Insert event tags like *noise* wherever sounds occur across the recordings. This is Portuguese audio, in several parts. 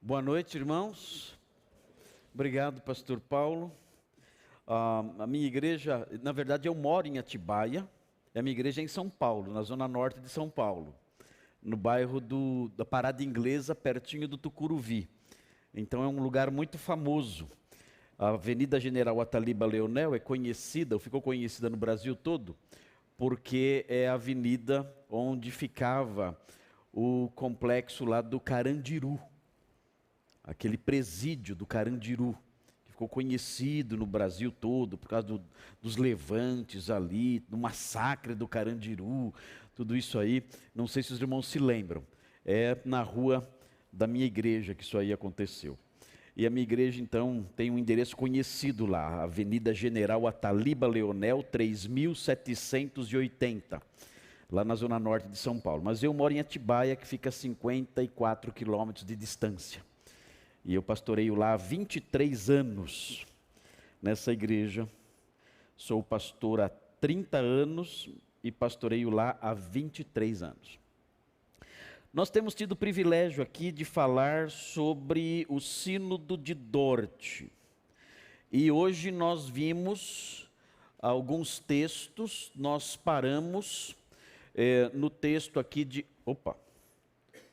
Boa noite, irmãos. Obrigado, pastor Paulo. Ah, a minha igreja, na verdade, eu moro em Atibaia. E a minha igreja é em São Paulo, na zona norte de São Paulo, no bairro do, da Parada Inglesa, pertinho do Tucuruvi. Então é um lugar muito famoso. A Avenida General Ataliba Leonel é conhecida, ou ficou conhecida no Brasil todo, porque é a avenida onde ficava o complexo lá do Carandiru aquele presídio do Carandiru, que ficou conhecido no Brasil todo por causa do, dos levantes ali, do massacre do Carandiru, tudo isso aí. Não sei se os irmãos se lembram. É na rua da minha igreja que isso aí aconteceu. E a minha igreja, então, tem um endereço conhecido lá, Avenida General Ataliba Leonel, 3780, lá na zona norte de São Paulo. Mas eu moro em Atibaia, que fica a 54 quilômetros de distância. E eu pastoreio lá há 23 anos nessa igreja. Sou pastor há 30 anos e pastoreio lá há 23 anos. Nós temos tido o privilégio aqui de falar sobre o Sínodo de Dort. E hoje nós vimos alguns textos, nós paramos é, no texto aqui de. Opa,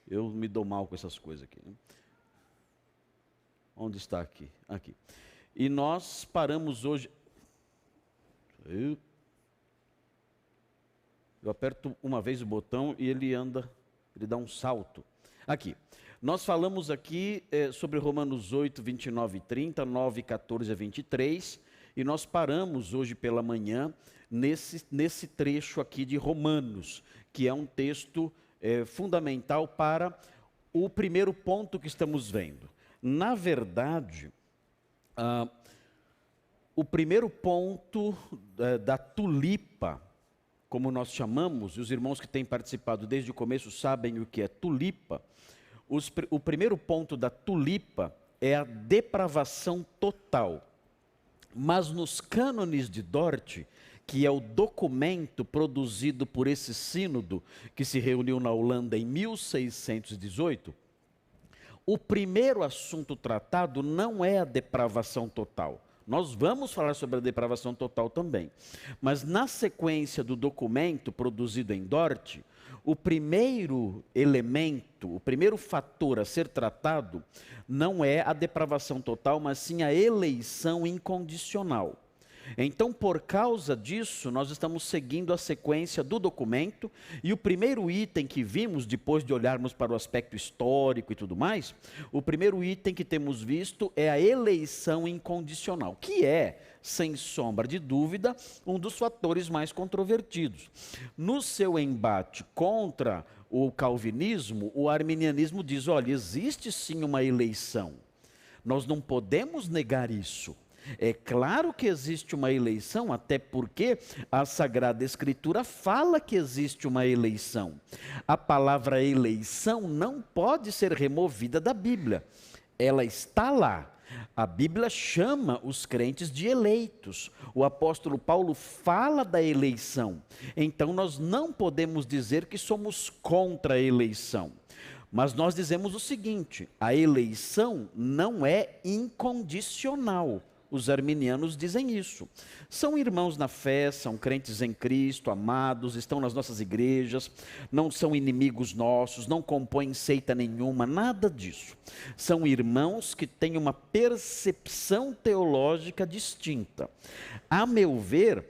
eu me dou mal com essas coisas aqui. Né? Onde está aqui? Aqui. E nós paramos hoje. Eu, aperto uma vez o botão e ele anda, ele dá um salto. Aqui. Nós falamos aqui é, sobre Romanos 8, 29 e 30, 9, 14 a 23, e nós paramos hoje pela manhã nesse, nesse trecho aqui de Romanos, que é um texto é, fundamental para o primeiro ponto que estamos vendo. Na verdade, ah, o primeiro ponto eh, da tulipa, como nós chamamos, e os irmãos que têm participado desde o começo sabem o que é tulipa. Os, o primeiro ponto da tulipa é a depravação total. Mas nos cânones de Dort, que é o documento produzido por esse sínodo que se reuniu na Holanda em 1618, o primeiro assunto tratado não é a depravação total. Nós vamos falar sobre a depravação total também. Mas na sequência do documento produzido em Dort, o primeiro elemento, o primeiro fator a ser tratado não é a depravação total, mas sim a eleição incondicional. Então, por causa disso, nós estamos seguindo a sequência do documento, e o primeiro item que vimos, depois de olharmos para o aspecto histórico e tudo mais, o primeiro item que temos visto é a eleição incondicional, que é, sem sombra de dúvida, um dos fatores mais controvertidos. No seu embate contra o calvinismo, o arminianismo diz: olha, existe sim uma eleição. Nós não podemos negar isso. É claro que existe uma eleição, até porque a Sagrada Escritura fala que existe uma eleição. A palavra eleição não pode ser removida da Bíblia. Ela está lá. A Bíblia chama os crentes de eleitos. O apóstolo Paulo fala da eleição. Então nós não podemos dizer que somos contra a eleição. Mas nós dizemos o seguinte: a eleição não é incondicional. Os arminianos dizem isso. São irmãos na fé, são crentes em Cristo, amados, estão nas nossas igrejas, não são inimigos nossos, não compõem seita nenhuma, nada disso. São irmãos que têm uma percepção teológica distinta. A meu ver,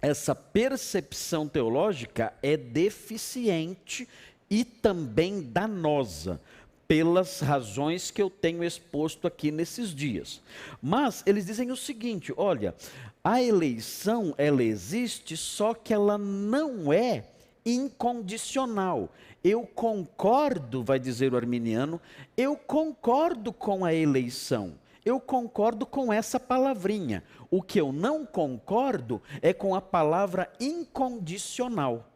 essa percepção teológica é deficiente e também danosa pelas razões que eu tenho exposto aqui nesses dias. Mas eles dizem o seguinte: olha, a eleição ela existe, só que ela não é incondicional. Eu concordo, vai dizer o arminiano, eu concordo com a eleição. Eu concordo com essa palavrinha. O que eu não concordo é com a palavra incondicional.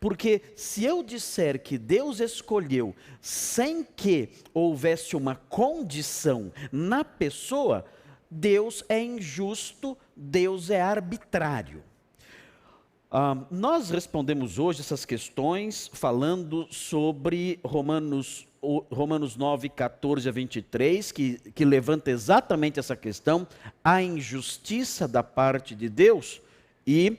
Porque se eu disser que Deus escolheu sem que houvesse uma condição na pessoa, Deus é injusto, Deus é arbitrário. Ah, nós respondemos hoje essas questões falando sobre Romanos, Romanos 9, 14 a 23, que, que levanta exatamente essa questão, a injustiça da parte de Deus, e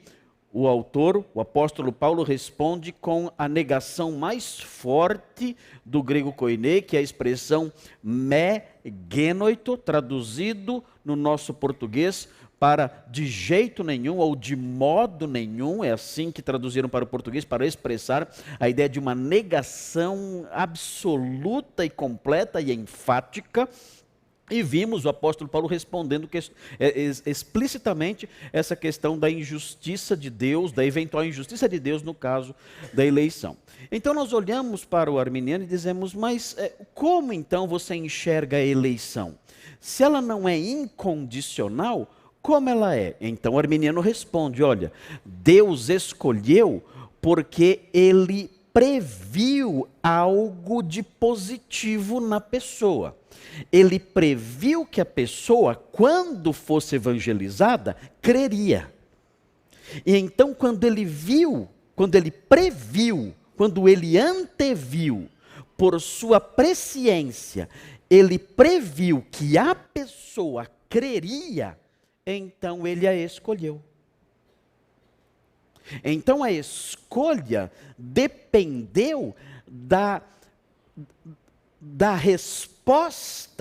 o autor, o apóstolo Paulo, responde com a negação mais forte do grego koine, que é a expressão me genoito, traduzido no nosso português para de jeito nenhum ou de modo nenhum, é assim que traduziram para o português, para expressar a ideia de uma negação absoluta e completa e enfática. E vimos o apóstolo Paulo respondendo que, é, explicitamente essa questão da injustiça de Deus, da eventual injustiça de Deus no caso da eleição. Então nós olhamos para o arminiano e dizemos, mas é, como então você enxerga a eleição? Se ela não é incondicional, como ela é? Então o arminiano responde: olha, Deus escolheu porque ele previu algo de positivo na pessoa. Ele previu que a pessoa, quando fosse evangelizada, creria. E então, quando ele viu, quando ele previu, quando ele anteviu, por sua presciência, ele previu que a pessoa creria, então ele a escolheu. Então a escolha dependeu da, da resposta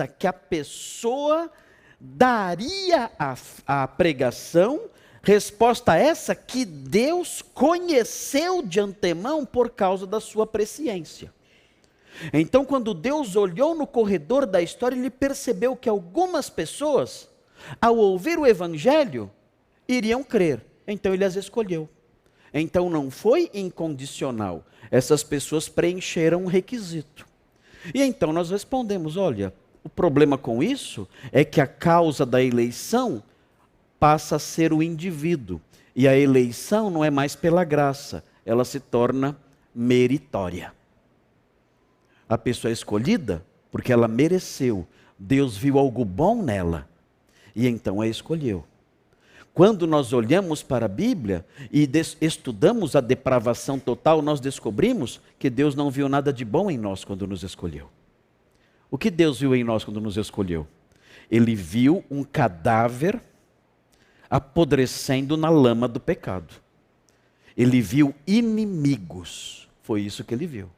que a pessoa daria à, à pregação, resposta essa que Deus conheceu de antemão por causa da sua presciência. Então, quando Deus olhou no corredor da história, ele percebeu que algumas pessoas ao ouvir o evangelho, iriam crer. Então ele as escolheu. Então não foi incondicional. Essas pessoas preencheram um requisito. E então nós respondemos: olha, o problema com isso é que a causa da eleição passa a ser o indivíduo. E a eleição não é mais pela graça, ela se torna meritória. A pessoa é escolhida porque ela mereceu. Deus viu algo bom nela e então a escolheu. Quando nós olhamos para a Bíblia e estudamos a depravação total, nós descobrimos que Deus não viu nada de bom em nós quando nos escolheu. O que Deus viu em nós quando nos escolheu? Ele viu um cadáver apodrecendo na lama do pecado. Ele viu inimigos. Foi isso que ele viu.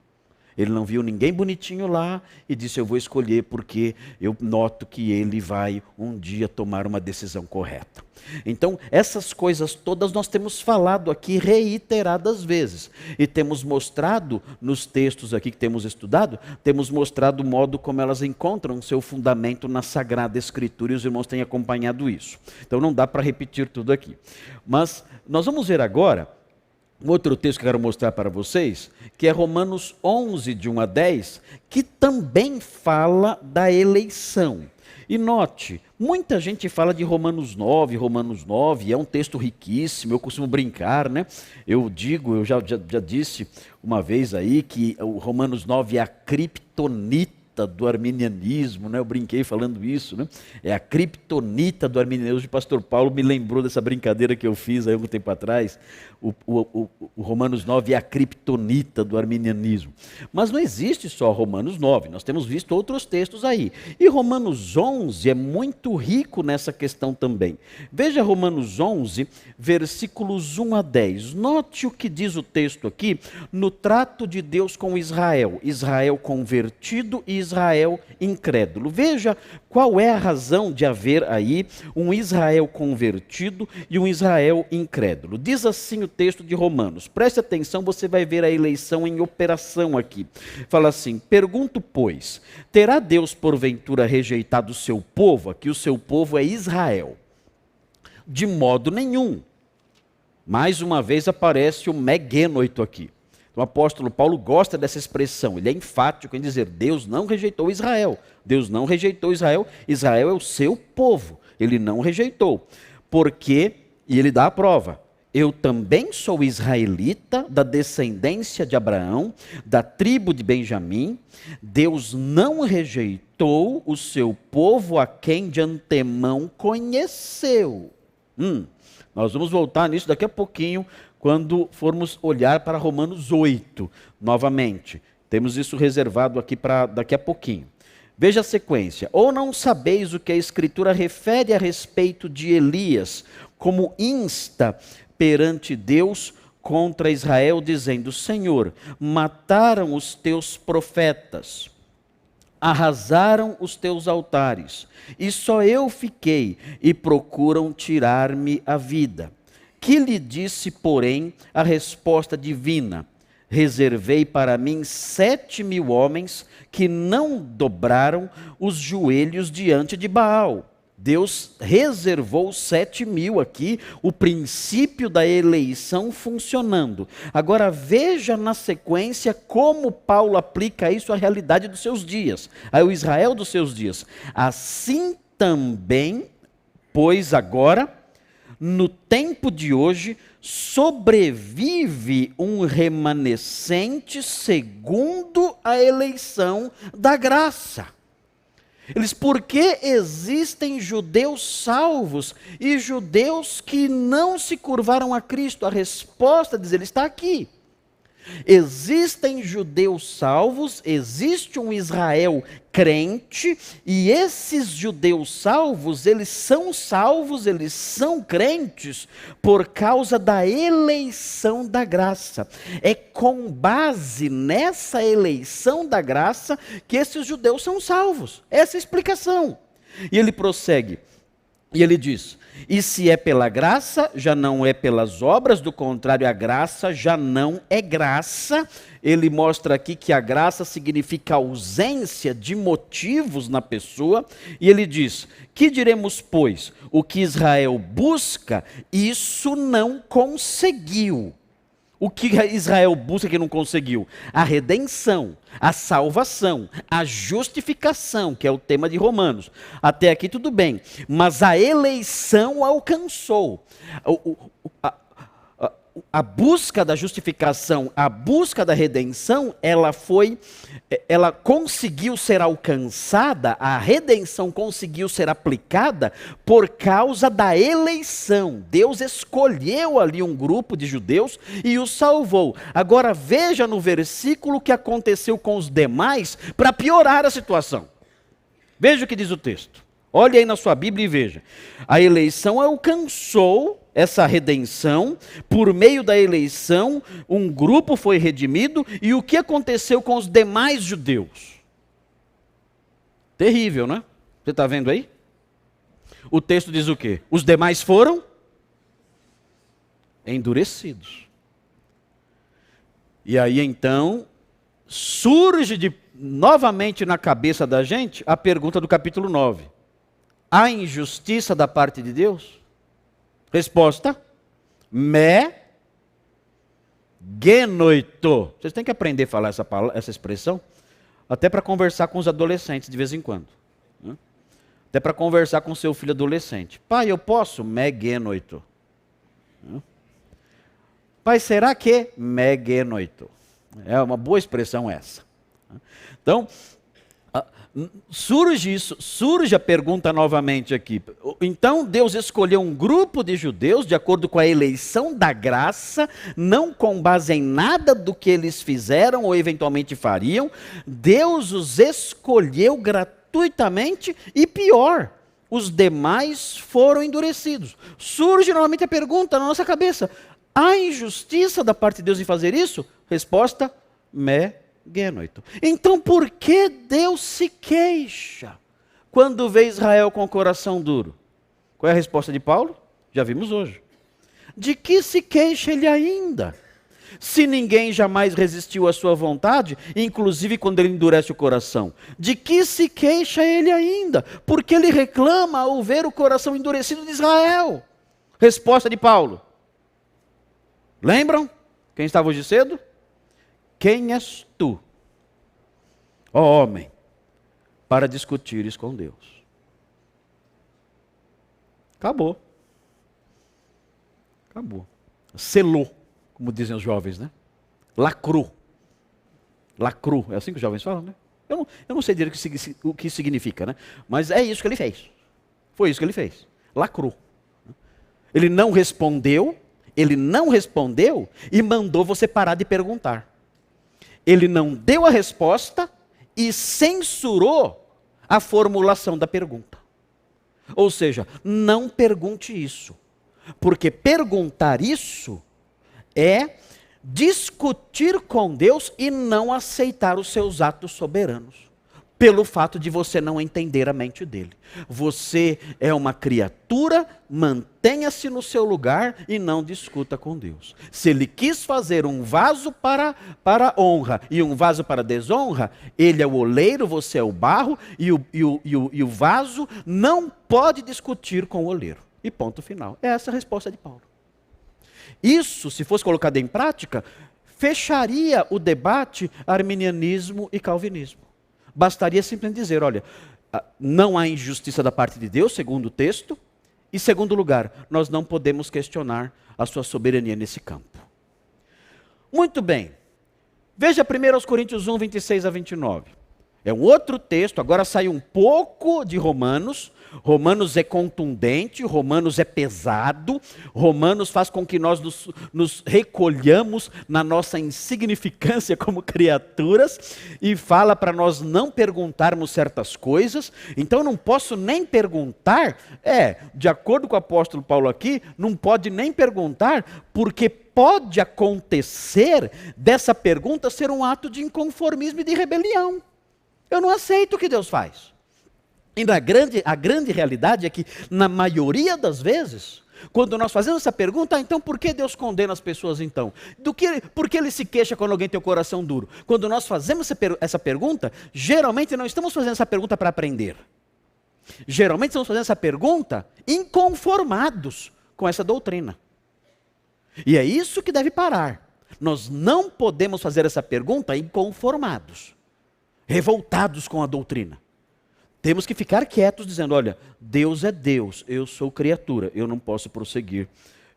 Ele não viu ninguém bonitinho lá e disse: Eu vou escolher porque eu noto que ele vai um dia tomar uma decisão correta. Então, essas coisas todas nós temos falado aqui reiteradas vezes e temos mostrado nos textos aqui que temos estudado, temos mostrado o modo como elas encontram seu fundamento na Sagrada Escritura e os irmãos têm acompanhado isso. Então, não dá para repetir tudo aqui. Mas nós vamos ver agora um outro texto que eu quero mostrar para vocês, que é Romanos 11, de 1 a 10, que também fala da eleição. E note, muita gente fala de Romanos 9, Romanos 9, é um texto riquíssimo, eu costumo brincar, né? Eu digo, eu já, já, já disse uma vez aí que o Romanos 9 é a criptonita do arminianismo, né? Eu brinquei falando isso, né? É a criptonita do arminianismo. O pastor Paulo me lembrou dessa brincadeira que eu fiz há algum tempo atrás. O, o, o, o Romanos 9 é a criptonita do arminianismo. Mas não existe só Romanos 9, nós temos visto outros textos aí. E Romanos 11 é muito rico nessa questão também. Veja Romanos 11, versículos 1 a 10. Note o que diz o texto aqui no trato de Deus com Israel. Israel convertido e Israel incrédulo. Veja qual é a razão de haver aí um Israel convertido e um Israel incrédulo. Diz assim o texto de Romanos, preste atenção, você vai ver a eleição em operação aqui. Fala assim: pergunto, pois, terá Deus porventura rejeitado o seu povo? Aqui o seu povo é Israel. De modo nenhum. Mais uma vez aparece o megenoito aqui. O apóstolo Paulo gosta dessa expressão, ele é enfático em dizer: Deus não rejeitou Israel. Deus não rejeitou Israel, Israel é o seu povo, ele não rejeitou. Porque, e ele dá a prova, eu também sou israelita, da descendência de Abraão, da tribo de Benjamim. Deus não rejeitou o seu povo a quem de antemão conheceu. Hum, nós vamos voltar nisso daqui a pouquinho, quando formos olhar para Romanos 8, novamente. Temos isso reservado aqui para daqui a pouquinho. Veja a sequência. Ou não sabeis o que a Escritura refere a respeito de Elias, como insta perante Deus contra Israel, dizendo: Senhor, mataram os teus profetas, arrasaram os teus altares, e só eu fiquei, e procuram tirar-me a vida. Que lhe disse, porém, a resposta divina? Reservei para mim sete mil homens que não dobraram os joelhos diante de Baal. Deus reservou sete mil aqui, o princípio da eleição funcionando. Agora veja na sequência como Paulo aplica isso à realidade dos seus dias, ao Israel dos seus dias. Assim também, pois agora, no tempo de hoje, sobrevive um remanescente segundo a eleição da graça. Eles, porque existem judeus salvos e judeus que não se curvaram a Cristo? A resposta diz, ele está aqui. Existem judeus salvos, existe um Israel crente, e esses judeus salvos, eles são salvos, eles são crentes por causa da eleição da graça. É com base nessa eleição da graça que esses judeus são salvos. Essa é a explicação. E ele prossegue, e ele diz: e se é pela graça, já não é pelas obras, do contrário, a graça já não é graça. Ele mostra aqui que a graça significa ausência de motivos na pessoa, e ele diz: Que diremos, pois? O que Israel busca, isso não conseguiu. O que Israel busca que não conseguiu? A redenção, a salvação, a justificação, que é o tema de Romanos. Até aqui tudo bem, mas a eleição alcançou. O, o, a, a busca da justificação, a busca da redenção, ela foi, ela conseguiu ser alcançada, a redenção conseguiu ser aplicada por causa da eleição. Deus escolheu ali um grupo de judeus e os salvou. Agora veja no versículo o que aconteceu com os demais para piorar a situação. Veja o que diz o texto. Olhe aí na sua Bíblia e veja. A eleição alcançou essa redenção, por meio da eleição, um grupo foi redimido, e o que aconteceu com os demais judeus? Terrível, né? Você está vendo aí? O texto diz o quê? Os demais foram endurecidos. E aí então surge de, novamente na cabeça da gente a pergunta do capítulo 9: há injustiça da parte de Deus? Resposta: me genoito. Vocês têm que aprender a falar essa, palavra, essa expressão, até para conversar com os adolescentes de vez em quando. Né? Até para conversar com seu filho adolescente. Pai, eu posso? Me genoito. Né? Pai, será que? Me genoito. É uma boa expressão essa. Né? Então, surge isso, surge a pergunta novamente aqui. Então Deus escolheu um grupo de judeus de acordo com a eleição da graça, não com base em nada do que eles fizeram ou eventualmente fariam. Deus os escolheu gratuitamente e pior, os demais foram endurecidos. Surge novamente a pergunta na nossa cabeça: há injustiça da parte de Deus em fazer isso? Resposta: me Genoito. Então por que Deus se queixa quando vê Israel com o coração duro? Qual é a resposta de Paulo? Já vimos hoje. De que se queixa ele ainda? Se ninguém jamais resistiu à sua vontade, inclusive quando ele endurece o coração, de que se queixa ele ainda? Porque ele reclama ao ver o coração endurecido de Israel. Resposta de Paulo. Lembram? Quem estava hoje cedo? Quem és tu, ó homem, para discutires com Deus? Acabou. Acabou. Selou, como dizem os jovens, né? Lacrou. Lacrou. É assim que os jovens falam, né? Eu não, eu não sei direito o que significa, né? Mas é isso que ele fez. Foi isso que ele fez. Lacrou. Ele não respondeu, Ele não respondeu e mandou você parar de perguntar. Ele não deu a resposta e censurou a formulação da pergunta. Ou seja, não pergunte isso. Porque perguntar isso é discutir com Deus e não aceitar os seus atos soberanos pelo fato de você não entender a mente dele. Você é uma criatura, mantenha-se no seu lugar e não discuta com Deus. Se ele quis fazer um vaso para, para honra e um vaso para desonra, ele é o oleiro, você é o barro, e o, e o, e o, e o vaso não pode discutir com o oleiro. E ponto final. É essa a resposta de Paulo. Isso, se fosse colocado em prática, fecharia o debate arminianismo e calvinismo. Bastaria simplesmente dizer: olha, ah, não há injustiça da parte de Deus, segundo o texto, e segundo lugar, nós não podemos questionar a sua soberania nesse campo. Muito bem. Veja primeiro aos Coríntios 1, 26 a 29. É um outro texto, agora sai um pouco de Romanos, Romanos é contundente, Romanos é pesado, Romanos faz com que nós nos, nos, recolhamos na nossa insignificância como criaturas e fala para nós não perguntarmos certas coisas. Então não posso nem perguntar, é, de acordo com o apóstolo Paulo aqui, não pode nem perguntar, porque pode acontecer dessa pergunta ser um ato de inconformismo e de rebelião. Eu não aceito o que Deus faz. E a grande, a grande realidade é que, na maioria das vezes, quando nós fazemos essa pergunta, ah, então por que Deus condena as pessoas então? Do que, por que ele se queixa quando alguém tem o coração duro? Quando nós fazemos essa pergunta, geralmente não estamos fazendo essa pergunta para aprender. Geralmente estamos fazendo essa pergunta inconformados com essa doutrina. E é isso que deve parar. Nós não podemos fazer essa pergunta inconformados, revoltados com a doutrina. Temos que ficar quietos dizendo: olha, Deus é Deus, eu sou criatura, eu não posso prosseguir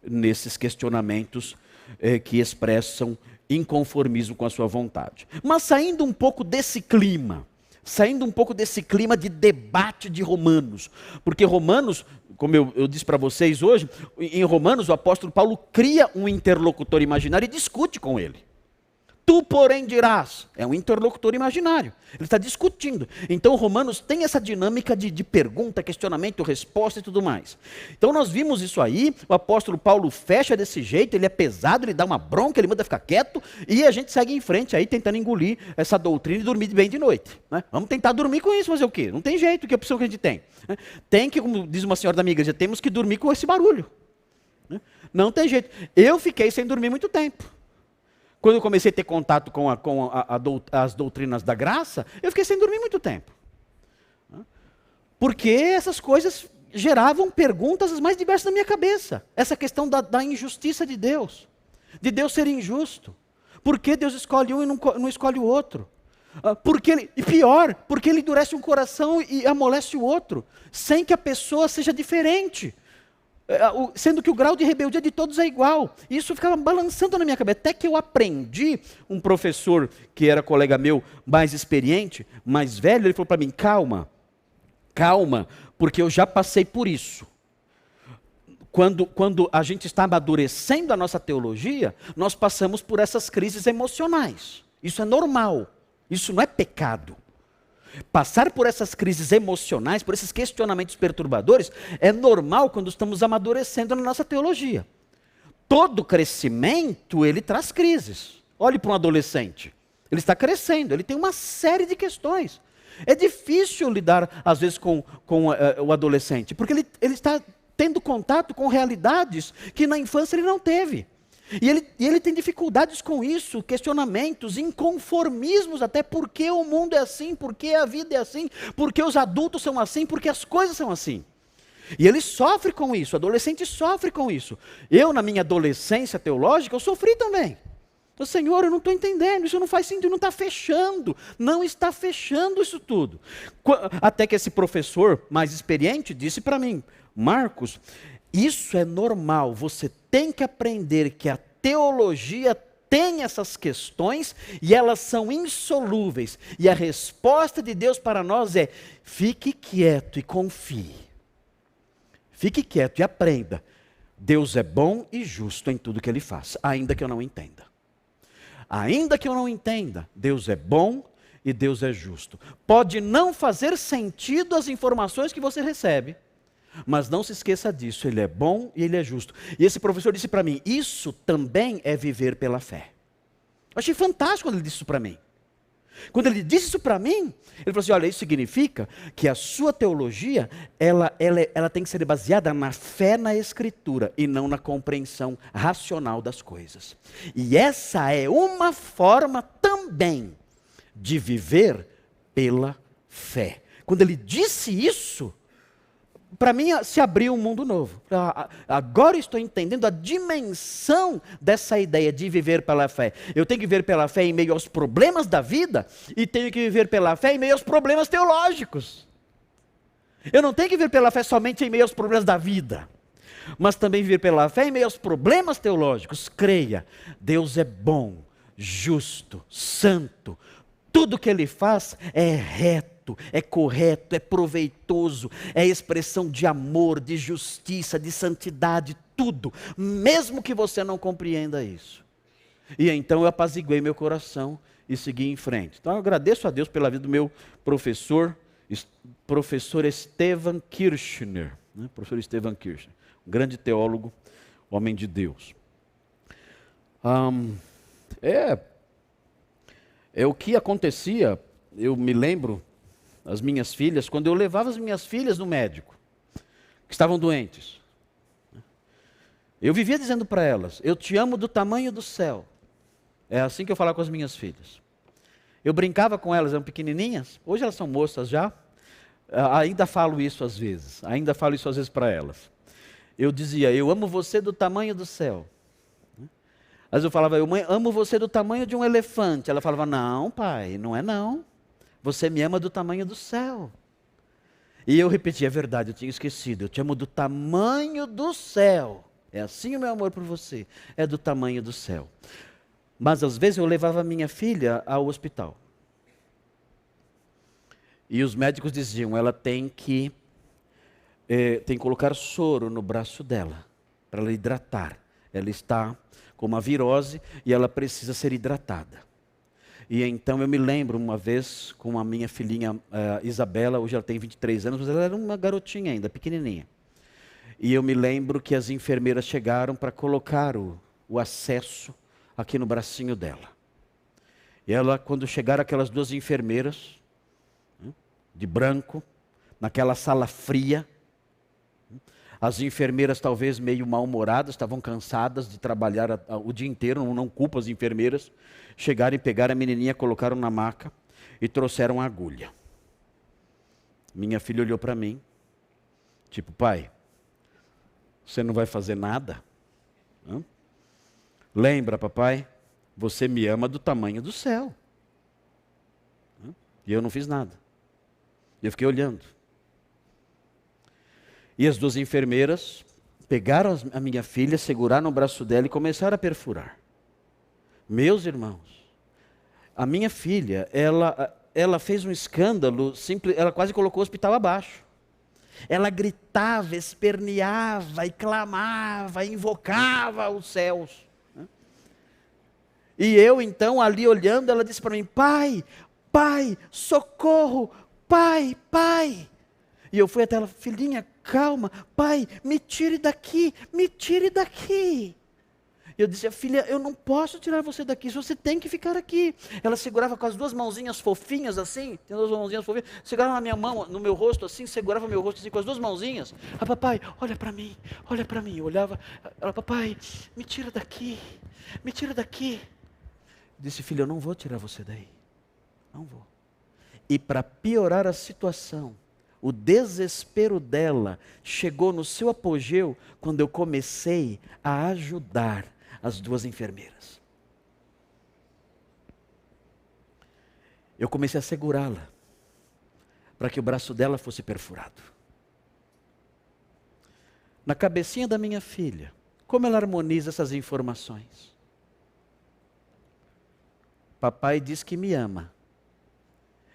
nesses questionamentos eh, que expressam inconformismo com a sua vontade. Mas saindo um pouco desse clima, saindo um pouco desse clima de debate de Romanos, porque Romanos, como eu, eu disse para vocês hoje, em Romanos o apóstolo Paulo cria um interlocutor imaginário e discute com ele. Tu, porém, dirás. É um interlocutor imaginário. Ele está discutindo. Então, Romanos tem essa dinâmica de, de, pergunta, questionamento, resposta e tudo mais. Então, nós vimos isso aí. O apóstolo Paulo fecha desse jeito. Ele é pesado, ele dá uma bronca, ele manda ficar quieto. E a gente segue em frente aí, tentando engolir essa doutrina e dormir bem de noite. Né? Vamos tentar dormir com isso, fazer o quê? Não tem jeito, que opção que a gente tem? Né? Tem que, como diz uma senhora da minha igreja, temos que dormir com esse barulho. Né? Não tem jeito. Eu fiquei sem dormir muito tempo. Quando eu comecei a ter contato com, a, com a, a, as doutrinas da graça, eu fiquei sem dormir muito tempo. Porque essas coisas geravam perguntas as mais diversas na minha cabeça. Essa questão da, da injustiça de Deus, de Deus ser injusto. Por que Deus escolhe um e não, não escolhe o outro? Porque e pior, porque ele endurece um coração e amolece o outro, sem que a pessoa seja diferente. É, sendo que o grau de rebeldia de todos é igual. Isso ficava balançando na minha cabeça. Até que eu aprendi, um professor que era colega meu, mais experiente, mais velho, ele falou para mim: calma, calma, porque eu já passei por isso. Quando, quando a gente está amadurecendo a nossa teologia, nós passamos por essas crises emocionais. Isso é normal. Isso não é pecado. Passar por essas crises emocionais, por esses questionamentos perturbadores, é normal quando estamos amadurecendo na nossa teologia. Todo crescimento, ele traz crises. Olhe para um adolescente. Ele está crescendo, ele tem uma série de questões. É difícil lidar, às vezes, com, com uh, o adolescente, porque ele, ele está tendo contato com realidades que na infância ele não teve. E ele, e ele tem dificuldades com isso, questionamentos, inconformismos, até porque o mundo é assim, porque a vida é assim, porque os adultos são assim, porque as coisas são assim. E ele sofre com isso, adolescente sofre com isso. Eu, na minha adolescência teológica, eu sofri também. O Senhor, eu não estou entendendo, isso não faz sentido, não está fechando, não está fechando isso tudo. Até que esse professor mais experiente disse para mim, Marcos, isso é normal, você tem que aprender que a teologia tem essas questões e elas são insolúveis. E a resposta de Deus para nós é: fique quieto e confie. Fique quieto e aprenda. Deus é bom e justo em tudo que ele faz, ainda que eu não entenda. Ainda que eu não entenda, Deus é bom e Deus é justo. Pode não fazer sentido as informações que você recebe, mas não se esqueça disso, ele é bom e ele é justo. E esse professor disse para mim: Isso também é viver pela fé. Eu achei fantástico quando ele disse isso para mim. Quando ele disse isso para mim, ele falou assim: olha, isso significa que a sua teologia, ela, ela, ela tem que ser baseada na fé na Escritura e não na compreensão racional das coisas. E essa é uma forma também de viver pela fé. Quando ele disse isso, para mim se abriu um mundo novo. Agora estou entendendo a dimensão dessa ideia de viver pela fé. Eu tenho que viver pela fé em meio aos problemas da vida e tenho que viver pela fé em meio aos problemas teológicos. Eu não tenho que viver pela fé somente em meio aos problemas da vida, mas também viver pela fé em meio aos problemas teológicos. Creia, Deus é bom, justo, santo. Tudo que ele faz é reto é correto, é proveitoso, é expressão de amor, de justiça, de santidade, tudo, mesmo que você não compreenda isso. E então eu apaziguei meu coração e segui em frente. Então eu agradeço a Deus pela vida do meu professor, professor Estevan Kirchner, né? professor Estevan Kirchner, um grande teólogo, homem de Deus. Um, é, é o que acontecia, eu me lembro, as minhas filhas, quando eu levava as minhas filhas no médico, que estavam doentes. Eu vivia dizendo para elas: Eu te amo do tamanho do céu. É assim que eu falava com as minhas filhas. Eu brincava com elas, eram pequenininhas, hoje elas são moças já. Ainda falo isso às vezes, ainda falo isso às vezes para elas. Eu dizia: Eu amo você do tamanho do céu. Mas eu falava: Eu amo você do tamanho de um elefante. Ela falava: Não, pai, não é não. Você me ama do tamanho do céu. E eu repeti, é verdade, eu tinha esquecido. Eu te amo do tamanho do céu. É assim o meu amor por você. É do tamanho do céu. Mas às vezes eu levava minha filha ao hospital. E os médicos diziam, ela tem que, eh, tem que colocar soro no braço dela, para ela hidratar. Ela está com uma virose e ela precisa ser hidratada. E então eu me lembro uma vez com a minha filhinha uh, Isabela, hoje ela tem 23 anos, mas ela era uma garotinha ainda, pequenininha. E eu me lembro que as enfermeiras chegaram para colocar o, o acesso aqui no bracinho dela. E ela, quando chegaram aquelas duas enfermeiras, né, de branco, naquela sala fria, as enfermeiras, talvez meio mal-humoradas, estavam cansadas de trabalhar o dia inteiro, não, não culpo as enfermeiras. Chegaram e pegaram a menininha, colocaram na maca e trouxeram a agulha. Minha filha olhou para mim, tipo, pai, você não vai fazer nada? Hã? Lembra, papai, você me ama do tamanho do céu. E eu não fiz nada. Eu fiquei olhando. E as duas enfermeiras pegaram a minha filha, seguraram o braço dela e começaram a perfurar. Meus irmãos, a minha filha, ela, ela fez um escândalo, simples, ela quase colocou o hospital abaixo. Ela gritava, esperneava e clamava, invocava os céus. E eu então ali olhando, ela disse para mim: Pai, pai, socorro, pai, pai. E eu fui até ela, filhinha, calma, pai, me tire daqui, me tire daqui. Eu dizia, filha, eu não posso tirar você daqui, você tem que ficar aqui. Ela segurava com as duas mãozinhas fofinhas assim, tem duas mãozinhas fofinhas, segurava na minha mão, no meu rosto assim, segurava meu rosto assim com as duas mãozinhas. Ah, papai, olha para mim, olha para mim. Eu olhava, ela, papai, me tira daqui, me tira daqui. Eu disse, filha, eu não vou tirar você daí, não vou. E para piorar a situação, o desespero dela chegou no seu apogeu quando eu comecei a ajudar as duas enfermeiras. Eu comecei a segurá-la para que o braço dela fosse perfurado. Na cabecinha da minha filha, como ela harmoniza essas informações? Papai diz que me ama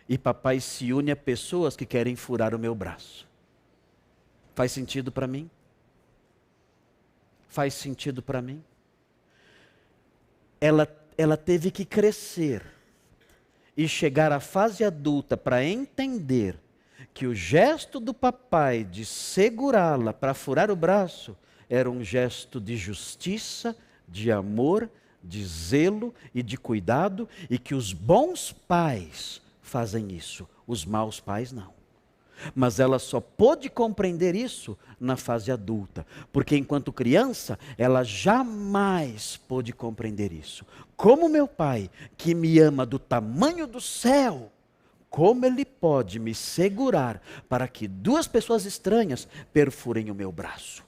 e papai se une a pessoas que querem furar o meu braço. Faz sentido para mim? faz sentido para mim. Ela, ela teve que crescer e chegar à fase adulta para entender que o gesto do papai de segurá-la para furar o braço era um gesto de justiça, de amor, de zelo e de cuidado, e que os bons pais fazem isso, os maus pais não. Mas ela só pôde compreender isso na fase adulta, porque enquanto criança, ela jamais pôde compreender isso. Como meu pai, que me ama do tamanho do céu, como ele pode me segurar para que duas pessoas estranhas perfurem o meu braço?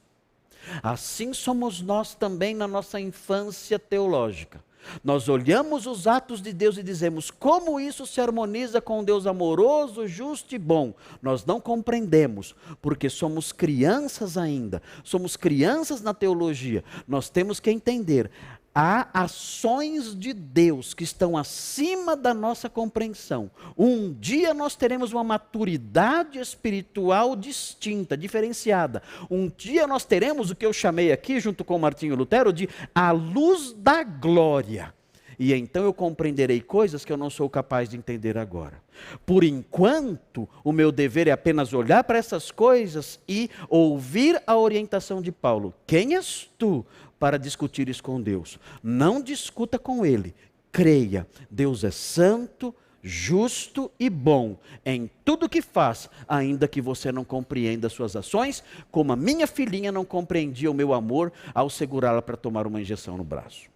Assim somos nós também na nossa infância teológica. Nós olhamos os atos de Deus e dizemos como isso se harmoniza com um Deus amoroso, justo e bom. Nós não compreendemos, porque somos crianças ainda, somos crianças na teologia. Nós temos que entender há ações de Deus que estão acima da nossa compreensão. Um dia nós teremos uma maturidade espiritual distinta, diferenciada. Um dia nós teremos o que eu chamei aqui, junto com Martinho Lutero, de a luz da glória. E então eu compreenderei coisas que eu não sou capaz de entender agora. Por enquanto, o meu dever é apenas olhar para essas coisas e ouvir a orientação de Paulo. Quem és tu para discutir isso com Deus. Não discuta com Ele. Creia. Deus é santo, justo e bom em tudo que faz, ainda que você não compreenda as suas ações, como a minha filhinha não compreendia o meu amor ao segurá-la para tomar uma injeção no braço.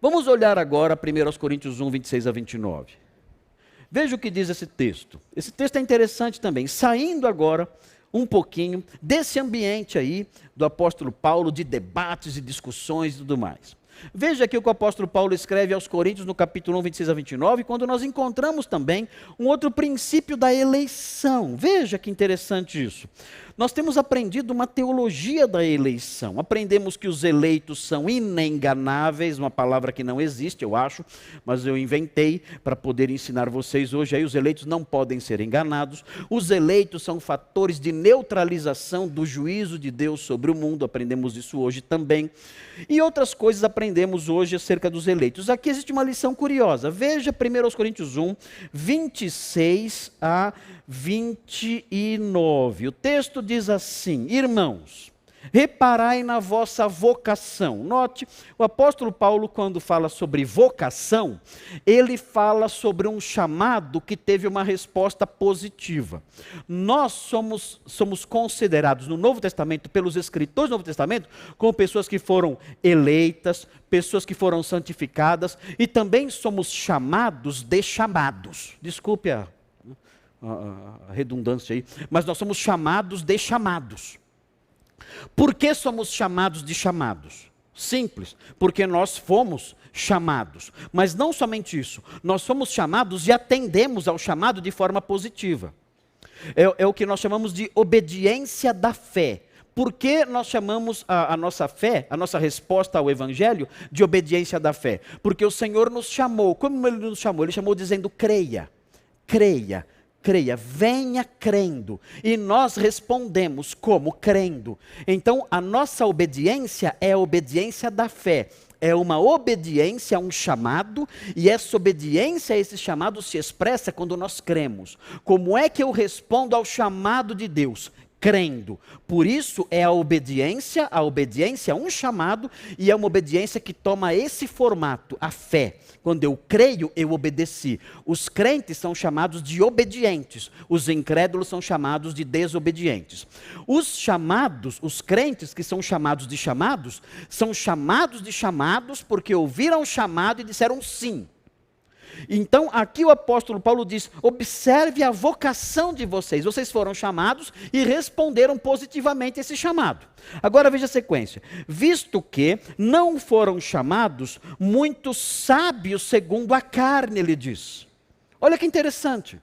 Vamos olhar agora 1 Coríntios 1, 26 a 29. Veja o que diz esse texto. Esse texto é interessante também. Saindo agora um pouquinho desse ambiente aí do apóstolo Paulo de debates e discussões e tudo mais. Veja aqui o que o apóstolo Paulo escreve aos Coríntios no capítulo 1, 26 a 29, quando nós encontramos também um outro princípio da eleição. Veja que interessante isso. Nós temos aprendido uma teologia da eleição. Aprendemos que os eleitos são inenganáveis, uma palavra que não existe, eu acho, mas eu inventei para poder ensinar vocês hoje. Aí os eleitos não podem ser enganados. Os eleitos são fatores de neutralização do juízo de Deus sobre o mundo. Aprendemos isso hoje também. E outras coisas aprendemos hoje acerca dos eleitos. Aqui existe uma lição curiosa. Veja 1 Coríntios 1, 26 a 29. O texto diz assim: Irmãos, reparai na vossa vocação. Note, o apóstolo Paulo, quando fala sobre vocação, ele fala sobre um chamado que teve uma resposta positiva. Nós somos, somos considerados no Novo Testamento, pelos escritores do Novo Testamento, como pessoas que foram eleitas, pessoas que foram santificadas, e também somos chamados de chamados. Desculpe a a, redundância aí, mas nós somos chamados de chamados. Por que somos chamados de chamados? Simples, porque nós fomos chamados. Mas não somente isso, nós somos chamados e atendemos ao chamado de forma positiva. É, é o que nós chamamos de obediência da fé. Por que nós chamamos a, a, nossa fé, a nossa resposta ao Evangelho, de obediência da fé? Porque o Senhor nos chamou. Como Ele nos chamou? Ele chamou dizendo: creia, creia, creia, venha crendo. E nós respondemos como crendo. Então, a nossa obediência é a obediência da fé. É uma obediência a um chamado, e essa obediência a esse chamado se expressa quando nós cremos. Como é que eu respondo ao chamado de Deus? Crendo. Por isso é a obediência, a obediência a um chamado e é uma obediência que toma esse formato, a fé. Quando eu creio, eu obedeci. Os crentes são chamados de obedientes, os incrédulos são chamados de desobedientes. Os chamados, os crentes que são chamados de chamados, são chamados de chamados porque ouviram o chamado e disseram sim. Então, aqui o apóstolo Paulo diz: observe a vocação de vocês. Vocês foram chamados e responderam positivamente esse chamado. Agora veja a sequência. Visto que não foram chamados muitos sábios segundo a carne, ele diz. Olha que interessante.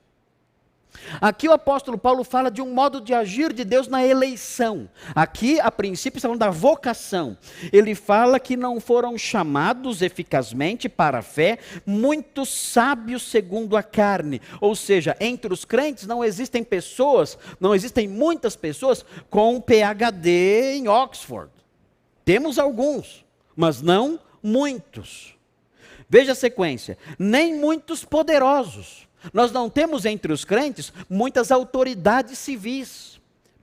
Aqui o apóstolo Paulo fala de um modo de agir de Deus na eleição. Aqui, a princípio, está falando da vocação. Ele fala que não foram chamados eficazmente para a fé muitos sábios segundo a carne. Ou seja, entre os crentes não existem pessoas, não existem muitas pessoas com PhD em Oxford. Temos alguns, mas não muitos. Veja a sequência: nem muitos poderosos. Nós não temos entre os crentes muitas autoridades civis,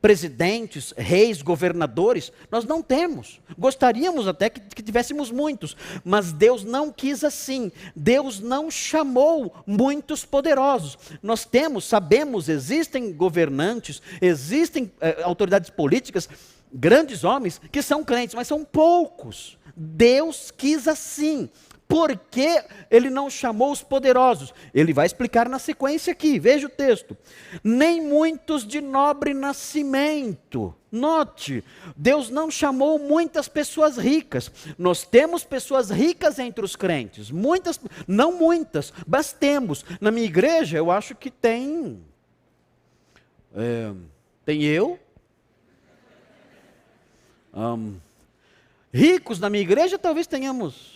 presidentes, reis, governadores. Nós não temos. Gostaríamos até que, que tivéssemos muitos, mas Deus não quis assim. Deus não chamou muitos poderosos. Nós temos, sabemos, existem governantes, existem eh, autoridades políticas, grandes homens que são crentes, mas são poucos. Deus quis assim. Por que ele não chamou os poderosos? Ele vai explicar na sequência aqui, veja o texto. Nem muitos de nobre nascimento. Note, Deus não chamou muitas pessoas ricas. Nós temos pessoas ricas entre os crentes, muitas, não muitas, mas temos. Na minha igreja, eu acho que tem. É, tem eu. Um, ricos na minha igreja, talvez tenhamos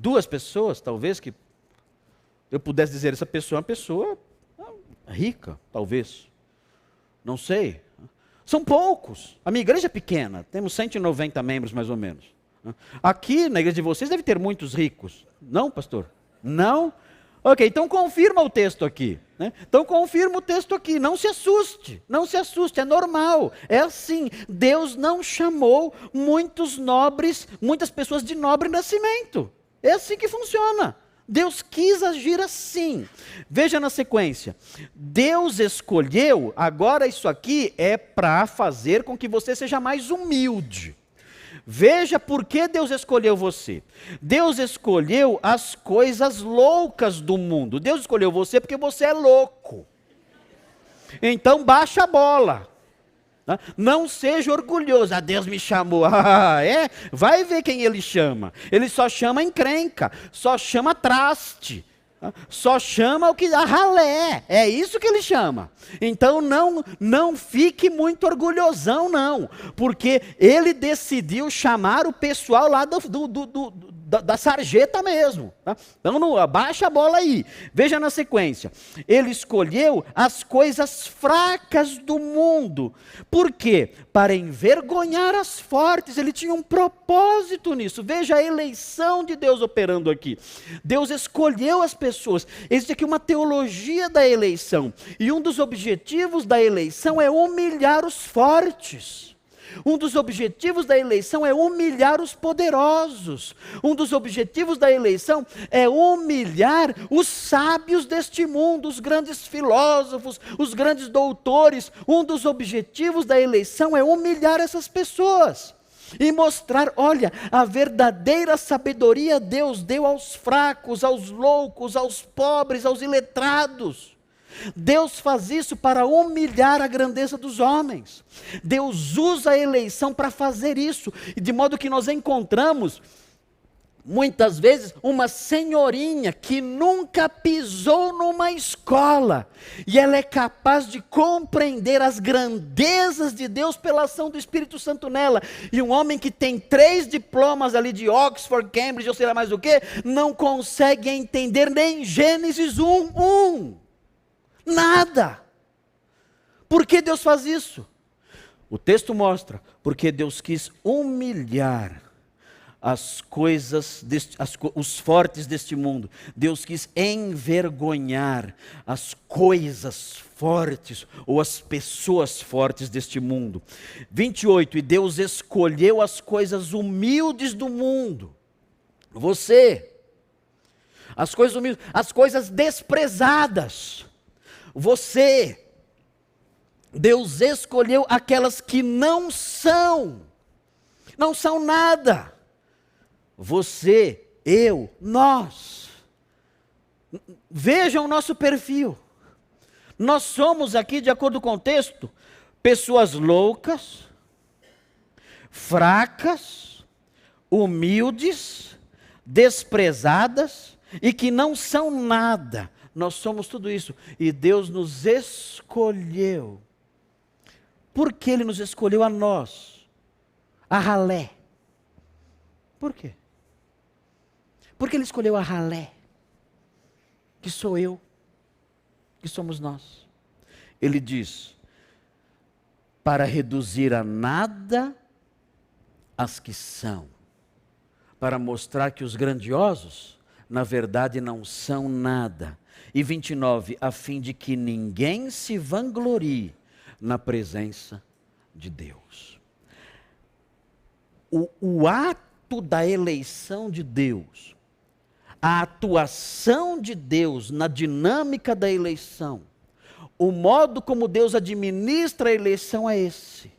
duas pessoas, talvez, que eu pudesse dizer, essa pessoa é uma pessoa rica, talvez. Não sei. São poucos. A minha igreja é pequena, temos 190 membros mais ou menos. Aqui na igreja de vocês deve ter muitos ricos. Não, pastor? Não? Ok, então confirma o texto aqui. Né? Então confirma o texto aqui. Não se assuste, não se assuste, é normal. É assim. Deus não chamou muitos nobres, muitas pessoas de nobre nascimento. É assim que funciona. Deus quis agir assim. Veja na sequência. Deus escolheu, agora isso aqui é para fazer com que você seja mais humilde. Veja por que Deus escolheu você. Deus escolheu as coisas loucas do mundo. Deus escolheu você porque você é louco. Então baixa a bola. Tá? Não seja orgulhoso. Ah, Deus me chamou. *laughs* Ah, é? Vai ver quem ele chama. Ele só chama encrenca, só chama traste. Tá? Só chama o que a ralé, é isso que ele chama. Então não não fique muito orgulhosão não, porque ele decidiu chamar o pessoal lá do, do, do, do da, da, sarjeta mesmo. Tá? Então não, abaixa a bola aí. Veja na sequência. Ele escolheu as coisas fracas do mundo. Por quê? Para envergonhar as fortes. Ele tinha um propósito nisso. Veja a eleição de Deus operando aqui. Deus escolheu as pessoas. Existe aqui uma teologia da eleição. E um dos objetivos da eleição é humilhar os fortes. Um dos objetivos da eleição é humilhar os poderosos. Um dos objetivos da eleição é humilhar os sábios deste mundo, os grandes filósofos, os grandes doutores. Um dos objetivos da eleição é humilhar essas pessoas e mostrar: olha, a verdadeira sabedoria Deus deu aos fracos, aos loucos, aos pobres, aos iletrados. Deus faz isso para humilhar a grandeza dos homens. Deus usa a eleição para fazer isso, de modo que nós encontramos muitas vezes uma senhorinha que nunca pisou numa escola e ela é capaz de compreender as grandezas de Deus pela ação do Espírito Santo nela. E um homem que tem três diplomas ali de Oxford, Cambridge, ou sei lá mais o que, não consegue entender nem Gênesis 1, 1. Nada. Por que Deus faz isso? O texto mostra, porque Deus quis humilhar as coisas, deste, as, os fortes deste mundo. Deus quis envergonhar as coisas fortes ou as pessoas fortes deste mundo. 28. E Deus escolheu as coisas humildes do mundo. Você. As coisas humildes, as coisas desprezadas você. Deus escolheu aquelas que não são, não são nada. Você, eu, nós. Vejam o nosso perfil. Nós somos aqui, de acordo com o texto, pessoas loucas, fracas, humildes, desprezadas e que não são nada. Nós somos tudo isso. E Deus nos escolheu. Por que Ele nos escolheu a nós? A ralé. Por quê? Porque Ele escolheu a ralé. Que sou eu. Que somos nós. Ele diz: para reduzir a nada as que são, para mostrar que os grandiosos, na verdade, não são nada. E 29, a fim de que ninguém se vanglorie na presença de Deus. O, o ato da eleição de Deus, a atuação de Deus na dinâmica da eleição, o modo como Deus administra a eleição é esse.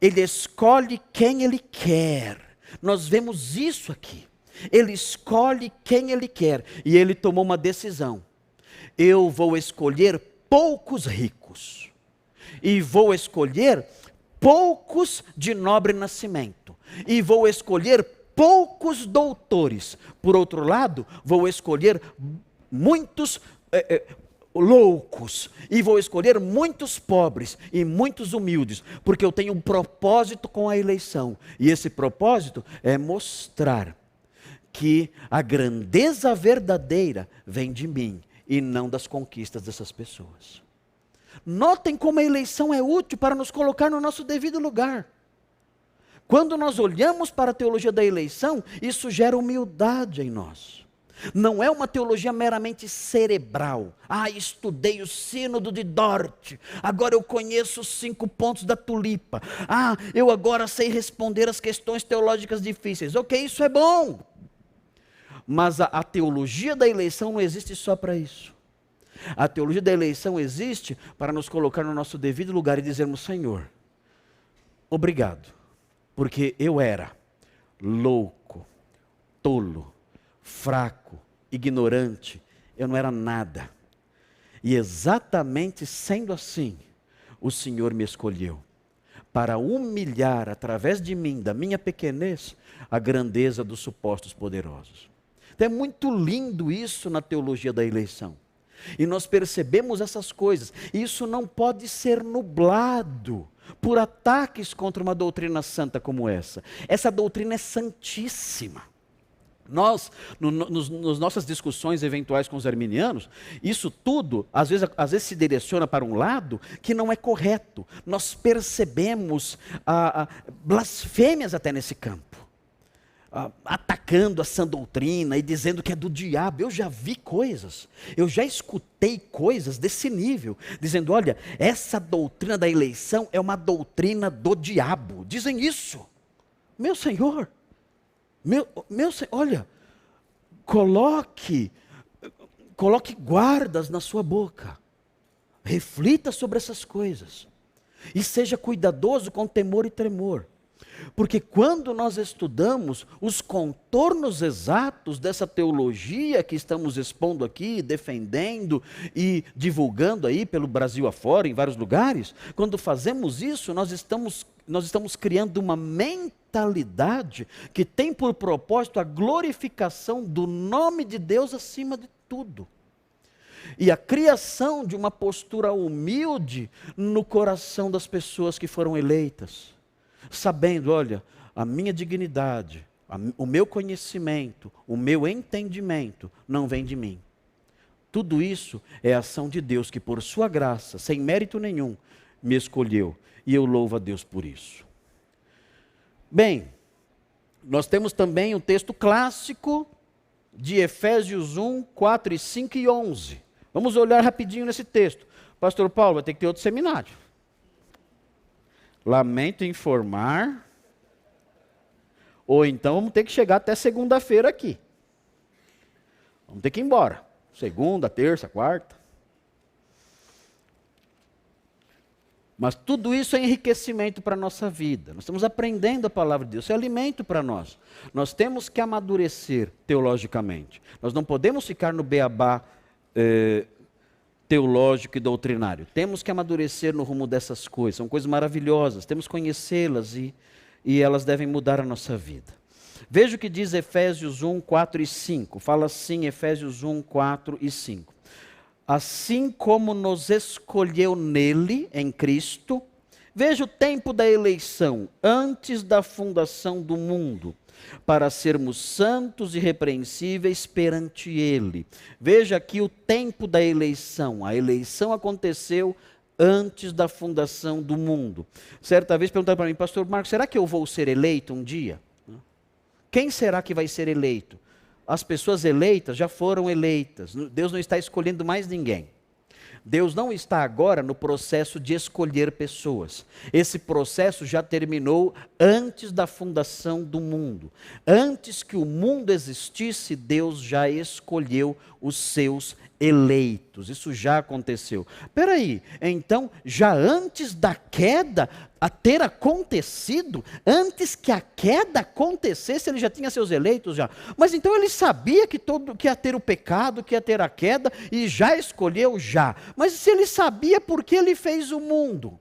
Ele escolhe quem ele quer. Nós vemos isso aqui. Ele escolhe quem ele quer. E ele tomou uma decisão. Eu vou escolher poucos ricos. E vou escolher poucos de nobre nascimento. E vou escolher poucos doutores. Por outro lado, vou escolher muitos é, é, loucos e vou escolher muitos pobres e muitos humildes, porque eu tenho um propósito com a eleição. E esse propósito é mostrar que a grandeza verdadeira vem de mim e não das conquistas dessas pessoas. Notem como a eleição é útil para nos colocar no nosso devido lugar. Quando nós olhamos para a teologia da eleição, isso gera humildade em nós. Não é uma teologia meramente cerebral. Ah, estudei o sínodo de Dort. Agora eu conheço os cinco pontos da tulipa. Ah, eu agora sei responder as questões teológicas difíceis. Ok, isso é bom. Mas a, a teologia da eleição não existe só para isso. A teologia da eleição existe para nos colocar no nosso devido lugar e dizermos: Senhor, obrigado, porque eu era louco, tolo, fraco, ignorante, eu não era nada. E exatamente sendo assim, o Senhor me escolheu para humilhar através de mim, da minha pequenez, a grandeza dos supostos poderosos. Então é muito lindo isso na teologia da eleição. E nós percebemos essas coisas. Isso não pode ser nublado por ataques contra uma doutrina santa como essa. Essa doutrina é santíssima. Nós, no, nos, nas nossas discussões eventuais com os arminianos, isso tudo, às vezes, às vezes se direciona para um lado que não é correto. Nós percebemos ah, ah, blasfêmias até nesse campo. Atacando a sã doutrina e dizendo que é do diabo. Eu já vi coisas, eu já escutei coisas desse nível, dizendo: olha, essa doutrina da eleição é uma doutrina do diabo. Dizem isso. Meu Senhor, meu, meu, olha, coloque, coloque guardas na sua boca. Reflita sobre essas coisas. E seja cuidadoso com temor e tremor. Porque quando nós estudamos os contornos exatos dessa teologia que estamos expondo aqui, defendendo e divulgando aí pelo Brasil afora, em vários lugares, quando fazemos isso, nós estamos, nós estamos criando uma mentalidade que tem por propósito a glorificação do nome de Deus acima de tudo. E a criação de uma postura humilde no coração das pessoas que foram eleitas, sabendo, olha, a minha dignidade, a, o meu conhecimento, o meu entendimento não vem de mim. Tudo isso é ação de Deus que, por sua graça, sem mérito nenhum, me escolheu. E eu louvo a Deus por isso. Bem, nós temos também o um texto clássico de Efésios 1, 4 e 5 e 11. Vamos olhar rapidinho nesse texto. Pastor Paulo, vai ter que ter outro seminário. Lamento informar. Ou então vamos ter que chegar até segunda-feira aqui. Vamos ter que ir embora. Segunda, terça, quarta. Mas tudo isso é enriquecimento para a nossa vida. Nós estamos aprendendo a palavra de Deus, é alimento para nós. Nós temos que amadurecer teologicamente. Nós não podemos ficar no beabá eh, teológico e doutrinário. Temos que amadurecer no rumo dessas coisas. São coisas maravilhosas, temos que conhecê-las e, e elas devem mudar a nossa vida. Veja o que diz Efésios 1, 4 e 5. Fala assim, Efésios 1, 4 e 5 assim como nos escolheu nele, em Cristo. Veja o tempo da eleição, antes da fundação do mundo, para sermos santos e repreensíveis perante Ele. Veja aqui o tempo da eleição. A eleição aconteceu antes da fundação do mundo. Certa vez perguntaram para mim, pastor Marcos, será que eu vou ser eleito um dia? Quem será que vai ser eleito? As pessoas eleitas já foram eleitas. Deus não está escolhendo mais ninguém. Deus não está agora no processo de escolher pessoas. Esse processo já terminou antes da fundação do mundo. Antes que o mundo existisse, Deus já escolheu os seus eleitos. Isso já aconteceu. Peraí, então, já antes da queda a ter acontecido, antes que a queda acontecesse, ele já tinha seus eleitos já. Mas então ele sabia que todo que ia ter o pecado, que ia ter a queda e já escolheu já. Mas se ele sabia por que ele fez o mundo?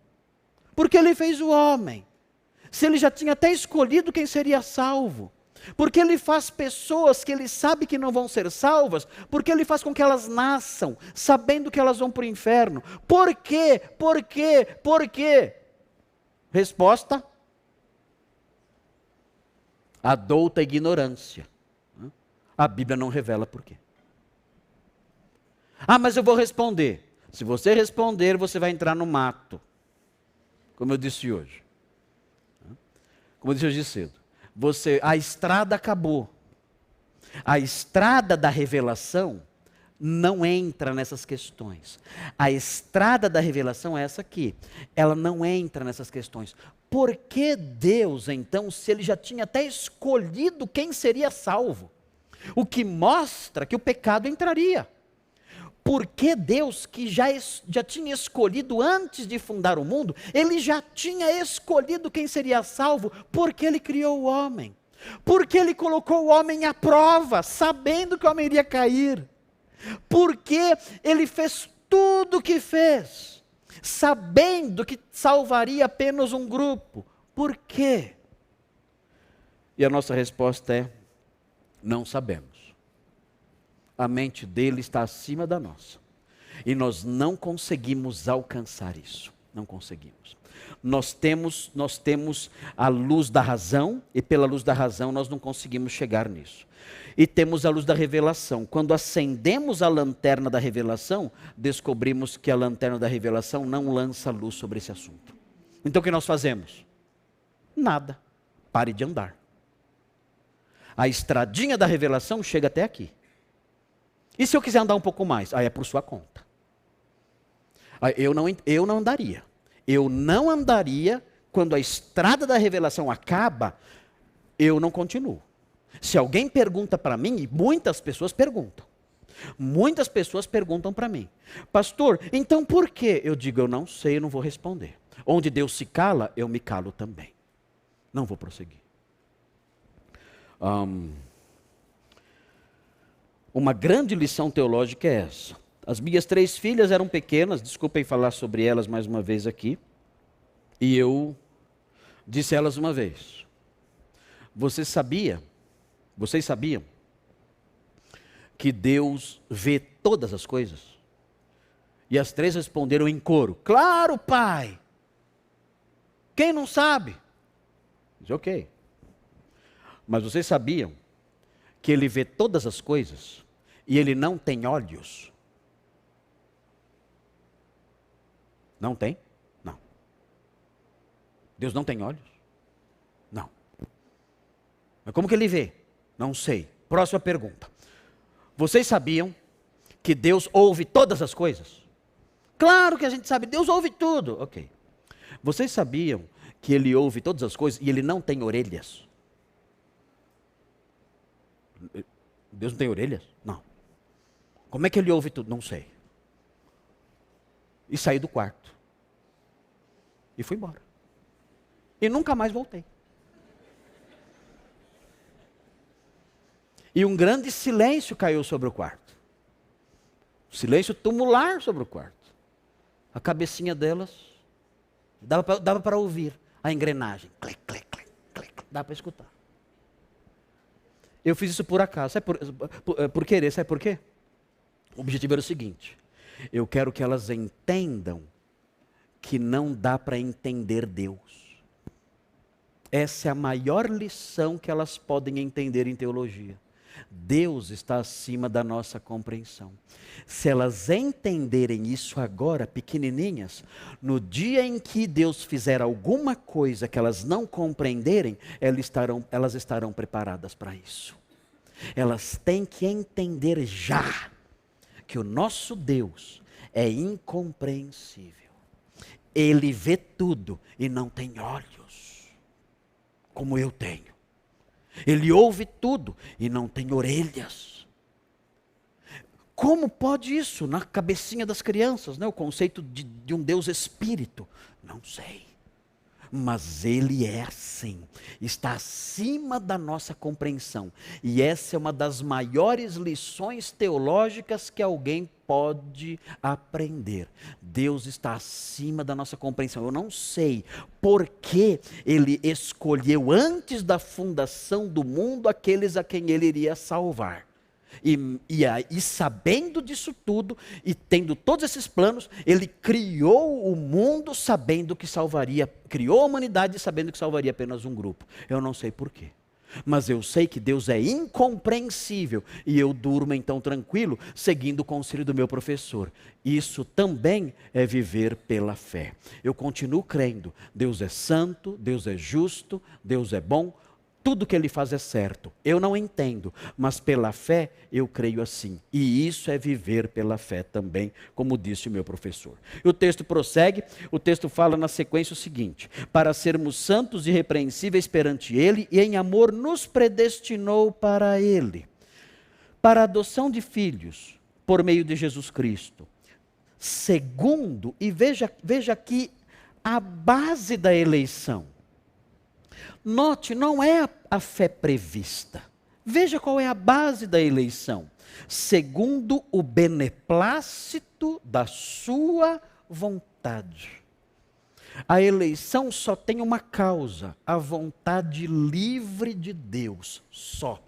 Porque ele fez o homem? Se ele já tinha até escolhido quem seria salvo? Porque ele faz pessoas que ele sabe que não vão ser salvas, porque ele faz com que elas nasçam, sabendo que elas vão para o inferno. Por quê? Por quê? Por quê? Resposta: adulta ignorância. A Bíblia não revela por quê. Ah, mas eu vou responder. Se você responder, você vai entrar no mato. Como eu disse hoje. Como eu disse hoje cedo você, a estrada acabou. A estrada da revelação não entra nessas questões. A estrada da revelação é essa aqui. Ela não entra nessas questões. Por que Deus, então, se ele já tinha até escolhido quem seria salvo? O que mostra que o pecado entraria. Porque Deus, que já, já tinha escolhido antes de fundar o mundo, ele já tinha escolhido quem seria salvo, porque ele criou o homem. Porque ele colocou o homem à prova, sabendo que o homem iria cair. Porque ele fez tudo o que fez, sabendo que salvaria apenas um grupo. Por quê? E a nossa resposta é: não sabemos a mente dele está acima da nossa. E nós não conseguimos alcançar isso. Não conseguimos. Nós temos, nós temos a luz da razão, e pela luz da razão nós não conseguimos chegar nisso. E temos a luz da revelação. Quando acendemos a lanterna da revelação, descobrimos que a lanterna da revelação não lança luz sobre esse assunto. Então o que nós fazemos? Nada. Pare de andar. A estradinha da revelação chega até aqui. E se eu quiser andar um pouco mais? Aí é por sua conta. Eu não, eu não andaria. Eu não andaria quando a estrada da revelação acaba, eu não continuo. Se alguém pergunta para mim, e muitas pessoas perguntam, muitas pessoas perguntam para mim, pastor, então por que? Eu digo, eu não sei, eu não vou responder. Onde Deus se cala, eu me calo também. Não vou prosseguir. Um, uma grande lição teológica é essa. As minhas três filhas eram pequenas, desculpem falar sobre elas mais uma vez aqui. E eu disse a elas uma vez: Você sabia, vocês sabiam, que Deus vê todas as coisas? E as três responderam em coro: Claro, pai. Quem não sabe? Diz, ok. Mas vocês sabiam que ele vê todas as coisas e ele não tem olhos? Não tem? Não. Deus não tem olhos? Não. Mas como que ele vê? Não sei. Próxima pergunta. Vocês sabiam que Deus ouve todas as coisas? Claro que a gente sabe, Deus ouve tudo. Ok. Vocês sabiam que Ele ouve todas as coisas e Ele não tem orelhas? Deus não tem orelhas? Não. Como é que ele ouve tudo? Não sei. E saí do quarto. E fui embora. E nunca mais voltei. E um grande silêncio caiu sobre o quarto. Silêncio tumular sobre o quarto. A cabecinha delas, dava para ouvir a engrenagem. Clic, clic, clic, clic. Dá para escutar. Eu fiz isso por acaso, por, por, por querer, sabe por quê? O objetivo era o seguinte: eu quero que elas entendam que não dá para entender Deus. Essa é a maior lição que elas podem entender em teologia. Deus está acima da nossa compreensão. Se elas entenderem isso agora, pequenininhas, no dia em que Deus fizer alguma coisa que elas não compreenderem, elas estarão, elas estarão preparadas para isso. Elas têm que entender já que o nosso Deus é incompreensível. Ele vê tudo e não tem olhos, como eu tenho. Ele ouve tudo e não tem orelhas. Como pode isso na cabecinha das crianças, né? o conceito de, de um Deus espírito? Não sei. Mas ele é assim, está acima da nossa compreensão. E essa é uma das maiores lições teológicas que alguém pode aprender. Deus está acima da nossa compreensão. Eu não sei por que ele escolheu antes da fundação do mundo aqueles a quem ele iria salvar. E, e, e, sabendo disso tudo, e tendo todos esses planos, ele criou o mundo sabendo que salvaria, criou a humanidade sabendo que salvaria apenas um grupo. Eu não sei porquê. Mas eu sei que Deus é incompreensível e eu durmo então tranquilo, seguindo o conselho do meu professor. Isso também é viver pela fé. Eu continuo crendo. Deus é santo, Deus é justo, Deus é bom, tudo que ele faz é certo. Eu não entendo, mas pela fé eu creio assim. E isso é viver pela fé também, como disse o meu professor. E o texto prossegue, o texto fala na sequência o seguinte: Para sermos santos e repreensíveis perante ele, e em amor nos predestinou para ele, para a adoção de filhos, por meio de Jesus Cristo. Segundo, e veja, veja aqui a base da eleição Note, não é a fé prevista. Veja qual é a base da eleição. Segundo o beneplácito da sua vontade. A eleição só tem uma causa, a vontade livre de Deus, só.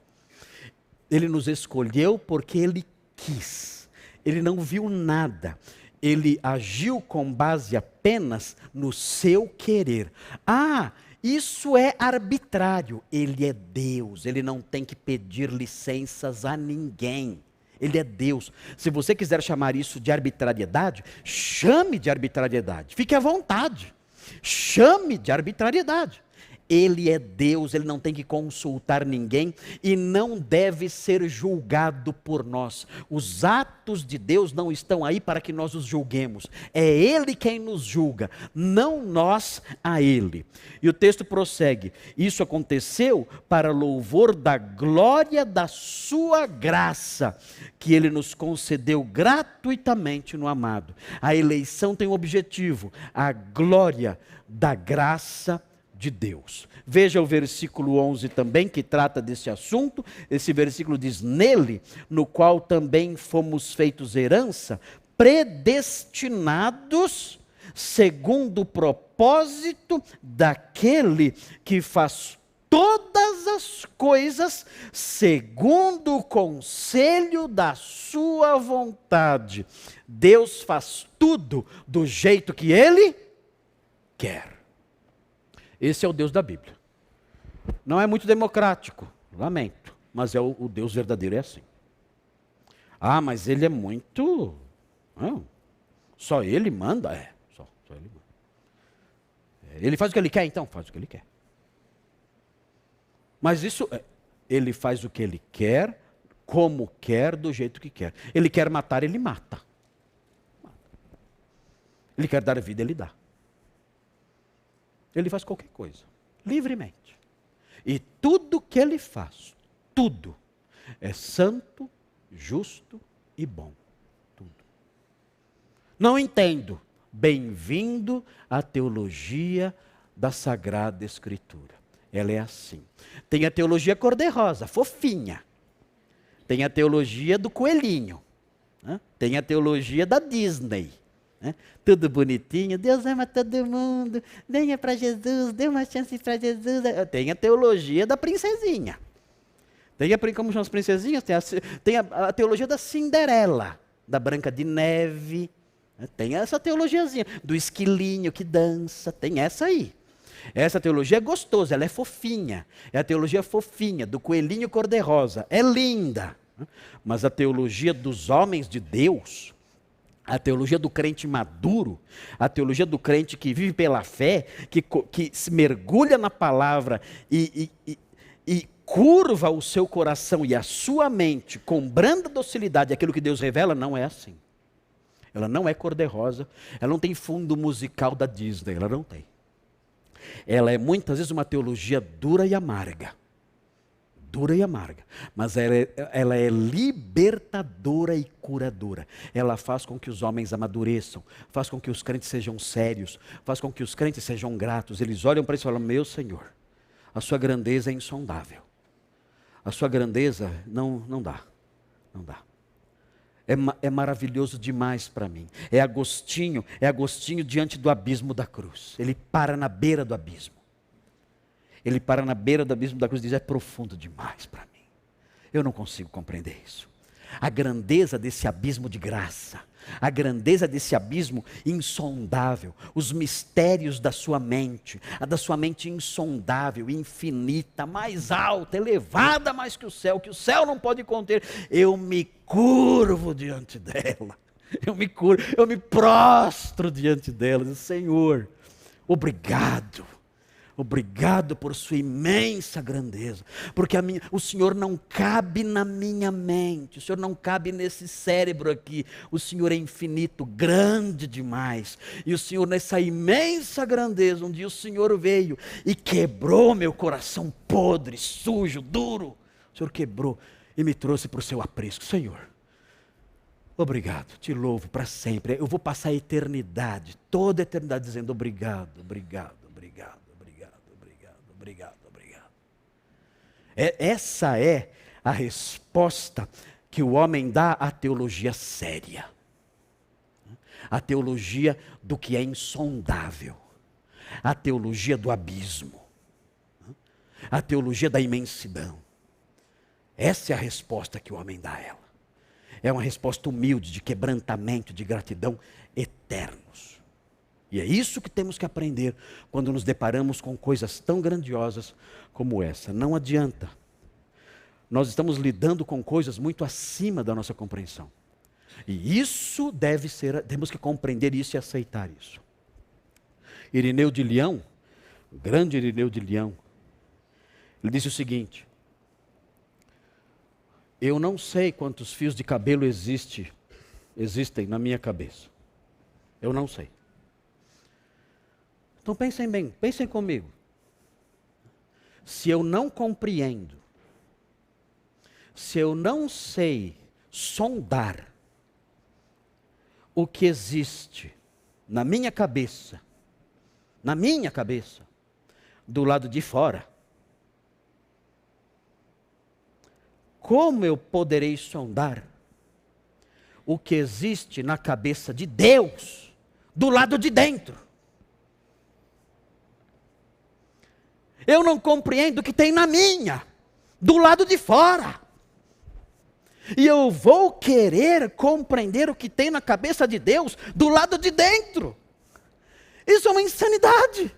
Ele nos escolheu porque ele quis. Ele não viu nada. Ele agiu com base apenas no seu querer. Ah, isso é arbitrário. Ele é Deus, ele não tem que pedir licenças a ninguém. Ele é Deus. Se você quiser chamar isso de arbitrariedade, chame de arbitrariedade. Fique à vontade. Chame de arbitrariedade. Ele é Deus, ele não tem que consultar ninguém e não deve ser julgado por nós. Os atos de Deus não estão aí para que nós os julguemos. É Ele quem nos julga, não nós a Ele. E o texto prossegue: Isso aconteceu para louvor da glória da Sua graça, que Ele nos concedeu gratuitamente no amado. A eleição tem um objetivo: a glória da graça de Deus. Veja o versículo 11 também, que trata desse assunto. Esse versículo diz: Nele, no qual também fomos feitos herança, predestinados segundo o propósito daquele que faz todas as coisas segundo o conselho da sua vontade. Deus faz tudo do jeito que ele quer. Esse é o Deus da Bíblia. Não é muito democrático, lamento, mas é o, o Deus verdadeiro é assim. Ah, mas ele é muito. Não, só ele manda? É, só, só ele manda. É, ele faz o que ele quer, então? Faz o que ele quer. Mas isso, é, ele faz o que ele quer, como quer, do jeito que quer. Ele quer matar, ele mata. Ele quer dar vida, ele dá. Ele faz qualquer coisa, livremente. E tudo que ele faz, tudo, é santo, justo e bom. Tudo. Não entendo. Bem-vindo à teologia da Sagrada Escritura. Ela é assim. Tem a teologia cor-de-rosa, fofinha. Tem a teologia do coelhinho. Né? Tem a teologia da Disney. Né? Tudo bonitinho, Deus ama todo mundo, venha para Jesus, dê uma chance para Jesus. Tem a teologia da princesinha. Tem a, como chamam as princesinhas? Tem, a, tem a, a, teologia da Cinderela, da Branca de Neve. Né? Tem essa teologiazinha, do esquilinho que dança, tem essa aí. Essa teologia é gostosa, ela é fofinha. É a teologia fofinha, do coelhinho cor-de-rosa. É linda. Mas a teologia dos homens de Deus, a teologia do crente maduro, a teologia do crente que vive pela fé, que, que se mergulha na palavra e, e, e, e curva o seu coração e a sua mente com branda docilidade aquilo que Deus revela, não é assim. Ela não é cor-de-rosa, ela não tem fundo musical da Disney, ela não tem. Ela é muitas vezes uma teologia dura e amarga. Dura e amarga. Mas ela é, ela é libertadora e curadora. Ela faz com que os homens amadureçam, faz com que os crentes sejam sérios, faz com que os crentes sejam gratos. Eles olham para isso e falam: Meu Senhor, a sua grandeza é insondável. A sua grandeza não, não dá. Não dá. É, é, maravilhoso demais para mim. É Agostinho, é Agostinho diante do abismo da cruz. Ele para na beira do abismo. Ele para na beira do abismo da cruz e diz: é profundo demais para mim. Eu não consigo compreender isso. A grandeza desse abismo de graça a grandeza desse abismo insondável, os mistérios da sua mente, a da sua mente insondável, infinita, mais alta, elevada mais que o céu, que o céu não pode conter. Eu me curvo diante dela. Eu me curvo, eu me prostro diante dela. Senhor, obrigado Obrigado por sua imensa grandeza, porque minha, o Senhor não cabe na minha mente, o Senhor não cabe nesse cérebro aqui. O Senhor é infinito, grande demais. E o Senhor, nessa imensa grandeza, um dia o Senhor veio e quebrou meu coração podre, sujo, duro. O Senhor quebrou e me trouxe para o seu aprisco. Senhor, obrigado, te louvo para sempre. Eu vou passar a eternidade, toda a eternidade, dizendo obrigado, obrigado, obrigado. Obrigado, obrigado. É, essa é a resposta que o homem dá à teologia séria. A teologia do que é insondável. A teologia do abismo. A teologia da imensidão. Essa é a resposta que o homem dá a ela. É uma resposta humilde, de quebrantamento, de gratidão eternos. E é isso que temos que aprender quando nos deparamos com coisas tão grandiosas como essa. Não adianta. Nós estamos lidando com coisas muito acima da nossa compreensão. E isso deve ser, temos que compreender isso e aceitar isso. Irineu de Leão, grande Irineu de Leão, ele disse o seguinte: Eu não sei quantos fios de cabelo existe, existem na minha cabeça. Eu não sei. Então pensem bem, pensem comigo. Se eu não compreendo, se eu não sei sondar o que existe na minha cabeça, na minha cabeça, do lado de fora, como eu poderei sondar o que existe na cabeça de Deus, do lado de dentro? Eu não compreendo o que tem na minha, do lado de fora. E eu vou querer compreender o que tem na cabeça de Deus do lado de dentro. Isso é uma insanidade.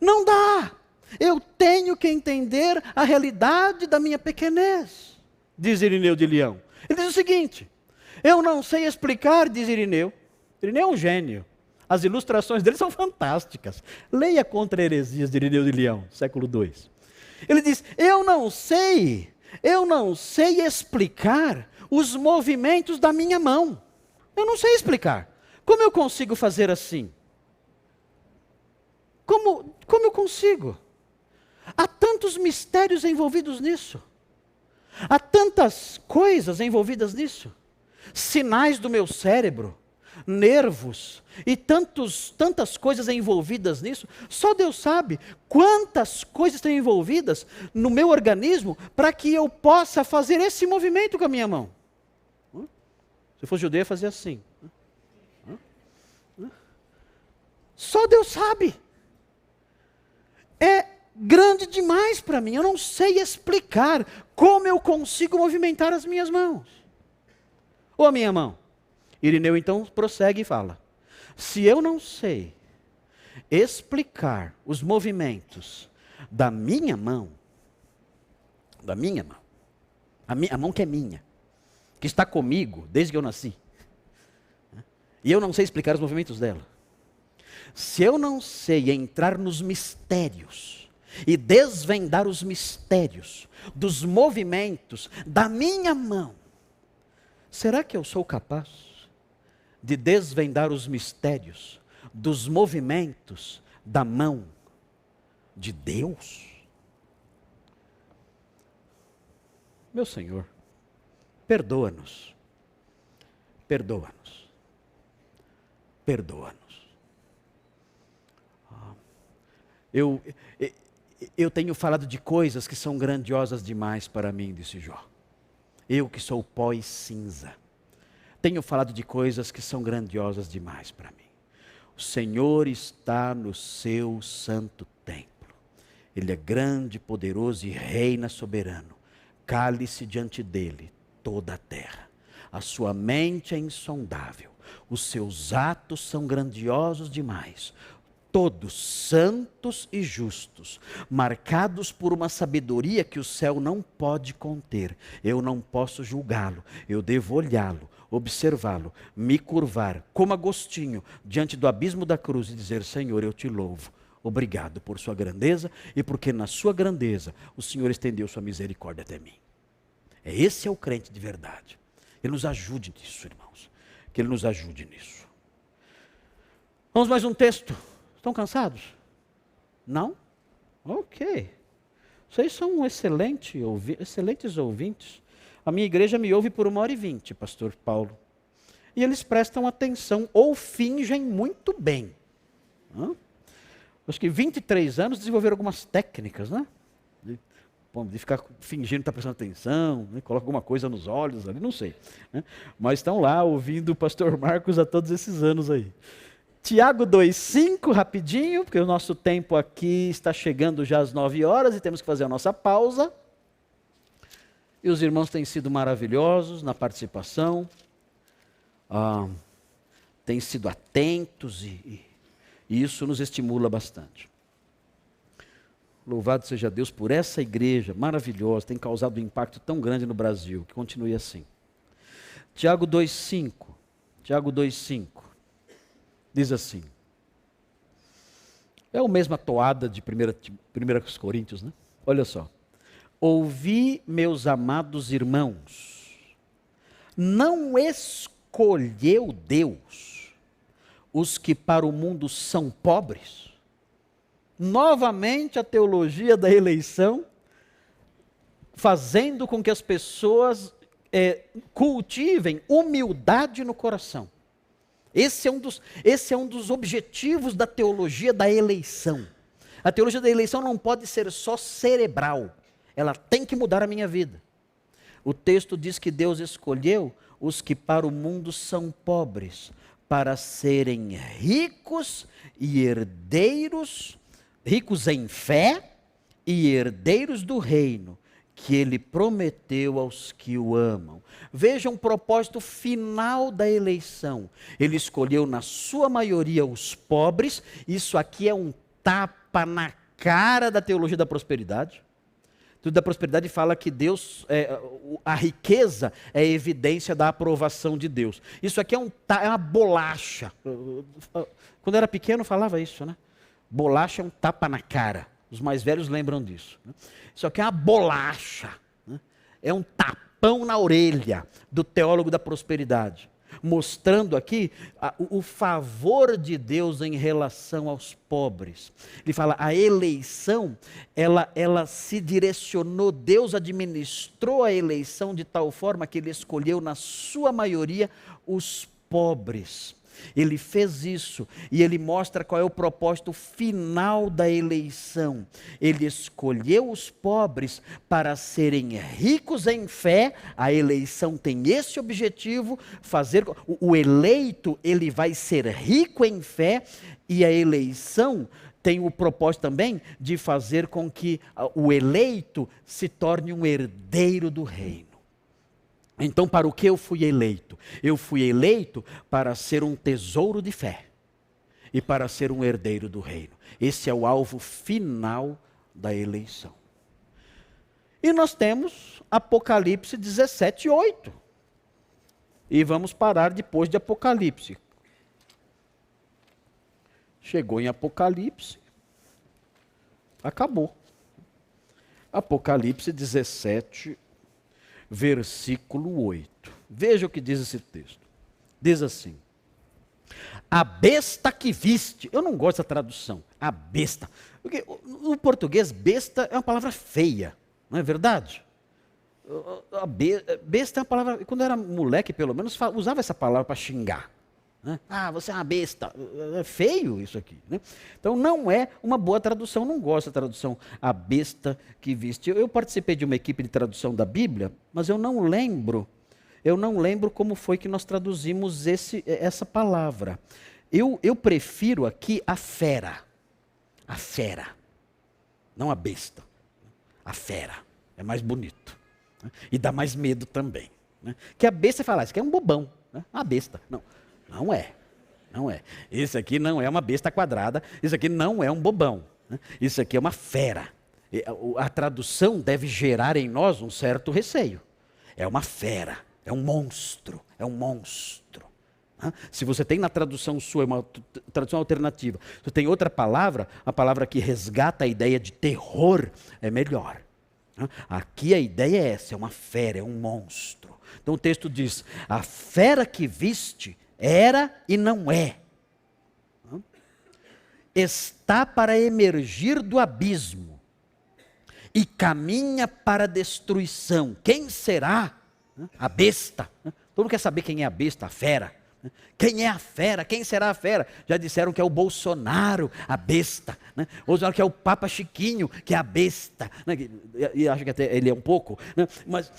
Não dá. Eu tenho que entender a realidade da minha pequenez, diz Irineu de Leão. Ele diz o seguinte: Eu não sei explicar, diz Irineu. Irineu é um gênio. As ilustrações dele são fantásticas. Leia Contra Heresias de Irineu de Leão, século II. Ele diz: Eu não sei, eu não sei explicar os movimentos da minha mão. Eu não sei explicar. Como eu consigo fazer assim? Como, como eu consigo? Há tantos mistérios envolvidos nisso. Há tantas coisas envolvidas nisso. Sinais do meu cérebro nervos e tantos, tantas coisas envolvidas nisso. Só Deus sabe quantas coisas estão envolvidas no meu organismo para que eu possa fazer esse movimento com a minha mão. Se eu fosse judeu, ia fazer assim. Só Deus sabe. É grande demais para mim. Eu não sei explicar como eu consigo movimentar as minhas mãos. Ou a minha mão. Irineu então prossegue e fala: Se eu não sei explicar os movimentos da minha mão, da minha mão, a, minha, a mão que é minha, que está comigo desde que eu nasci, e eu não sei explicar os movimentos dela. Se eu não sei entrar nos mistérios e desvendar os mistérios dos movimentos da minha mão, será que eu sou capaz de desvendar os mistérios dos movimentos da mão de Deus? Meu Senhor, perdoa-nos, perdoa-nos, perdoa-nos. Eu, eu tenho falado de coisas que são grandiosas demais para mim, disse Jó. Eu que sou pó e cinza. Tenho falado de coisas que são grandiosas demais para mim. O Senhor está no seu santo templo. Ele é grande, poderoso e reina soberano. Cale-se diante dele toda a terra. A sua mente é insondável. Os seus atos são grandiosos demais todos santos e justos, marcados por uma sabedoria que o céu não pode conter. Eu não posso julgá-lo, eu devo olhá-lo, observá-lo, me curvar, como Agostinho, diante do abismo da cruz e dizer: Senhor, eu te louvo. Obrigado por sua grandeza e porque na sua grandeza o Senhor estendeu sua misericórdia até mim. É esse é o crente de verdade. Ele nos ajude nisso, irmãos. Que ele nos ajude nisso. Vamos mais um texto. Estão cansados? Não? Ok. Vocês são excelente, excelentes ouvintes. A minha igreja me ouve por uma hora e vinte, pastor Paulo. E eles prestam atenção ou fingem muito bem. Hã? Acho que 23 anos desenvolveram algumas técnicas, né? De, de ficar fingindo estar prestando atenção, né? coloca alguma coisa nos olhos ali, não sei. Né? Mas estão lá ouvindo o pastor Marcos há todos esses anos aí. Tiago 2,5, rapidinho, porque o nosso tempo aqui está chegando já às 9 horas e temos que fazer a nossa pausa. E os irmãos têm sido maravilhosos na participação, ah, têm sido atentos e, e, isso nos estimula bastante. Louvado seja Deus por essa igreja maravilhosa, tem causado um impacto tão grande no Brasil, que continue assim. Tiago 2,5. Tiago 2,5 diz assim. É a mesma toada de 1 Coríntios, né? Olha só. Ouvi, meus amados irmãos, não escolheu Deus os que para o mundo são pobres? Novamente a teologia da eleição, fazendo com que as pessoas é, cultivem humildade no coração. Esse é, um dos, esse é um dos objetivos da teologia da eleição. A teologia da eleição não pode ser só cerebral, ela tem que mudar a minha vida. O texto diz que Deus escolheu os que para o mundo são pobres, para serem ricos e herdeiros, ricos em fé e herdeiros do reino que ele prometeu aos que o amam. Veja um propósito final da eleição. Ele escolheu, na sua maioria, os pobres. Isso aqui é um tapa na cara da teologia da prosperidade. Tudo da prosperidade fala que Deus, é, a riqueza é evidência da aprovação de Deus. Isso aqui é, um, é uma bolacha. Quando eu era pequeno falava isso, né? Bolacha é um tapa na cara. Os mais velhos lembram disso. Né? Isso aqui é uma bolacha. Né? É um tapão na orelha do teólogo da prosperidade. Mostrando aqui a, o, favor de Deus em relação aos pobres. Ele fala: a eleição, ela, ela se direcionou, Deus administrou a eleição de tal forma que ele escolheu, na sua maioria, os pobres. Ele fez isso e ele mostra qual é o propósito final da eleição. Ele escolheu os pobres para serem ricos em fé. A eleição tem esse objetivo, fazer o, eleito, ele vai ser rico em fé e a eleição tem o propósito também de fazer com que o eleito se torne um herdeiro do reino. Então, para o que eu fui eleito? Eu fui eleito para ser um tesouro de fé. e para ser um herdeiro do reino. Esse é o alvo final da eleição. E nós temos Apocalipse 17, 8. E vamos parar depois de Apocalipse. Chegou em Apocalipse, acabou. Apocalipse 17, versículo 8. Veja o que diz esse texto. Diz assim: A besta que viste. Eu não gosto da tradução. A besta. Porque no português, besta é uma palavra feia, não é verdade? A besta é uma palavra. Quando eu era moleque, pelo menos, usava essa palavra para xingar. Né? Ah, você é uma besta. É feio isso aqui. Né? Então não é uma boa tradução, não gosto da tradução a besta que viste. Eu participei de uma equipe de tradução da Bíblia, mas eu não lembro, eu não lembro como foi que nós traduzimos esse, essa palavra. Eu, eu prefiro aqui a fera. A fera. Não a besta. A fera. É mais bonito. Né? E dá mais medo também. Né? Que a besta fala, isso aqui é um bobão. Né? A besta. Não. Não é. Não é. Isso aqui não é uma besta quadrada, isso aqui não é um bobão. Né? Isso aqui é uma fera. A tradução deve gerar em nós um certo receio. É uma fera, é um monstro, é um monstro. Né? Se você tem na tradução sua, uma tradução alternativa, você tem outra palavra, a palavra que resgata a ideia de terror, é melhor. Né? Aqui a ideia é essa, é uma fera, é um monstro. Então o texto diz: a fera que viste era e não é. Está para emergir do abismo e caminha para a destruição. Quem será? A besta. Todo mundo quer saber quem é a besta, a fera. Quem é a fera? Quem será a fera? Já disseram que é o Bolsonaro, a besta. Né? Ou que é o Papa Chiquinho, que é a besta. Né? E acho que até ele é um pouco. Né? Mas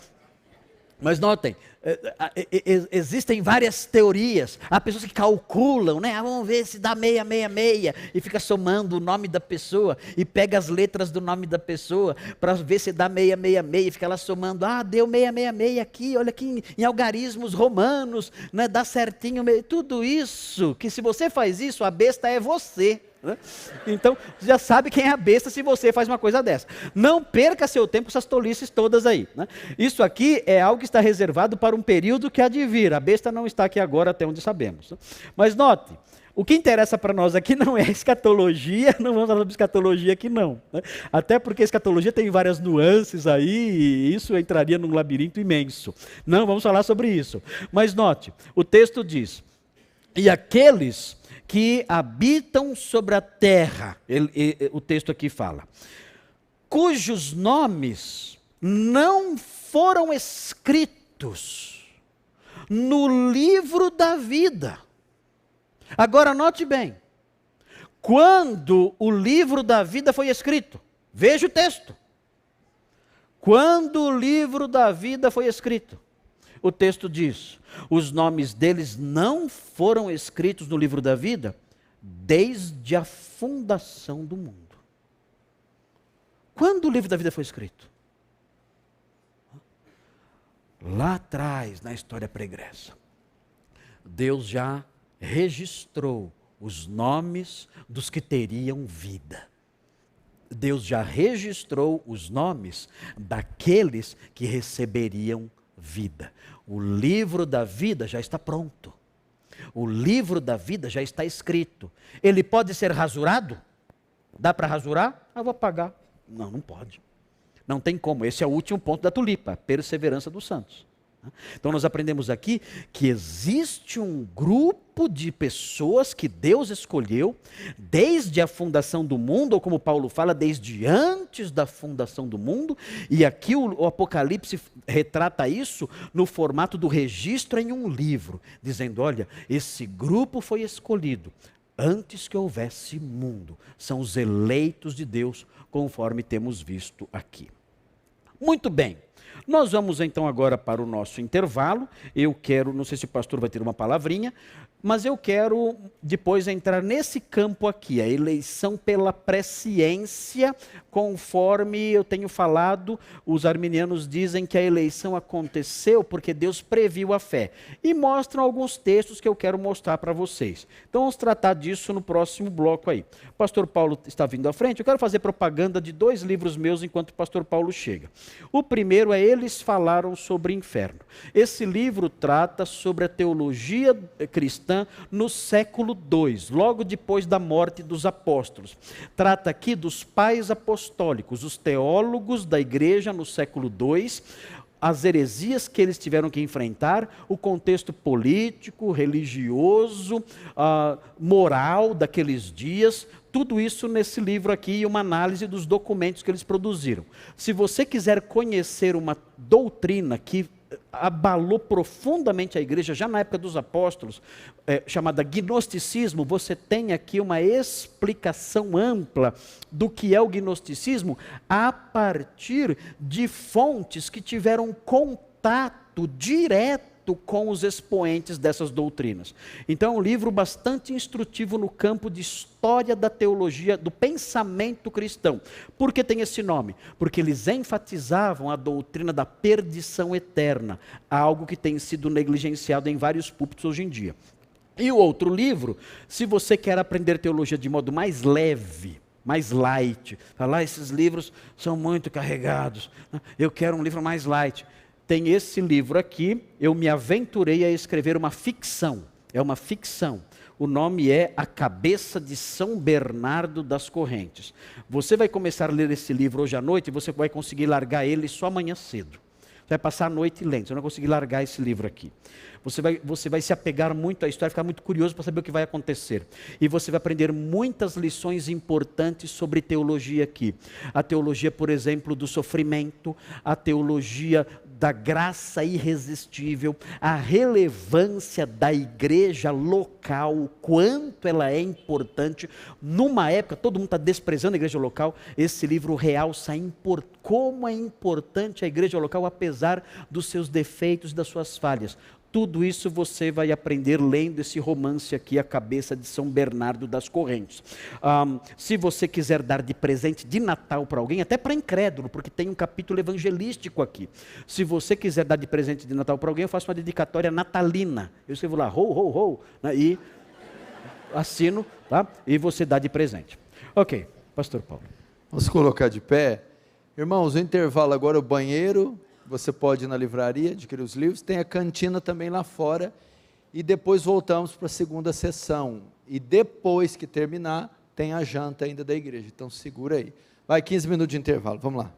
mas notem, eh, existem várias teorias. Há pessoas que calculam, né? Ah, vamos ver se dá meia, meia, meia. E fica somando o nome da pessoa. E pega as letras do nome da pessoa para ver se dá meia, meia, meia. E fica lá somando. Ah, deu meia, meia, meia aqui. Olha aqui em, algarismos romanos. Né? Dá certinho. Tudo isso. Que se você faz isso, a besta é você. Né? Então, já sabe quem é a besta se você faz uma coisa dessa. Não perca seu tempo com essas tolices todas aí. Né? Isso aqui é algo que está reservado para um período que há de vir. A besta não está aqui agora, até onde sabemos. Né? Mas note, o que interessa para nós aqui *laughs* não é escatologia, não vamos falar de escatologia aqui não. Né? Até porque escatologia tem várias nuances aí, e isso entraria num labirinto imenso. Não vamos falar sobre isso. Mas note, o texto diz: E aqueles que habitam sobre a terra, ele, ele, o texto aqui fala, cujos nomes não foram escritos no livro da vida. Agora note bem, quando o livro da vida foi escrito, veja o texto. Quando o livro da vida foi escrito, o texto diz: os nomes deles não foram escritos no livro da vida desde a fundação do mundo. Quando o livro da vida foi escrito? Lá atrás, na história pregressa, Deus já registrou os nomes dos que teriam vida. Deus já registrou os nomes daqueles que receberiam vida. O livro da vida já está pronto. O livro da vida já está escrito. Ele pode ser rasurado? Dá para rasurar? Ah, vou pagar. Não, não pode. Não tem como. Esse é o último ponto da tulipa, perseverança dos santos. Então nós aprendemos aqui que existe um grupo de pessoas que Deus escolheu desde a fundação do mundo, ou como Paulo fala, desde antes da fundação do mundo, e aqui o, o Apocalipse retrata isso no formato do registro em um livro, dizendo: olha, esse grupo foi escolhido antes que houvesse mundo, são os eleitos de Deus, conforme temos visto aqui. Muito bem. Nós vamos então agora para o nosso intervalo. Eu quero, não sei se o pastor vai ter uma palavrinha, mas eu quero depois entrar nesse campo aqui, a eleição pela presciência, conforme eu tenho falado, os arminianos dizem que a eleição aconteceu porque Deus previu a fé. E mostram alguns textos que eu quero mostrar para vocês. Então vamos tratar disso no próximo bloco aí. O pastor Paulo está vindo à frente, eu quero fazer propaganda de dois livros meus enquanto o pastor Paulo chega. O primeiro é Eles Falaram sobre o Inferno. Esse livro trata sobre a teologia cristã cristã no século II, logo depois da morte dos apóstolos. Trata aqui dos pais apostólicos, os teólogos da igreja no século II, as heresias que eles tiveram que enfrentar, o contexto político, religioso, uh, moral daqueles dias, tudo isso nesse livro aqui e uma análise dos documentos que eles produziram. Se você quiser conhecer uma doutrina que abalou profundamente a igreja, já na época dos apóstolos, é, chamada gnosticismo, você tem aqui uma explicação ampla do que é o gnosticismo a partir de fontes que tiveram contato direto com os expoentes dessas doutrinas. Então, é um livro bastante instrutivo no campo de história da teologia, do pensamento cristão. Por que tem esse nome? Porque eles enfatizavam a doutrina da perdição eterna, algo que tem sido negligenciado em vários púlpitos hoje em dia. E o outro livro, se você quer aprender teologia de modo mais leve, mais light, falar ah, esses livros são muito carregados, eu quero um livro mais light tem esse livro aqui, eu me aventurei a escrever uma ficção. É uma ficção. O nome é A Cabeça de São Bernardo das Correntes. Você vai começar a ler esse livro hoje à noite e você vai conseguir largar ele só amanhã cedo. Você vai passar a noite lendo, você não vai conseguir largar esse livro aqui. Você vai, você vai se apegar muito à história, ficar muito curioso para saber o que vai acontecer. E você vai aprender muitas lições importantes sobre teologia aqui. A teologia, por exemplo, do sofrimento, a teologia da graça irresistível, a relevância da igreja local, o quanto ela é importante. Numa época, todo mundo está desprezando a igreja local, esse livro realça como é importante a igreja local, apesar dos seus defeitos e das suas falhas. Tudo isso você vai aprender lendo esse romance aqui, A Cabeça de São Bernardo das Correntes. Um, se você quiser dar de presente de Natal para alguém, até para incrédulo, porque tem um capítulo evangelístico aqui. Se você quiser dar de presente de Natal para alguém, eu faço uma dedicatória natalina. Eu escrevo lá, ho, ho, ho, né, e assino, tá? E você dá de presente. Ok, Pastor Paulo. Vamos colocar de pé. Irmãos, o intervalo agora, o banheiro você pode ir na livraria, adquirir os livros, tem a cantina também lá fora, e depois voltamos para a segunda sessão. E depois que terminar, tem a janta ainda da igreja. Então segura aí. Vai, 15 minutos de intervalo, vamos lá.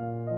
う。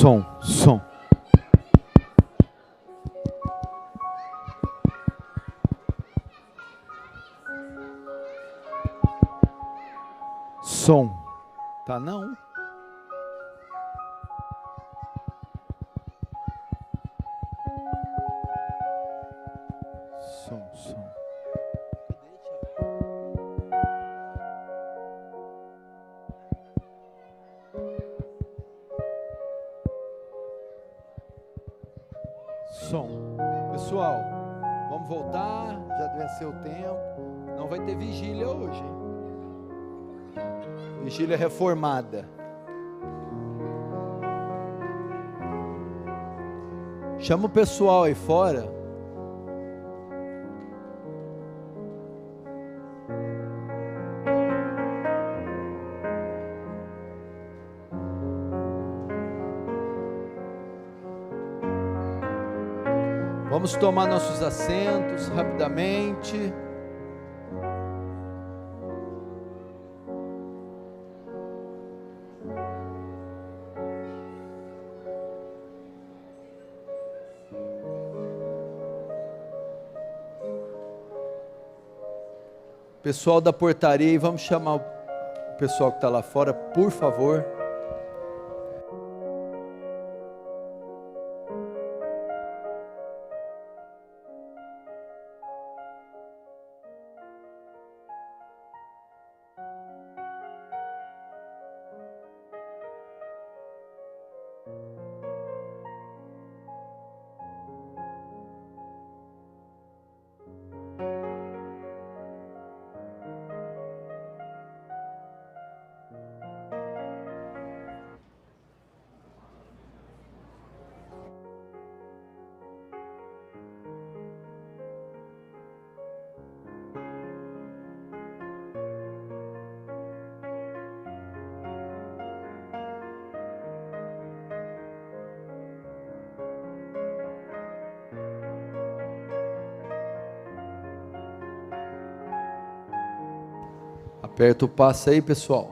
Som, som. Som. Tá não? Vigília reformada. Chama o pessoal aí fora. Vamos tomar nossos assentos rapidamente. Pessoal da portaria, vamos chamar o pessoal que está lá fora, por favor. Aperta o passo aí, pessoal.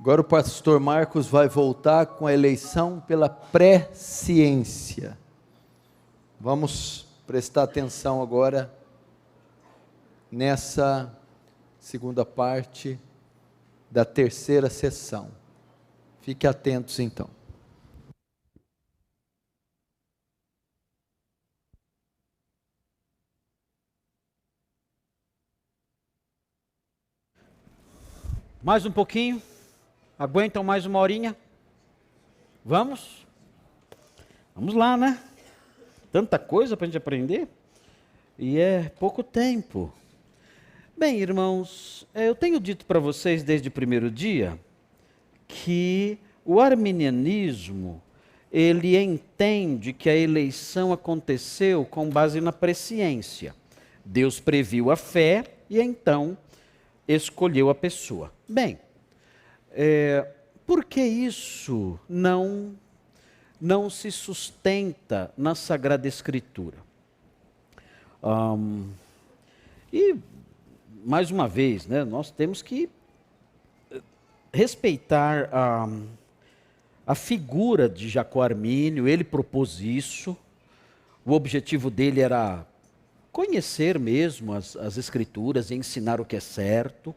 Agora o pastor Marcos vai voltar com a eleição pela pré-ciência. Vamos prestar atenção agora nessa segunda parte da terceira sessão. Fique atentos então. Mais um pouquinho? Aguentam mais uma horinha? Vamos? Vamos lá, né? Tanta coisa para a gente aprender. E é pouco tempo. Bem, irmãos, é, eu tenho dito para vocês desde o primeiro dia que o arminianismo ele entende que a eleição aconteceu com base na presciência. Deus previu a fé e então escolheu a pessoa. Bem, é, por que isso não não se sustenta na Sagrada Escritura? Um, e mais uma vez, né, nós temos que eh, respeitar a, a figura de Jacó Armínio, ele propôs isso, o objetivo dele era conhecer mesmo as, as Escrituras e ensinar o que é certo.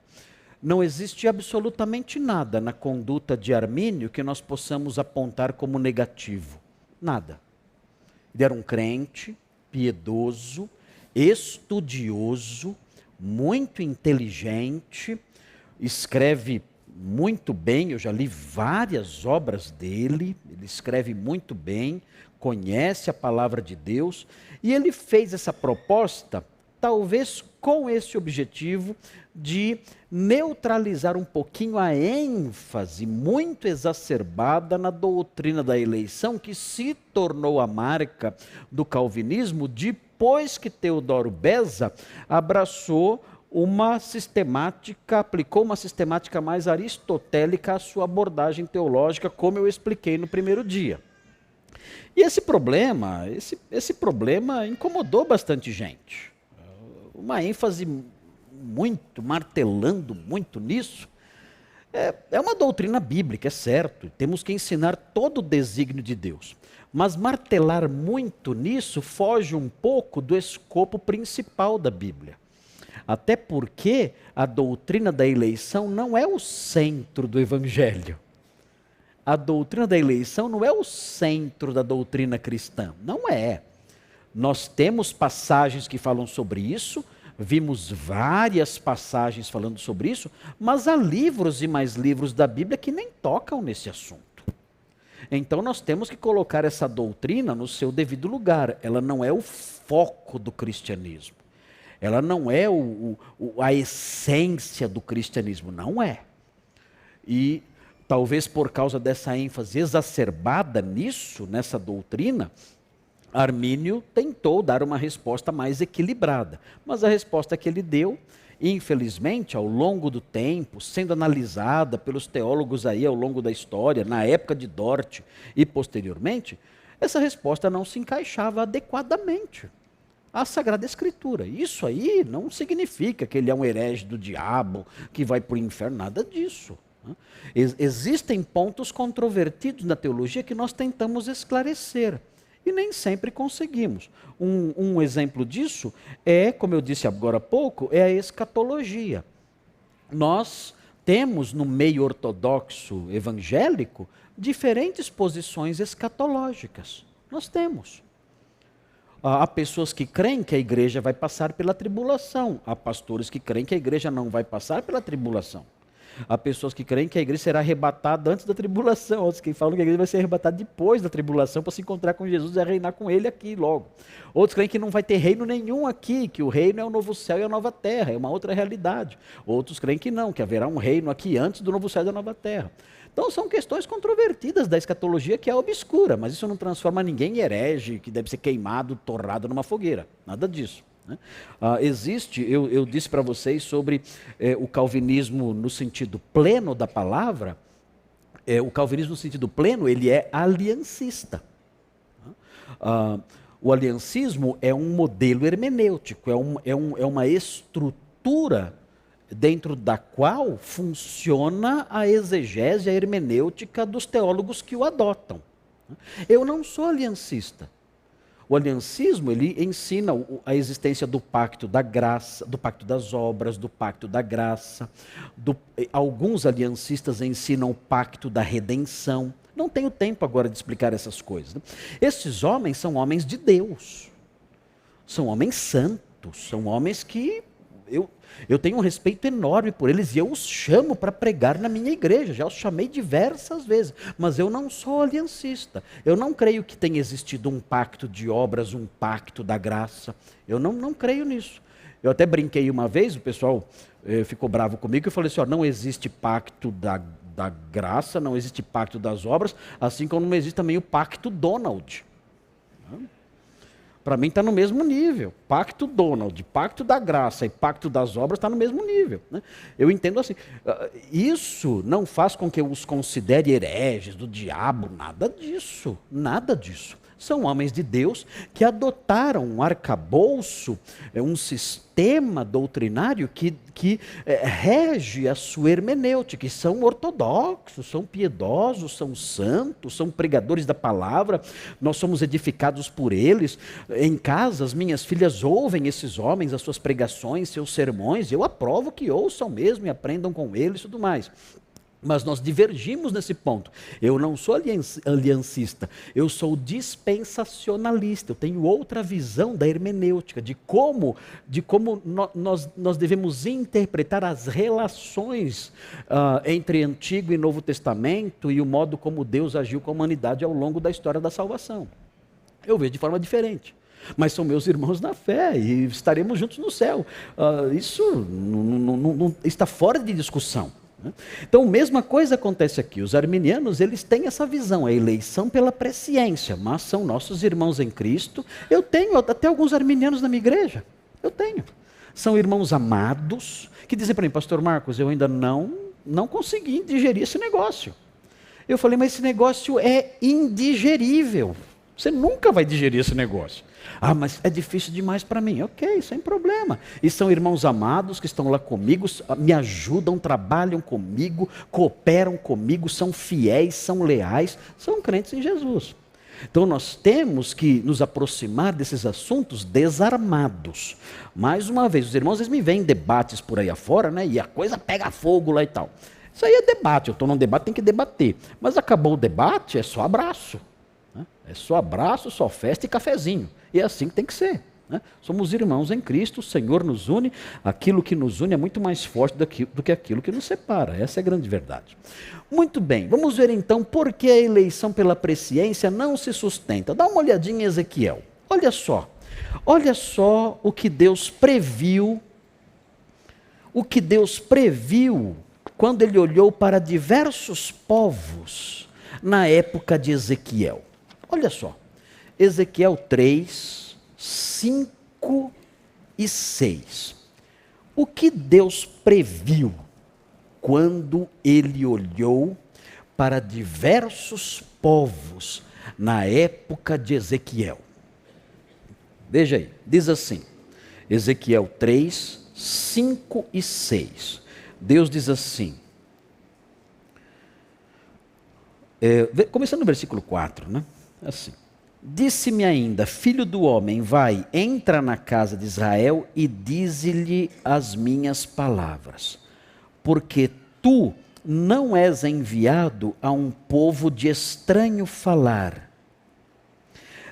Não existe absolutamente nada na conduta de Armínio que nós possamos apontar como negativo. Nada. Ele era um crente, piedoso, estudioso, muito inteligente, escreve muito bem, eu já li várias obras dele, ele escreve muito bem, conhece a palavra de Deus, e ele fez essa proposta, talvez com esse objetivo de neutralizar um pouquinho a ênfase muito exacerbada na doutrina da eleição, que se tornou a marca do calvinismo depois que Teodoro Beza abraçou uma sistemática, aplicou uma sistemática mais aristotélica à sua abordagem teológica, como eu expliquei no primeiro dia. E esse problema, esse, esse problema incomodou bastante gente. Uma ênfase muito, martelando muito nisso. É, é uma doutrina bíblica, é certo. Temos que ensinar todo o desígnio de Deus. Mas martelar muito nisso foge um pouco do escopo principal da Bíblia. Até porque a doutrina da eleição não é o centro do Evangelho. A doutrina da eleição não é o centro da doutrina cristã. Não é. Nós temos passagens que falam sobre isso, vimos várias passagens falando sobre isso, mas há livros e mais livros da Bíblia que nem tocam nesse assunto. Então nós temos que colocar essa doutrina no seu devido lugar. Ela não é o foco do cristianismo. Ela não é o, o, a essência do cristianismo. Não é. E talvez por causa dessa ênfase exacerbada nisso, nessa doutrina, Armínio tentou dar uma resposta mais equilibrada. Mas a resposta que ele deu infelizmente, ao longo do tempo, sendo analisada pelos teólogos aí ao longo da história, na época de Dort e posteriormente, essa resposta não se encaixava adequadamente à Sagrada Escritura. Isso aí não significa que ele é um herege do diabo, que vai para o inferno, nada disso. Né? Existem pontos controvertidos na teologia que nós tentamos esclarecer e nem sempre conseguimos. Um, um, exemplo disso é, como eu disse agora há pouco, é a escatologia. Nós temos no meio ortodoxo evangélico diferentes posições escatológicas. Nós temos. Há pessoas que creem que a igreja vai passar pela tribulação, há pastores que creem que a igreja não vai passar pela tribulação. Há pessoas que creem que a igreja será arrebatada antes da tribulação, outros que falam que a igreja vai ser arrebatada depois da tribulação para se encontrar com Jesus e reinar com ele aqui logo. Outros creem que não vai ter reino nenhum aqui, que o reino é o novo céu e a nova terra, é uma outra realidade. Outros creem que não, que haverá um reino aqui antes do novo céu e da nova terra. Então são questões controvertidas da escatologia que é obscura, mas isso não transforma ninguém em herege, que deve ser queimado, torrado numa fogueira. Nada disso. Ah, existe, eu, eu disse para vocês sobre eh, o calvinismo no sentido pleno da palavra. Eh, o calvinismo no sentido pleno, ele é aliancista. Ah, o aliancismo é um modelo hermenêutico, é, um, é, um, é uma estrutura dentro da qual funciona a exegese, a hermenêutica dos teólogos que o adotam. Eu não sou aliancista. O aliancismo, ele ensina a existência do pacto da graça, do pacto das obras, do pacto da graça. Do, alguns aliancistas ensinam o pacto da redenção. Não tenho tempo agora de explicar essas coisas. Né? Esses homens são homens de Deus. São homens santos, são homens que eu, eu tenho um respeito enorme por eles e eu os chamo para pregar na minha igreja. Já os chamei diversas vezes, mas eu não sou aliancista. Eu não creio que tenha existido um pacto de obras, um pacto da graça. Eu não, não creio nisso. Eu até brinquei uma vez, o pessoal eh, ficou bravo comigo, eu falei assim: ó, não existe pacto da, da graça, não existe pacto das obras, assim como não existe também o pacto Donald. Para mim está no mesmo nível. Pacto Donald, pacto da graça e pacto das obras está no mesmo nível. Né? Eu entendo assim. Ah, isso não faz com que eu os considere hereges do diabo, nada disso. Nada disso são homens de Deus que adotaram um arcabouço, é, um sistema doutrinário que, que é, rege a sua hermenêutica, que são ortodoxos, são piedosos, são santos, são pregadores da palavra, nós somos edificados por eles. Em casa, as minhas filhas ouvem esses homens, as suas pregações, seus sermões, eu aprovo que ouçam mesmo e aprendam com eles e tudo mais. Mas nós divergimos nesse ponto. Eu não sou aliancista, eu sou dispensacionalista. Eu tenho outra visão da hermenêutica, de como, de como nós, nós devemos interpretar as relações uh, entre Antigo e Novo Testamento e o modo como Deus agiu com a humanidade ao longo da história da salvação. Eu vejo de forma diferente. Mas são meus irmãos na fé e estaremos juntos no céu. Uh, isso não, não, não, está fora de discussão. Né? Então, mesma coisa acontece aqui. Os arminianos, eles têm essa visão, a eleição pela presciência, mas são nossos irmãos em Cristo. Eu tenho até alguns arminianos na minha igreja. Eu tenho. São irmãos amados que dizem para mim, Pastor Marcos, eu ainda não, não consegui digerir esse negócio. Eu falei, mas esse negócio é indigerível. Você nunca vai digerir esse negócio. Ah, mas é difícil demais para mim. Ok, sem problema. E são irmãos amados que estão lá comigo, me ajudam, trabalham comigo, cooperam comigo, são fiéis, são leais, são crentes em Jesus. Então nós temos que nos aproximar desses assuntos desarmados. Mais uma vez, os irmãos eles me veem em debates por aí afora, né? E a coisa pega fogo lá e tal. Isso aí é debate. Eu estou num debate, tem que debater. Mas acabou o debate, é só abraço. Né? É só abraço, só festa e cafezinho. E é assim que tem que ser. Né? Somos irmãos em Cristo, o Senhor nos une, aquilo que nos une é muito mais forte do que, aquilo que nos separa. Essa é a grande verdade. Muito bem, vamos ver então por que a eleição pela presciência não se sustenta. Dá uma olhadinha em Ezequiel. Olha só. Olha só o que Deus previu. O que Deus previu quando ele olhou para diversos povos na época de Ezequiel. Olha só. Ezequiel 3, 5 e 6. O que Deus previu quando ele olhou para diversos povos na época de Ezequiel? Veja aí, diz assim, Ezequiel 3, 5 e 6. Deus diz assim, é, começando no versículo 4, né? Assim. Disse-me ainda, filho do homem, vai, entra na casa de Israel e dize-lhe as minhas palavras, porque tu não és enviado a um povo de estranho falar,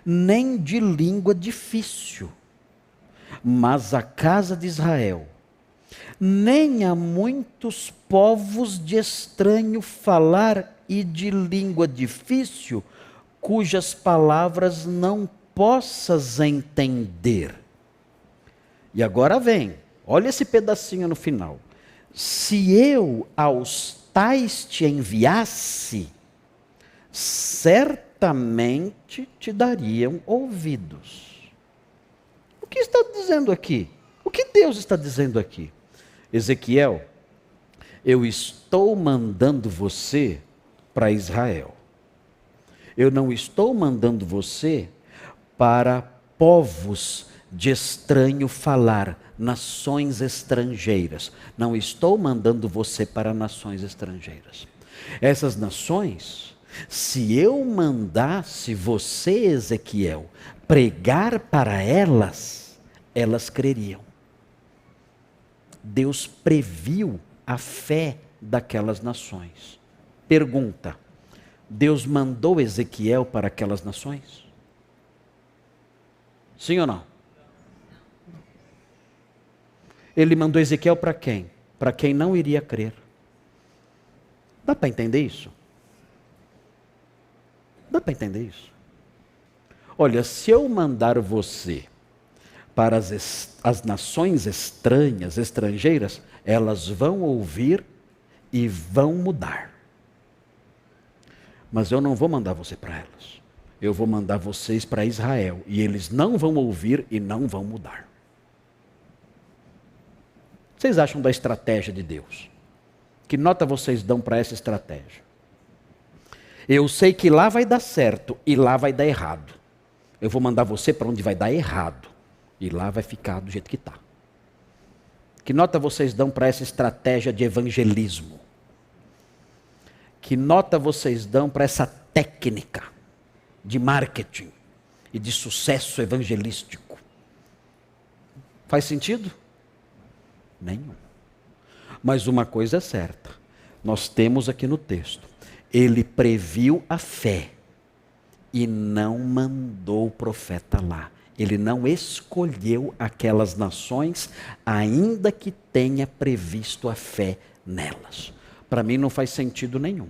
nem de língua difícil, mas a casa de Israel, nem a muitos povos de estranho falar e de língua difícil, cujas palavras não possas entender. E agora vem, olha esse pedacinho no final. Se eu aos tais te enviasse, certamente te dariam ouvidos. O que está dizendo aqui? O que Deus está dizendo aqui? Ezequiel, eu estou mandando você para Israel. Eu não estou mandando você para povos de estranho falar, nações estrangeiras. Não estou mandando você para nações estrangeiras. Essas nações, se eu mandasse você, Ezequiel, pregar para elas, elas creriam. Deus previu a fé daquelas nações. Pergunta: Deus mandou Ezequiel para aquelas nações? Sim ou não? Ele mandou Ezequiel para quem? Para quem não iria crer. Dá para entender isso? Dá para entender isso? Olha, se eu mandar você para as, as nações estranhas, estrangeiras, elas vão ouvir e vão mudar. Mas eu não vou mandar você para elas. Eu vou mandar vocês para Israel. E eles não vão ouvir e não vão mudar. Vocês acham da estratégia de Deus? Que nota vocês dão para essa estratégia? Eu sei que lá vai dar certo e lá vai dar errado. Eu vou mandar você para onde vai dar errado. E lá vai ficar do jeito que está. Que nota vocês dão para essa estratégia de evangelismo? Que nota vocês dão para essa técnica de marketing e de sucesso evangelístico? Faz sentido? Nenhum. Mas uma coisa é certa, nós temos aqui no texto: ele previu a fé e não mandou o profeta lá. Ele não escolheu aquelas nações, ainda que tenha previsto a fé nelas. Para mim não faz sentido nenhum.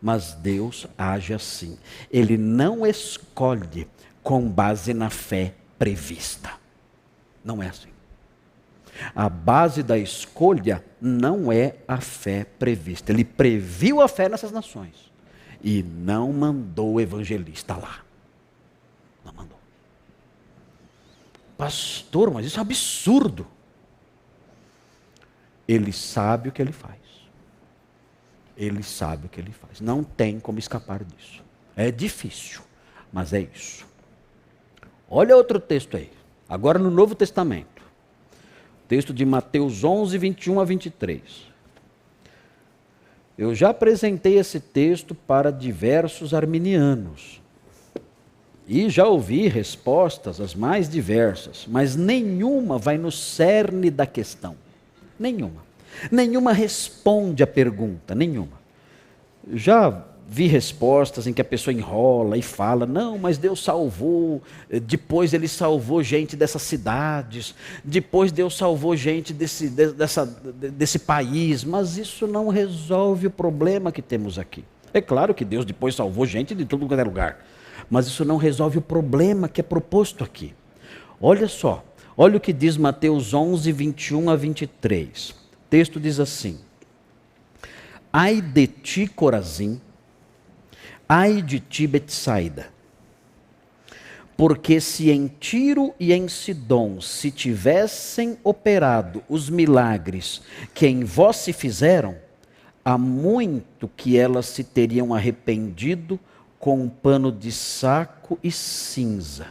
Mas Deus age assim. Ele não escolhe com base na fé prevista. Não é assim. A base da escolha não é a fé prevista. Ele previu a fé nessas nações e não mandou o evangelista lá. Não mandou. Pastor, mas isso é absurdo. Ele sabe o que ele faz. Ele sabe o que ele faz. Não tem como escapar disso. É difícil, mas é isso. Olha outro texto aí. Agora no Novo Testamento. Texto de Mateus 11, 21 a 23. Eu já apresentei esse texto para diversos arminianos. E já ouvi respostas as mais diversas, mas nenhuma vai no cerne da questão. Nenhuma. Nenhuma responde à pergunta, nenhuma. Já vi respostas em que a pessoa enrola e fala: não, mas Deus salvou, depois Ele salvou gente dessas cidades, depois Deus salvou gente desse, dessa, desse país, mas isso não resolve o problema que temos aqui. É claro que Deus depois salvou gente de todo lugar, mas isso não resolve o problema que é proposto aqui. Olha só, olha o que diz Mateus 11, 21 a 23. Texto diz assim: Ai de ti, Corazim, Ai de ti, Betsaida, porque se em Tiro e em Sidom se tivessem operado os milagres que em vós se fizeram, há muito que elas se teriam arrependido com um pano de saco e cinza.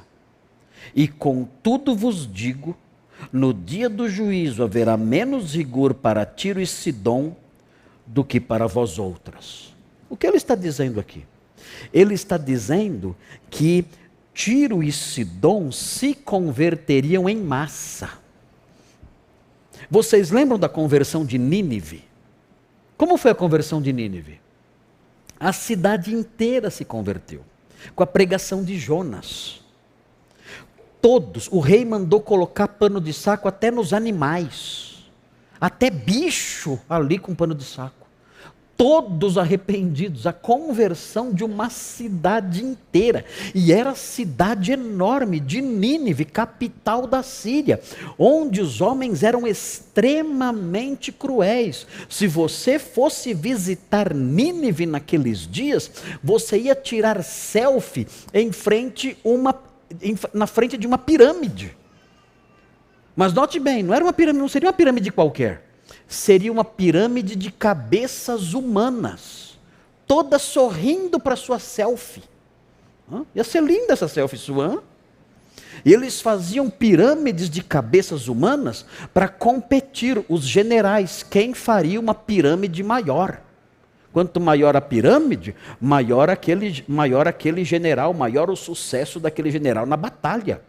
E contudo vos digo, no dia do juízo haverá menos rigor para Tiro e Sidom do que para vós outras. O que ele está dizendo aqui? Ele está dizendo que Tiro e Sidom se converteriam em massa. Vocês lembram da conversão de Nínive? Como foi a conversão de Nínive? A cidade inteira se converteu com a pregação de Jonas. Todos, o rei mandou colocar pano de saco até nos animais, até bicho ali com pano de saco todos arrependidos, a conversão de uma cidade inteira. E era cidade enorme de Nínive, capital da Síria, onde os homens eram extremamente cruéis. Se você fosse visitar Nínive naqueles dias, você ia tirar selfie em frente uma na frente de uma pirâmide. Mas note bem, não era uma pirâmide, não seria uma pirâmide qualquer seria uma pirâmide de cabeças humanas, toda sorrindo para sua selfie. Hã? Ia ser linda essa selfie sua. E eles faziam pirâmides de cabeças humanas para competir os generais, quem faria uma pirâmide maior. Quanto maior a pirâmide, maior aquele, maior aquele general, maior o sucesso daquele general na batalha.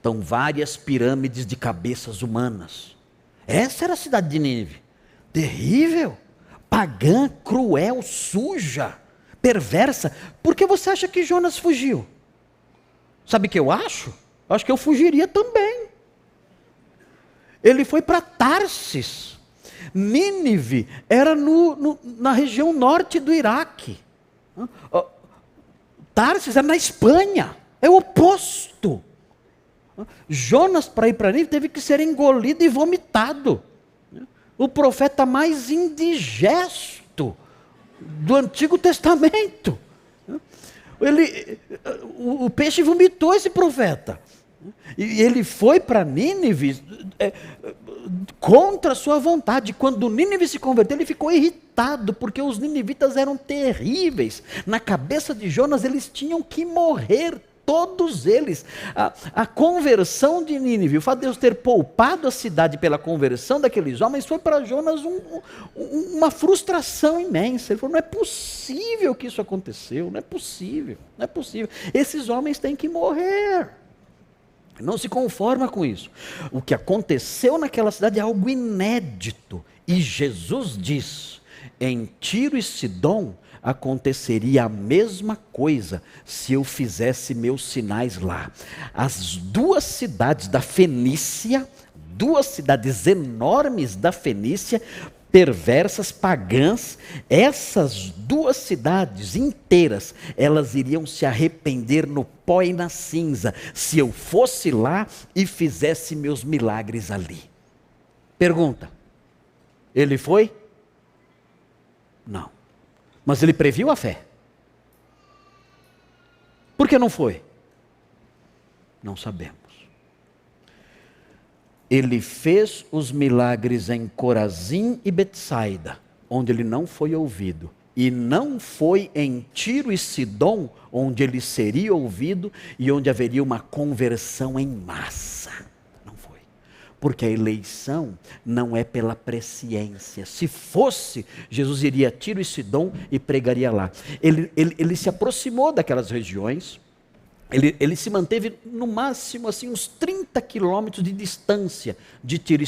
Então, várias pirâmides de cabeças humanas. Essa era a cidade de Nínive. Terrível, pagã, cruel, suja, perversa. Por que você acha que Jonas fugiu? Sabe o que eu acho? Acho que eu fugiria também. Ele foi para Tarsis. Nínive era no, no, na região norte do Iraque. Tarsis era na Espanha. É o oposto. Jonas, para ir para Nínive, teve que ser engolido e vomitado. O profeta mais indigesto do Antigo Testamento. Ele, o, o peixe vomitou esse profeta. E ele foi para Nínive é, contra a sua vontade. Quando Nínive se converteu, ele ficou irritado, porque os ninivitas eram terríveis. Na cabeça de Jonas, eles tinham que morrer todos eles. A, a, conversão de Nínive, o fato de Deus ter poupado a cidade pela conversão daqueles homens, foi para Jonas um, um, uma frustração imensa. Ele falou: não é possível que isso aconteceu, não é possível, não é possível. Esses homens têm que morrer. Não se conforma com isso. O que aconteceu naquela cidade é algo inédito. E Jesus diz: em Tiro e Sidom aconteceria a mesma coisa se eu fizesse meus sinais lá. As duas cidades da Fenícia, duas cidades enormes da Fenícia, perversas, pagãs, essas duas cidades inteiras, elas iriam se arrepender no pó e na cinza, se eu fosse lá e fizesse meus milagres ali. Pergunta: ele foi? Não. Mas ele previu a fé. Por que não foi? Não sabemos. Ele fez os milagres em Corazim e Betsaida, onde ele não foi ouvido. E não foi em Tiro e Sidom, onde ele seria ouvido e onde haveria uma conversão em massa. Não foi. Porque a eleição não é pela presciência. Se fosse, Jesus iria a Tiro e Sidom e pregaria lá. Ele, ele, ele se aproximou daquelas regiões ele, ele, se manteve no máximo assim uns 30 quilômetros de distância de Tiro e.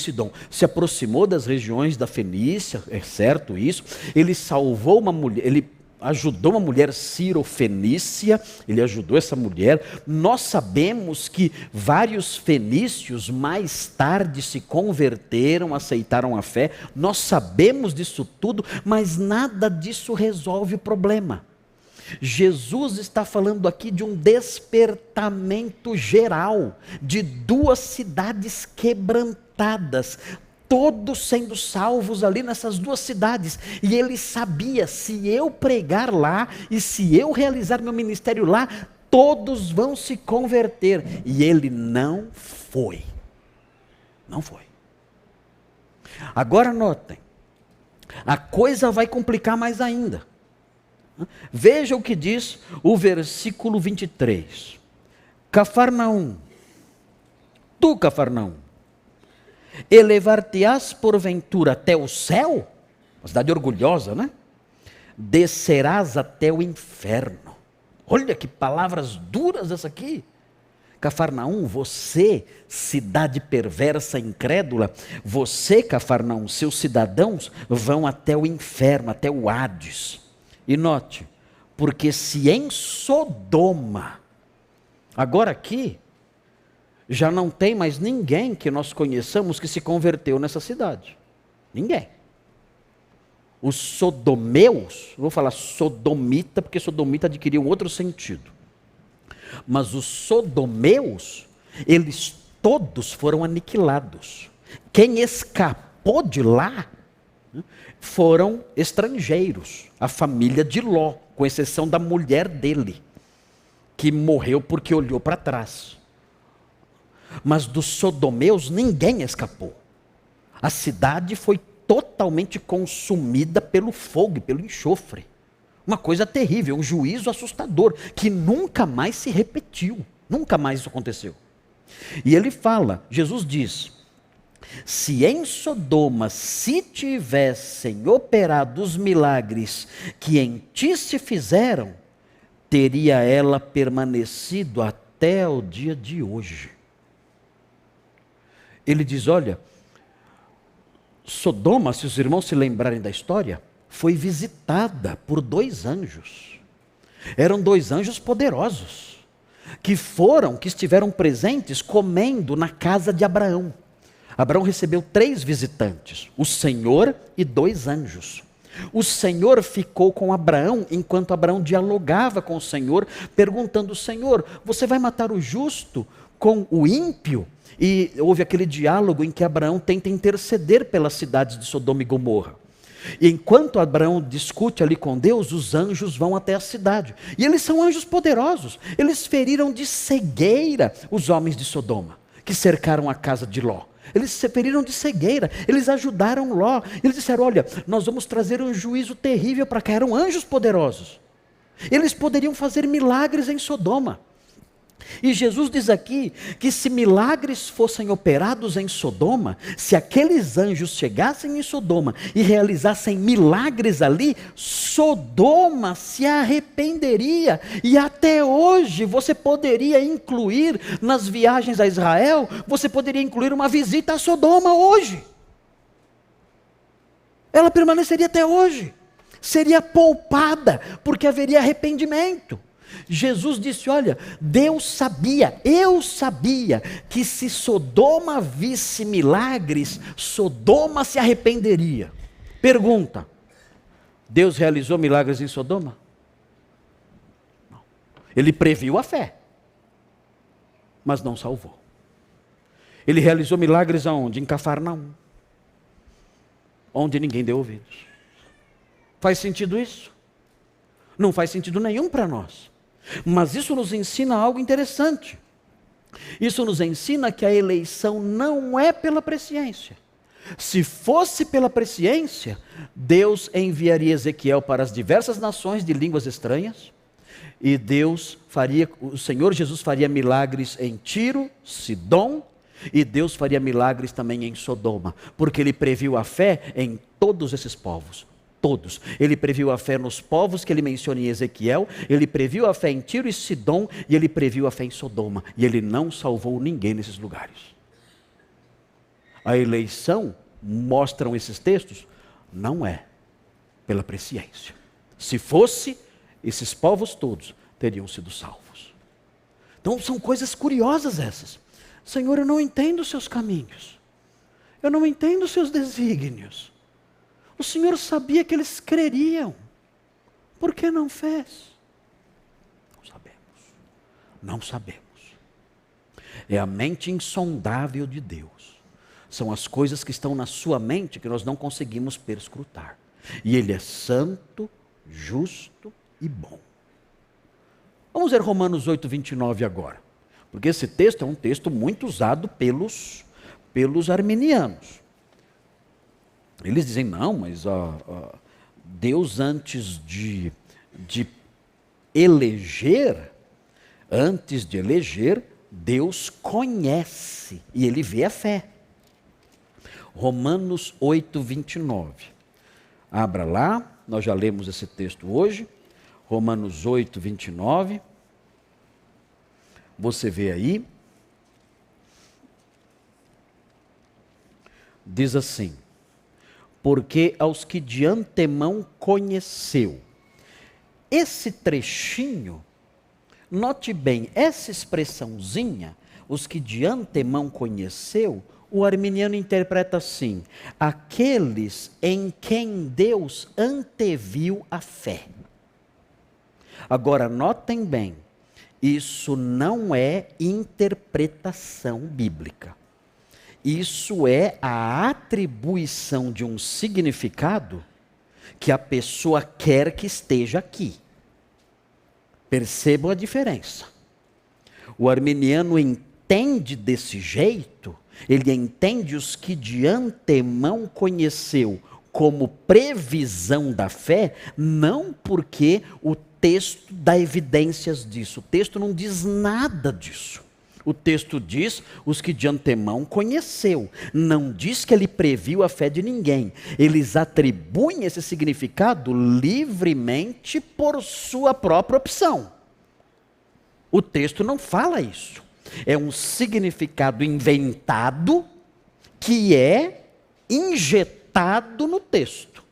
Se aproximou das regiões da Fenícia, é certo isso. Ele salvou uma mulher, ele ajudou uma mulher Ciro-Fenícia, ele ajudou essa mulher. Nós sabemos que vários fenícios mais tarde se converteram, aceitaram a fé. Nós sabemos disso tudo, mas nada disso resolve o problema. Jesus está falando aqui de um despertamento geral, de duas cidades quebrantadas, todos sendo salvos ali nessas duas cidades. E ele sabia: se eu pregar lá e se eu realizar meu ministério lá, todos vão se converter. E ele não foi. Não foi. Agora notem, a coisa vai complicar mais ainda. Veja o que diz o versículo 23. Cafarnaum, tu, Cafarnaum, elevar-te-ás porventura até o céu? Uma cidade orgulhosa, né? Descerás até o inferno. Olha que palavras duras essa aqui. Cafarnaum, você, cidade perversa, incrédula, você, Cafarnaum, seus cidadãos vão até o inferno, até o Hades. E note, porque se em Sodoma, agora aqui, já não tem mais ninguém que nós conheçamos que se converteu nessa cidade. Ninguém. Os sodomeus, vou falar sodomita, porque sodomita adquiriu um outro sentido. Mas os sodomeus, eles todos foram aniquilados. Quem escapou de lá foram estrangeiros, a família de Ló, com exceção da mulher dele, que morreu porque olhou para trás. Mas dos sodomeus ninguém escapou. A cidade foi totalmente consumida pelo fogo e pelo enxofre. Uma coisa terrível, um juízo assustador, que nunca mais se repetiu. Nunca mais isso aconteceu. E ele fala, Jesus diz: se em Sodoma se tivessem operado os milagres que em ti se fizeram, teria ela permanecido até o dia de hoje. Ele diz: olha, Sodoma, se os irmãos se lembrarem da história, foi visitada por dois anjos. Eram dois anjos poderosos, que foram, que estiveram presentes comendo na casa de Abraão. Abraão recebeu três visitantes: o Senhor e dois anjos. O Senhor ficou com Abraão enquanto Abraão dialogava com o Senhor, perguntando: Senhor, você vai matar o justo com o ímpio? E houve aquele diálogo em que Abraão tenta interceder pelas cidades de Sodoma e Gomorra. E enquanto Abraão discute ali com Deus, os anjos vão até a cidade. E eles são anjos poderosos. Eles feriram de cegueira os homens de Sodoma, que cercaram a casa de Ló. Eles se feriram de cegueira, eles ajudaram Ló. Eles disseram: Olha, nós vamos trazer um juízo terrível para cá. Eram anjos poderosos. Eles poderiam fazer milagres em Sodoma. E Jesus diz aqui que se milagres fossem operados em Sodoma, se aqueles anjos chegassem em Sodoma e realizassem milagres ali, Sodoma se arrependeria. E até hoje você poderia incluir nas viagens a Israel, você poderia incluir uma visita a Sodoma hoje. Ela permaneceria até hoje. Seria poupada, porque haveria arrependimento. Jesus disse: Olha, Deus sabia, eu sabia, que se Sodoma visse milagres, Sodoma se arrependeria. Pergunta: Deus realizou milagres em Sodoma? Não. Ele previu a fé, mas não salvou. Ele realizou milagres aonde? Em Cafarnaum, onde ninguém deu ouvidos. Faz sentido isso? Não faz sentido nenhum para nós. Mas isso nos ensina algo interessante. Isso nos ensina que a eleição não é pela presciência. Se fosse pela presciência, Deus enviaria Ezequiel para as diversas nações de línguas estranhas, e Deus faria, o Senhor Jesus faria milagres em Tiro, Sidom, e Deus faria milagres também em Sodoma, porque ele previu a fé em todos esses povos. Todos. Ele previu a fé nos povos que ele menciona em Ezequiel, ele previu a fé em Tiro e Sidom, e ele previu a fé em Sodoma. E ele não salvou ninguém nesses lugares. A eleição, mostram esses textos, não é pela presciência. Se fosse, esses povos todos teriam sido salvos. Então são coisas curiosas essas. Senhor, eu não entendo os seus caminhos. Eu não entendo os seus desígnios. O Senhor sabia que eles creriam. Por que não fez? Não sabemos. Não sabemos. É a mente insondável de Deus. São as coisas que estão na sua mente que nós não conseguimos perscrutar. E Ele é santo, justo e bom. Vamos ver Romanos 8, 29 agora. Porque esse texto é um texto muito usado pelos, pelos arminianos. Eles dizem, não, mas uh, uh, Deus antes de, de eleger, antes de eleger, Deus conhece e ele vê a fé. Romanos 8, 29. Abra lá, nós já lemos esse texto hoje. Romanos 8, 29. Você vê aí. Diz assim: Porque aos que de antemão conheceu. Esse trechinho, note bem, essa expressãozinha, os que de antemão conheceu, o arminiano interpreta assim: aqueles em quem Deus anteviu a fé. Agora, notem bem, isso não é interpretação bíblica. Isso é a atribuição de um significado que a pessoa quer que esteja aqui. Percebam a diferença. O arminiano entende desse jeito, ele entende os que de antemão conheceu como previsão da fé, não porque o texto dá evidências disso. O texto não diz nada disso. O texto diz os que de antemão conheceu. Não diz que ele previu a fé de ninguém. Eles atribuem esse significado livremente por sua própria opção. O texto não fala isso. É um significado inventado que é injetado no texto.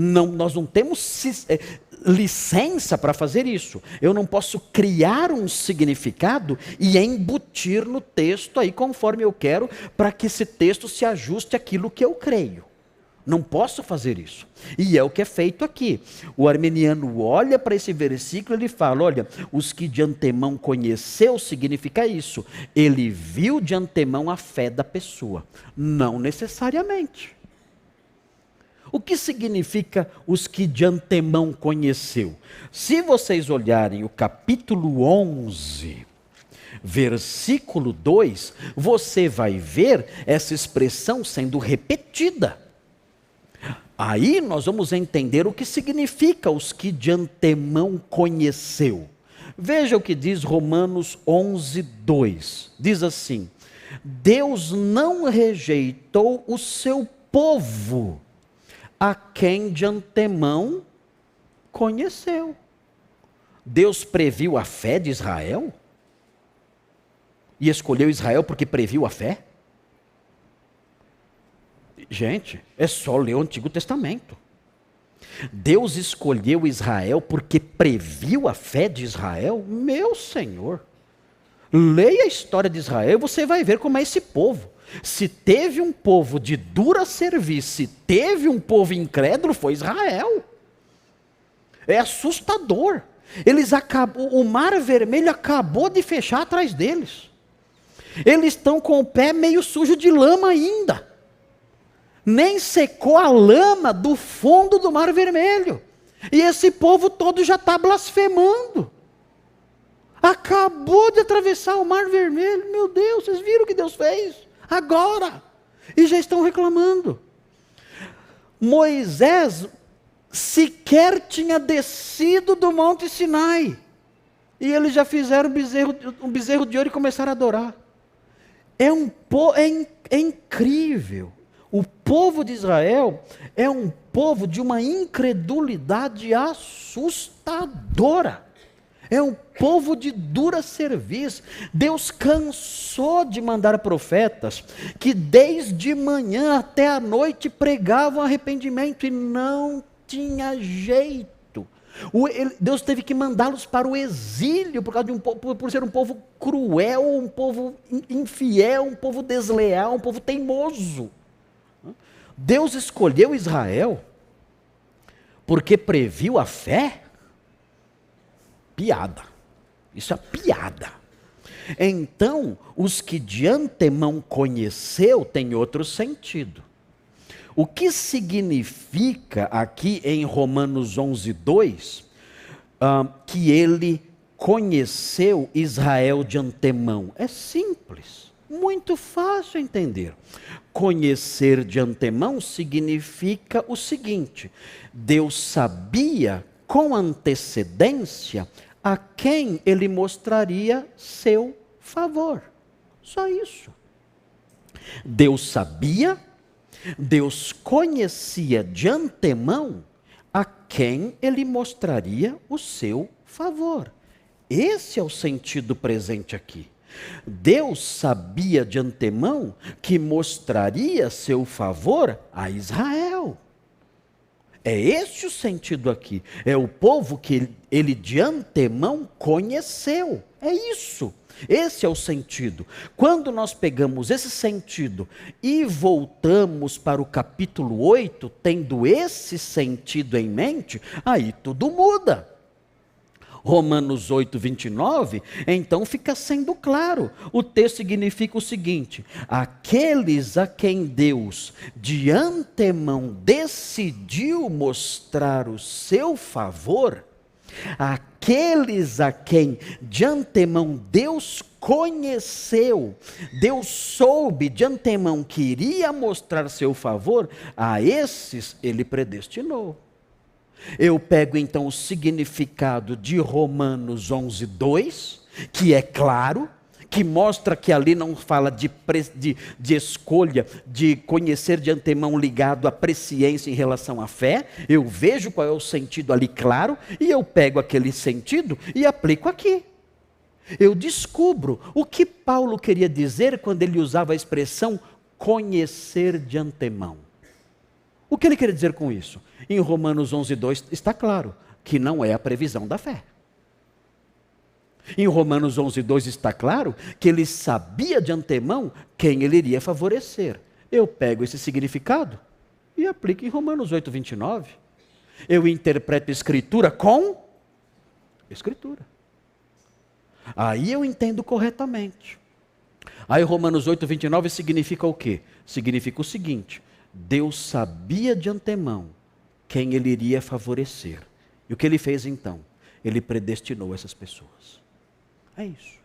Não, nós não temos é, licença para fazer isso. Eu não posso criar um significado e embutir no texto aí conforme eu quero, para que esse texto se ajuste àquilo que eu creio. Não posso fazer isso. E é o que é feito aqui. O armeniano olha para esse versículo e ele fala: olha, os que de antemão conheceu significa isso. Ele viu de antemão a fé da pessoa. Não necessariamente. O que significa os que de antemão conheceu? Se vocês olharem o capítulo 11, versículo 2, você vai ver essa expressão sendo repetida. Aí nós vamos entender o que significa os que de antemão conheceu. Veja o que diz Romanos 11, 2. Diz assim: Deus não rejeitou o seu povo a quem de antemão conheceu. Deus previu a fé de Israel? E escolheu Israel porque previu a fé? Gente, é só ler o Antigo Testamento. Deus escolheu Israel porque previu a fé de Israel? Meu Senhor. Leia a história de Israel você vai ver como é esse povo. Se teve um povo de dura serviço, se teve um povo incrédulo, foi Israel. É assustador. Eles acabou, o mar vermelho acabou de fechar atrás deles. Eles estão com o pé meio sujo de lama ainda. Nem secou a lama do fundo do mar vermelho. E esse povo todo já está blasfemando. Acabou de atravessar o Mar Vermelho. Meu Deus, vocês viram o que Deus fez? Agora. E já estão reclamando. Moisés sequer tinha descido do Monte Sinai. E eles já fizeram um bezerro, um bezerro de ouro e começaram a adorar. É, um, é, é incrível. O povo de Israel é um povo de uma incredulidade assustadora. É um povo de dura serviço. Deus cansou de mandar profetas que desde manhã até a noite pregavam arrependimento e não tinha jeito. Deus teve que mandá-los para o exílio por, causa de um, por ser um povo cruel, um povo infiel, um povo desleal, um povo teimoso. Deus escolheu Israel porque previu a fé? Piada. Isso é piada. Então, os que de antemão conheceu têm outro sentido. O que significa aqui em Romanos 11, 2, uh, que ele conheceu Israel de antemão? É simples, muito fácil entender. Conhecer de antemão significa o seguinte: Deus sabia com antecedência a quem ele mostraria seu favor. Só isso. Deus sabia, Deus conhecia de antemão a quem ele mostraria o seu favor. Esse é o sentido presente aqui. Deus sabia de antemão que mostraria seu favor a Israel. É este o sentido aqui. É o povo que ele de antemão conheceu. É isso. Esse é o sentido. Quando nós pegamos esse sentido e voltamos para o capítulo 8, tendo esse sentido em mente, aí tudo muda. Romanos 8, 29, então fica sendo claro. O texto significa o seguinte: aqueles a quem Deus de antemão decidiu mostrar o seu favor, aqueles a quem de antemão Deus conheceu, Deus soube de antemão que iria mostrar seu favor, a esses ele predestinou. Eu pego então o significado de Romanos 11, 2, que é claro, que mostra que ali não fala de, de, de, escolha, de conhecer de antemão ligado à presciência em relação à fé. Eu vejo qual é o sentido ali claro, e eu pego aquele sentido e aplico aqui. Eu descubro o que Paulo queria dizer quando ele usava a expressão conhecer de antemão. O que ele quer dizer com isso? Em Romanos 11, 2 está claro que não é a previsão da fé. Em Romanos 11, 2 está claro que ele sabia de antemão quem ele iria favorecer. Eu pego esse significado e aplico em Romanos 8, 29. Eu interpreto Escritura com Escritura. Aí eu entendo corretamente. Aí Romanos 8, 29 significa o quê? Significa o seguinte: Deus sabia de antemão quem ele iria favorecer. E o que ele fez então? Ele predestinou essas pessoas. É isso.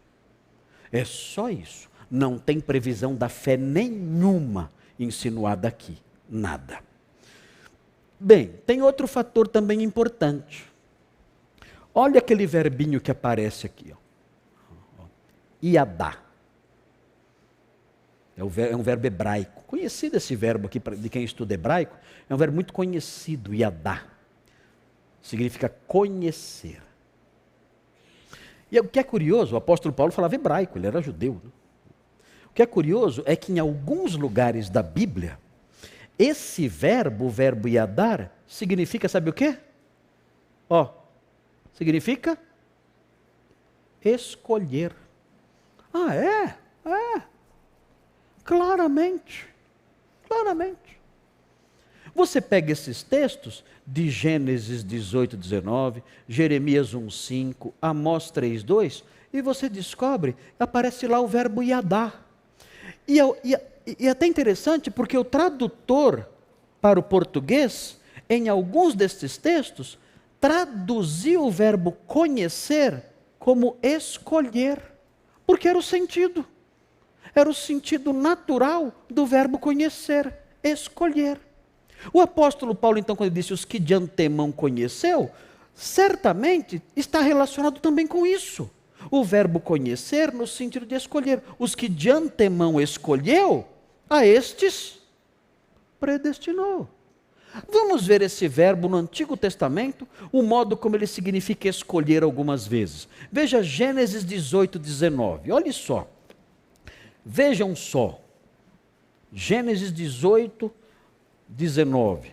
É só isso. Não tem previsão da fé nenhuma insinuada aqui. Nada. Bem, tem outro fator também importante. Olha aquele verbinho que aparece aqui. Ó. Iadá. É um verbo hebraico. Conhecido esse verbo aqui de quem estuda hebraico, é um verbo muito conhecido, yadá. Significa conhecer. E o que é curioso, o apóstolo Paulo falava hebraico, ele era judeu. Né? O que é curioso é que em alguns lugares da Bíblia, esse verbo, o verbo yadar, significa, sabe o quê? Ó, significa escolher. Ah, é? É. Claramente. Claramente. Você pega esses textos de Gênesis 18, 19, Jeremias 1, 5, Amós 3, 2, e você descobre, aparece lá o verbo yadá. E, e, e é até interessante porque o tradutor para o português, em alguns destes textos, traduziu o verbo conhecer como escolher, porque era o sentido. Era o sentido natural do verbo conhecer, escolher. O apóstolo Paulo, então, quando disse os que de antemão conheceu, certamente está relacionado também com isso. O verbo conhecer no sentido de escolher. Os que de antemão escolheu, a estes predestinou. Vamos ver esse verbo no Antigo Testamento, o modo como ele significa escolher algumas vezes. Veja Gênesis 18, 19. Olha só. Vejam só. Gênesis 18, 19.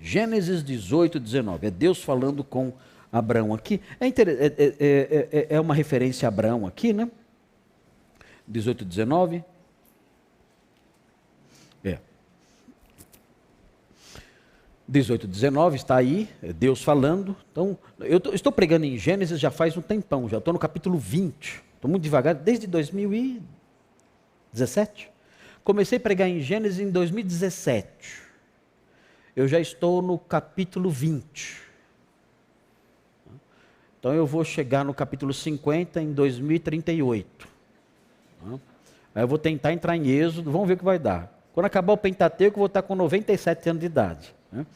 Gênesis 18, 19. É Deus falando com Abraão aqui. É, é, é, é, é uma referência a Abraão aqui, né? 18, 19. 18, 19 está aí, é Deus falando. Então, eu estou pregando em Gênesis já faz um tempão, já estou no capítulo 20. Estou muito devagar, desde 2017. Comecei a pregar em Gênesis em 2017. Eu já estou no capítulo 20. Então eu vou chegar no capítulo 50 em 2038. Aí eu vou tentar entrar em Êxodo, vamos ver o que vai dar. Quando acabar o Pentateuco, eu vou estar com 97 anos de idade. Né?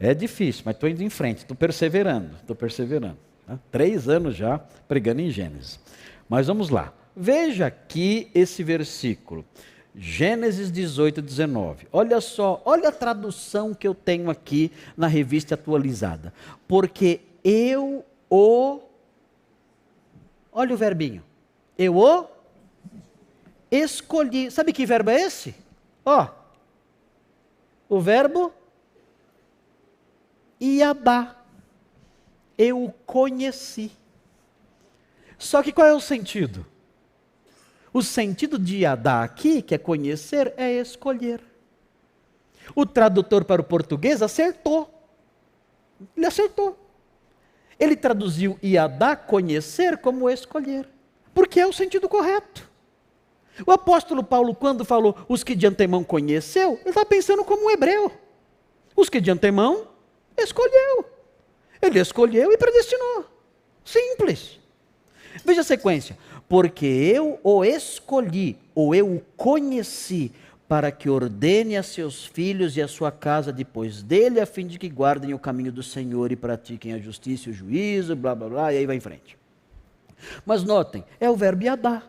É difícil, mas estou indo em frente, estou perseverando, estou perseverando. Né? Três anos já pregando em Gênesis. Mas vamos lá. Veja aqui esse versículo. Gênesis 18, 19. Olha só, olha a tradução que eu tenho aqui na revista atualizada. Porque eu o. Olha o verbinho. Eu o escolhi. Sabe que verbo é esse? Ó. O verbo Iabá. Eu o conheci. Só que qual é o sentido? O sentido de Iadá aqui, que é conhecer, é escolher. O tradutor para o português acertou. Ele acertou. Ele traduziu Iadá, conhecer, como escolher. Porque é o sentido correto. O apóstolo Paulo, quando falou os que de antemão conheceu, ele está pensando como um hebreu. Os que de antemão escolheu. Ele escolheu e predestinou. Simples. Veja a sequência porque eu o escolhi, ou eu o conheci, para que ordene a seus filhos e a sua casa depois dele, a fim de que guardem o caminho do Senhor e pratiquem a justiça e o juízo, blá blá blá, e aí vai em frente. Mas notem, é o verbo yadá.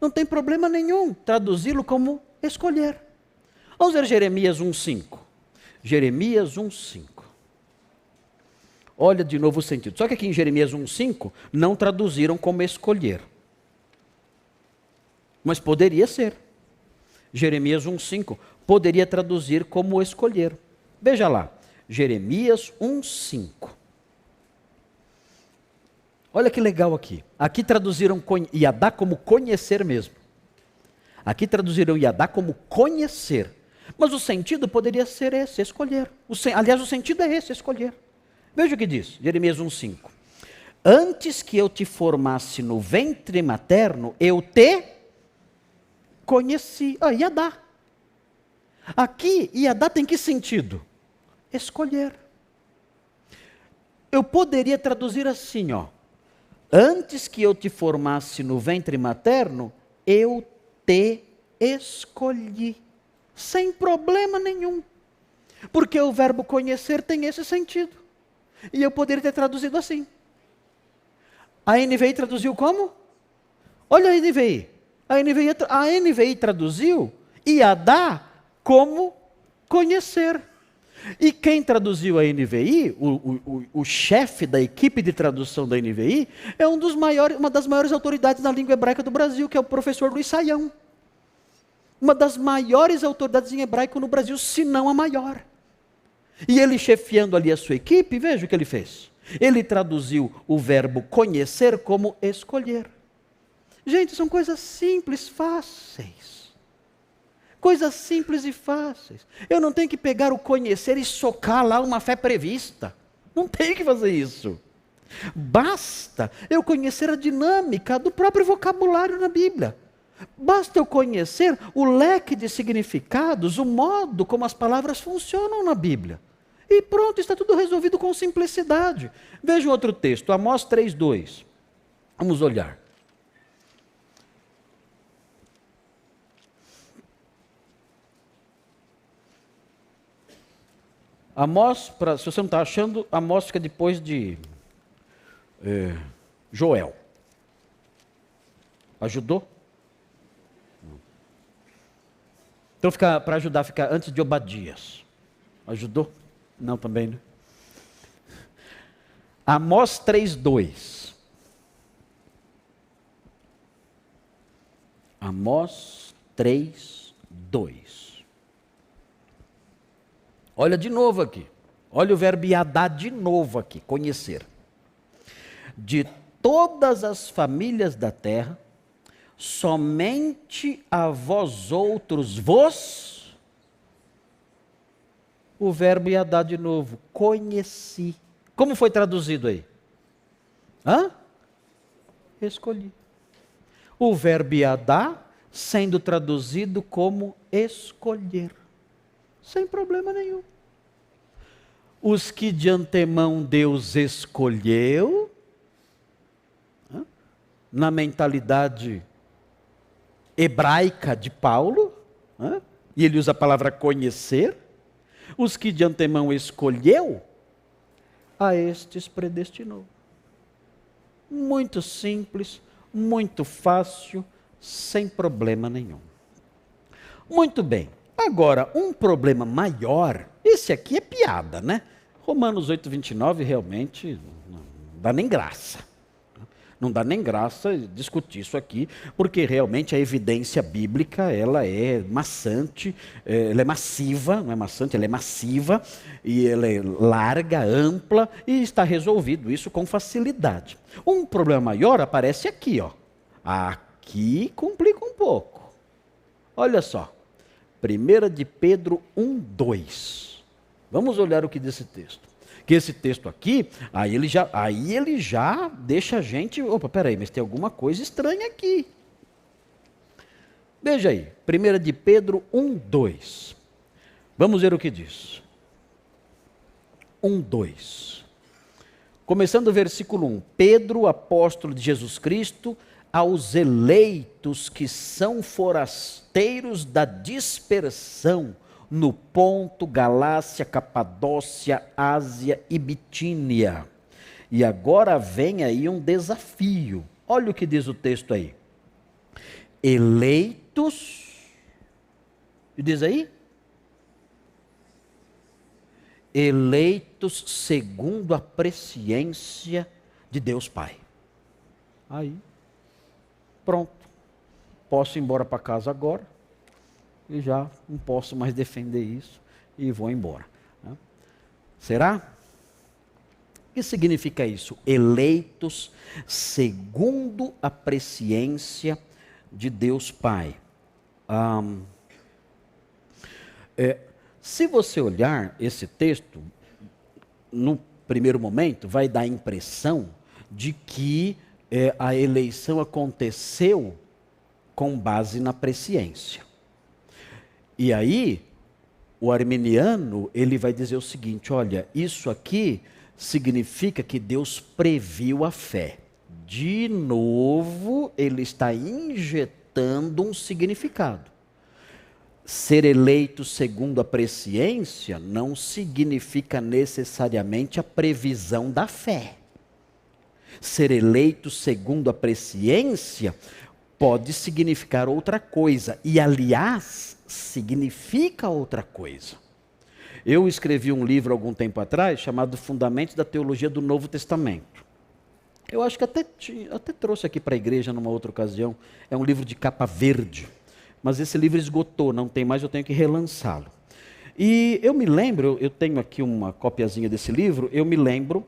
Não tem problema nenhum traduzi-lo como escolher. Vamos ver Jeremias 1,5. Jeremias 1,5. Olha de novo o sentido. Só que aqui em Jeremias 1,5 não traduziram como escolher. Mas poderia ser. Jeremias 1,5 poderia traduzir como escolher. Veja lá, Jeremias 1,5. Olha que legal aqui. Aqui traduziram Iadá como conhecer mesmo. Aqui traduziram Iadá como conhecer. Mas o sentido poderia ser esse, escolher. O, aliás, o sentido é esse, escolher. Veja o que diz, Jeremias 1,5. Antes que eu te formasse no ventre materno, eu te conheci. Ah, Iadá. Aqui, Iadá tem que sentido? Escolher. Eu poderia traduzir assim, ó. Antes que eu te formasse no ventre materno, eu te escolhi. Sem problema nenhum. Porque o verbo conhecer tem esse sentido. E eu poderia ter traduzido assim. A NVI traduziu como? Olha a NVI. A NVI, a NVI traduziu Iadá como conhecer. E quem traduziu a NVI, o, o, o, chefe da equipe de tradução da NVI, é um dos maiores, uma das maiores autoridades na língua hebraica do Brasil, que é o professor Luiz Saião. Uma das maiores autoridades em hebraico no Brasil, se não a maior. E ele chefiando ali a sua equipe, veja o que ele fez. Ele traduziu o verbo conhecer como escolher. Gente, são coisas simples, fáceis. Coisas simples e fáceis. Eu não tenho que pegar o conhecer e socar lá uma fé prevista. Não tenho que fazer isso. Basta eu conhecer a dinâmica do próprio vocabulário na Bíblia. Basta eu conhecer o leque de significados, o modo como as palavras funcionam na Bíblia. E pronto, está tudo resolvido com simplicidade. Veja outro texto, Amós 3,2. Vamos olhar. Amós, pra, se você não está achando, Amós fica depois de é, Joel. Ajudou? Então, para ajudar, fica antes de Obadias. Ajudou? Não, também, né? Amós 3,2. Amós 3,2. Olha de novo aqui. Olha o verbo iadar de novo aqui, conhecer. De todas as famílias da terra, somente a vós outros vos. O verbo iadar de novo, conheci. Como foi traduzido aí? Hã? Escolhi. O verbo iadar sendo traduzido como escolher sem problema nenhum. Os que de antemão Deus escolheu, na mentalidade hebraica de Paulo, e ele usa a palavra conhecer, os que de antemão escolheu, a estes predestinou. Muito simples, muito fácil, sem problema nenhum. Muito bem. Agora, um problema maior, esse aqui é piada, né? Romanos 8, 29 realmente não dá nem graça. Não dá nem graça discutir isso aqui, porque realmente a evidência bíblica ela é maçante, é, ela é massiva, não é maçante, ela é massiva, e ela é larga, ampla, e está resolvido isso com facilidade. Um problema maior aparece aqui, ó. Aqui complica um pouco. Olha só. 1 de Pedro 1, 2. Vamos olhar o que diz esse texto. Que esse texto aqui, aí ele já, aí ele já deixa a gente, opa, peraí, mas tem alguma coisa estranha aqui. Veja aí, 1 de Pedro 1, 2. Vamos ver o que diz. 1, 2. Começando o versículo 1. Pedro, apóstolo de Jesus Cristo, aos eleitos que são forasteiros da dispersão no ponto, Galácia, Capadócia, Ásia e Bitínia. E agora vem aí um desafio. Olha o que diz o texto aí. Eleitos, e diz aí? Eleitos segundo a presciência de Deus Pai. Aí. Pronto. Posso ir embora para casa agora. E já não posso mais defender isso. E vou embora. Né? Será? O que significa isso? Eleitos segundo a presciência de Deus Pai. Um, é, se você olhar esse texto, no primeiro momento, vai dar a impressão de que é, a eleição aconteceu com base na presciência. E aí, o arminiano, ele vai dizer o seguinte, olha, isso aqui significa que Deus previu a fé. De novo, ele está injetando um significado. Ser eleito segundo a presciência não significa necessariamente a previsão da fé ser eleito segundo a presciência pode significar outra coisa. E, aliás, significa outra coisa. Eu escrevi um livro algum tempo atrás chamado Fundamentos da Teologia do Novo Testamento. Eu acho que até, até trouxe aqui para a igreja numa outra ocasião. É um livro de capa verde. Mas esse livro esgotou, não tem mais, eu tenho que relançá-lo. E eu me lembro, eu tenho aqui uma copiazinha desse livro, eu me lembro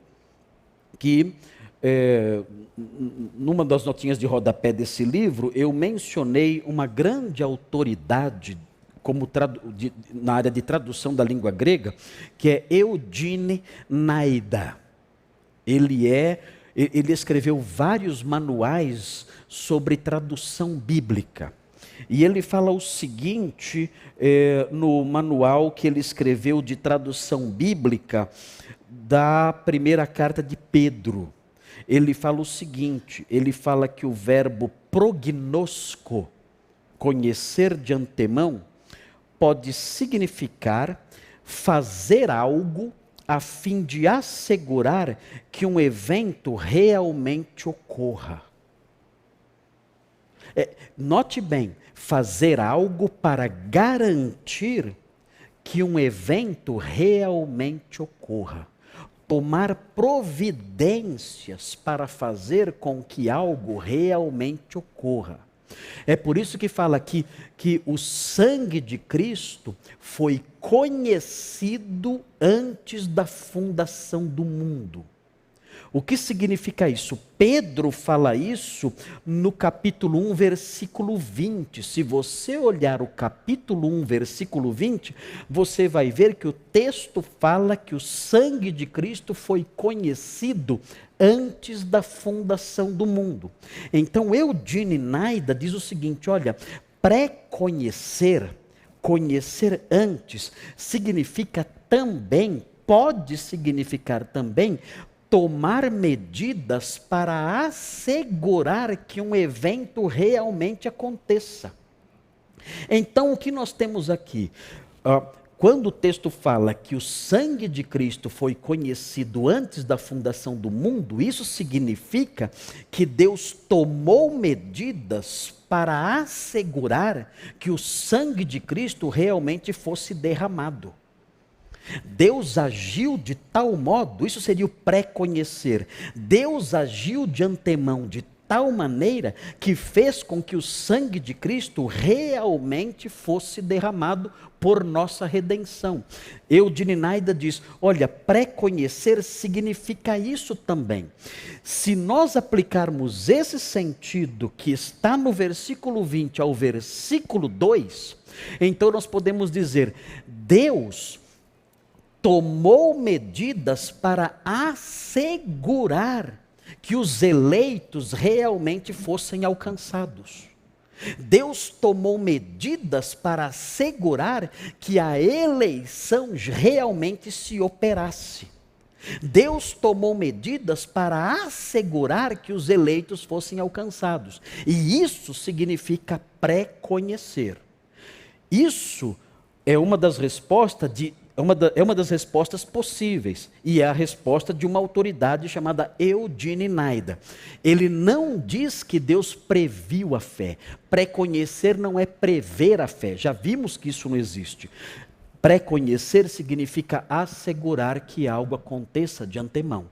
que é, numa das notinhas de rodapé desse livro, eu mencionei uma grande autoridade como de, na área de tradução da língua grega, que é Eudine Naida. Ele é ele escreveu vários manuais sobre tradução bíblica. E ele fala o seguinte eh, no manual que ele escreveu de tradução bíblica da primeira carta de Pedro. Ele fala o seguinte: ele fala que o verbo prognosco, conhecer de antemão, pode significar fazer algo a fim de assegurar que um evento realmente ocorra. É, note bem, fazer algo para garantir que um evento realmente ocorra. Tomar providências para fazer com que algo realmente ocorra. É por isso que fala aqui que o sangue de Cristo foi conhecido antes da fundação do mundo. O que significa isso? Pedro fala isso no capítulo 1, versículo 20. Se você olhar o capítulo 1, versículo 20, você vai ver que o texto fala que o sangue de Cristo foi conhecido antes da fundação do mundo. Então, Eudine Naida diz o seguinte: olha, pré-conhecer, conhecer antes, significa também, pode significar também, tomar medidas para assegurar que um evento realmente aconteça. Então, o que nós temos aqui? Uh, quando o texto fala que o sangue de Cristo foi conhecido antes da fundação do mundo, isso significa que Deus tomou medidas para assegurar que o sangue de Cristo realmente fosse derramado. Deus agiu de tal modo, isso seria o pré-conhecer. Deus agiu de antemão de tal maneira que fez com que o sangue de Cristo realmente fosse derramado por nossa redenção. Eudininaida diz: olha, pré-conhecer significa isso também. Se nós aplicarmos esse sentido que está no versículo 20 ao versículo 2, então nós podemos dizer: Deus tomou medidas para assegurar que os eleitos realmente fossem alcançados. Deus tomou medidas para assegurar que a eleição realmente se operasse. Deus tomou medidas para assegurar que os eleitos fossem alcançados. E isso significa pré-conhecer. Isso é uma das respostas de é uma, da, é uma das respostas possíveis, e é a resposta de uma autoridade chamada Eudine Naida. Ele não diz que Deus previu a fé. Preconhecer não é prever a fé, já vimos que isso não existe. Preconhecer significa assegurar que algo aconteça de antemão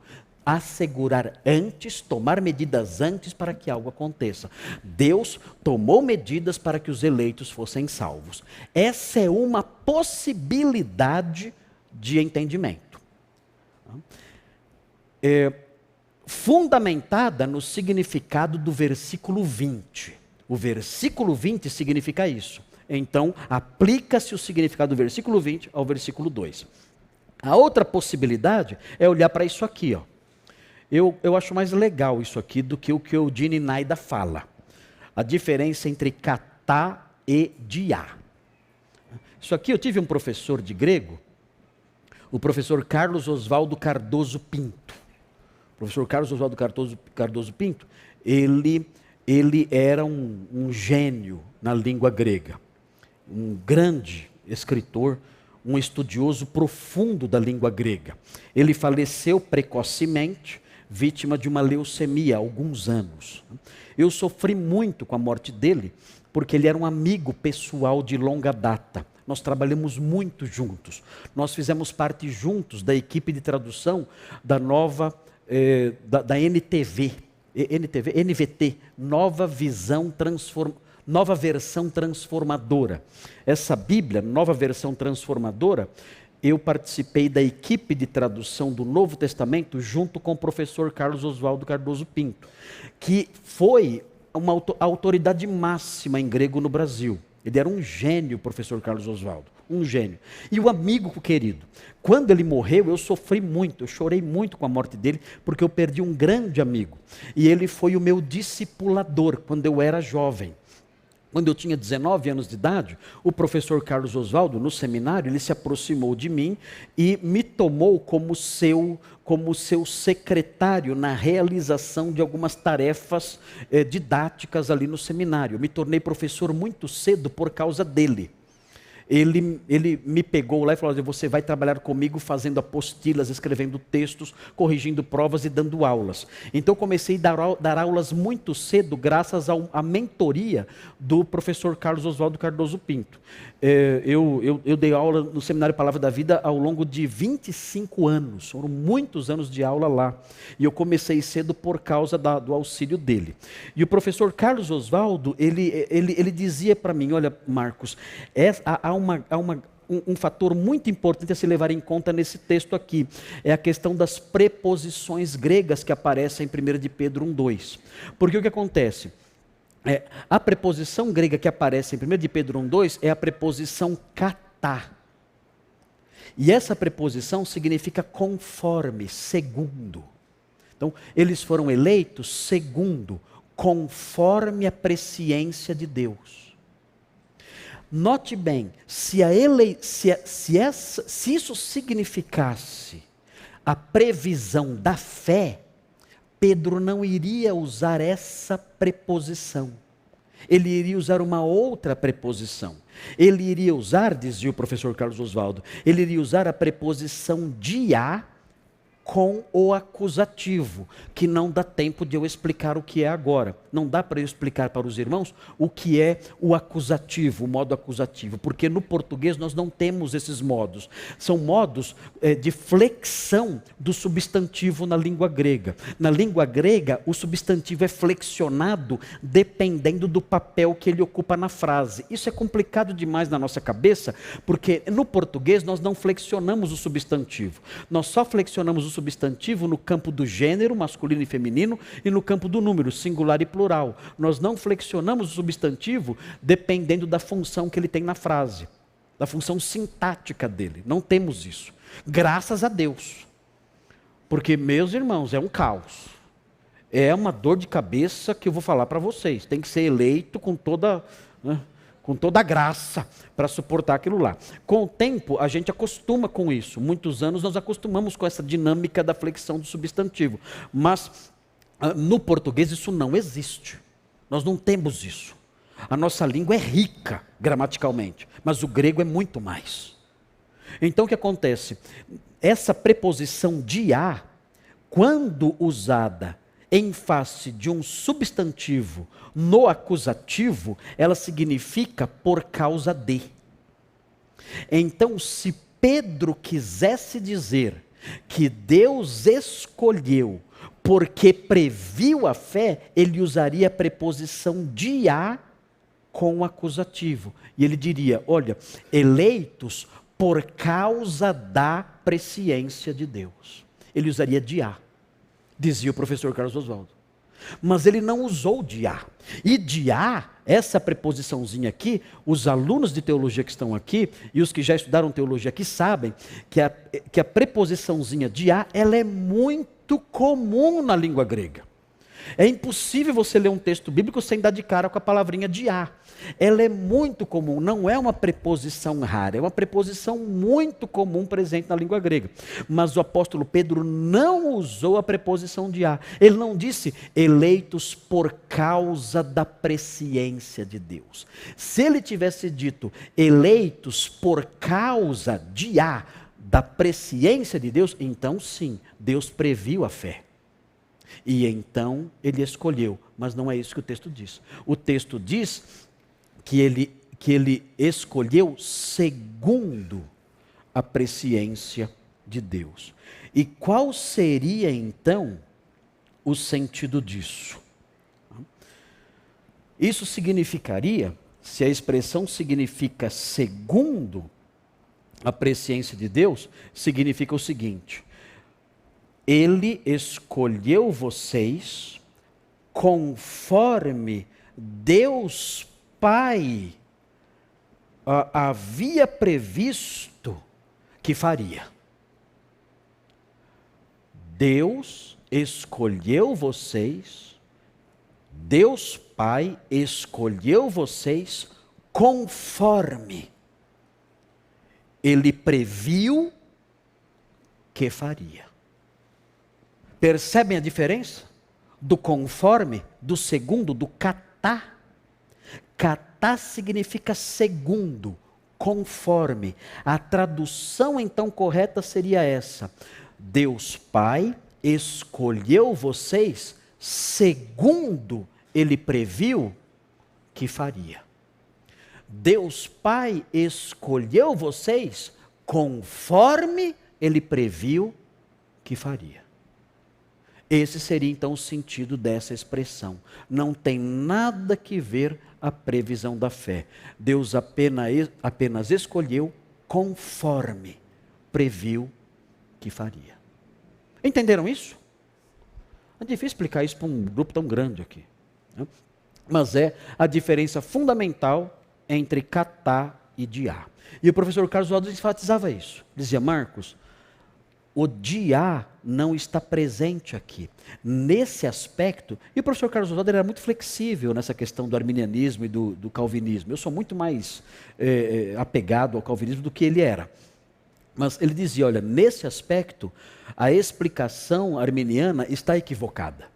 assegurar antes, tomar medidas antes para que algo aconteça. Deus tomou medidas para que os eleitos fossem salvos. Essa é uma possibilidade de entendimento. É, fundamentada no significado do versículo 20. O versículo 20 significa isso. Então, aplica-se o significado do versículo 20 ao versículo 2. A outra possibilidade é olhar para isso aqui, ó. Eu, eu acho mais legal isso aqui do que o que o Dini Naida fala. A diferença entre catá e diá. Isso aqui eu tive um professor de grego, o professor Carlos Oswaldo Cardoso Pinto. O professor Carlos Oswaldo Cardoso, Cardoso Pinto, ele, ele era um, um gênio na língua grega, um grande escritor, um estudioso profundo da língua grega. Ele faleceu precocemente, vítima de uma leucemia há alguns anos. Eu sofri muito com a morte dele, porque ele era um amigo pessoal de longa data. Nós trabalhamos muito juntos. Nós fizemos parte juntos da equipe de tradução da nova, eh, da, da, NTV, NTV, NVT, Nova Visão Transform, Nova Versão Transformadora. Essa Bíblia, Nova Versão Transformadora, eu participei da equipe de tradução do Novo Testamento junto com o professor Carlos Oswaldo Cardoso Pinto, que foi uma autoridade máxima em grego no Brasil. Ele era um gênio, professor Carlos Oswaldo, um gênio. E o amigo querido, quando ele morreu, eu sofri muito, eu chorei muito com a morte dele, porque eu perdi um grande amigo. E ele foi o meu discipulador quando eu era jovem. Quando eu tinha 19 anos de idade, o professor Carlos Oswaldo, no seminário, ele se aproximou de mim e me tomou como seu, como seu secretário na realização de algumas tarefas eh, didáticas ali no seminário. Eu me tornei professor muito cedo por causa dele ele, ele me pegou lá e falou: Você vai trabalhar comigo fazendo apostilas, escrevendo textos, corrigindo provas e dando aulas. Então comecei a dar, dar aulas muito cedo, graças à mentoria do professor Carlos Oswaldo Cardoso Pinto. É, eu, eu, eu, dei aula no Seminário Palavra da Vida ao longo de 25 anos, foram muitos anos de aula lá. E eu comecei cedo por causa da, do auxílio dele. E o professor Carlos Oswaldo, ele, ele, ele dizia para mim: Olha, Marcos, é, há, uma, há uma, um, um, fator muito importante a se levar em conta nesse texto aqui. É a questão das preposições gregas que aparecem em 1 de Pedro 1,2. Porque o que acontece? É, a preposição grega que aparece em 1 de Pedro 1,2 é a preposição katá. E essa preposição significa conforme, segundo. Então, eles foram eleitos segundo, conforme a presciência de Deus. Note bem, se, a ele, se, a, se, essa, se isso significasse a previsão da fé, Pedro não iria usar essa preposição. Ele iria usar uma outra preposição. Ele iria usar, dizia o professor Carlos Oswaldo, ele iria usar a preposição dia com o acusativo, que não dá tempo de eu explicar o que é agora. Não dá para eu explicar para os irmãos o que é o acusativo, o modo acusativo, porque no português nós não temos esses modos. São modos é, de flexão do substantivo na língua grega. Na língua grega, o substantivo é flexionado dependendo do papel que ele ocupa na frase. Isso é complicado demais na nossa cabeça, porque no português nós não flexionamos o substantivo. Nós só flexionamos o substantivo no campo do gênero, masculino e feminino, e no campo do número, singular e plural. Nós não flexionamos o substantivo dependendo da função que ele tem na frase, da função sintática dele. Não temos isso. Graças a Deus. Porque, meus irmãos, é um caos. É uma dor de cabeça que eu vou falar para vocês. Tem que ser eleito com toda. Né? com toda a graça para suportar aquilo lá. Com o tempo, a gente acostuma com isso. Muitos anos nós acostumamos com essa dinâmica da flexão do substantivo. Mas no português isso não existe. Nós não temos isso. A nossa língua é rica gramaticalmente, mas o grego é muito mais. Então o que acontece? Essa preposição de a, quando usada em face de um substantivo no acusativo, ela significa por causa de. Então, se Pedro quisesse dizer que Deus escolheu porque previu a fé, ele usaria a preposição de a com o acusativo. E ele diria: olha, eleitos por causa da presciência de Deus. Ele usaria de a dizia o professor Carlos Oswaldo. Mas ele não usou de a. E de a, essa preposiçãozinha aqui, os alunos de teologia que estão aqui e os que já estudaram teologia aqui sabem que a, que a preposiçãozinha de a, ela é muito comum na língua grega. É impossível você ler um texto bíblico sem dar de cara com a palavrinha de a. Ela é muito comum, não é uma preposição rara, é uma preposição muito comum presente na língua grega. Mas o apóstolo Pedro não usou a preposição de a. Ele não disse eleitos por causa da presciência de Deus. Se ele tivesse dito eleitos por causa de a, da presciência de Deus, então sim, Deus previu a fé. E então ele escolheu, mas não é isso que o texto diz. O texto diz que ele, que ele escolheu segundo a presciência de Deus. E qual seria então o sentido disso? Isso significaria, se a expressão significa segundo a presciência de Deus, significa o seguinte: ele escolheu vocês conforme Deus Pai uh, havia previsto que faria. Deus escolheu vocês Deus Pai escolheu vocês conforme ele previu que faria. Percebem a diferença? Do conforme, do segundo, do catá. Catá significa segundo, conforme. A tradução então correta seria essa: Deus Pai escolheu vocês segundo ele previu que faria. Deus Pai escolheu vocês conforme ele previu que faria. Esse seria então o sentido dessa expressão. Não tem nada que ver a previsão da fé. Deus apenas, apenas escolheu conforme previu que faria. Entenderam isso? É difícil explicar isso para um grupo tão grande aqui. Né? Mas é a diferença fundamental entre catá e diá. E o professor Carlos Waldo enfatizava isso. Dizia, Marcos, o diá não está presente aqui. Nesse aspecto, e o professor Carlos Oswaldo era muito flexível nessa questão do arminianismo e do, do calvinismo. Eu sou muito mais é, apegado ao calvinismo do que ele era. Mas ele dizia: olha, nesse aspecto, a explicação arminiana está equivocada.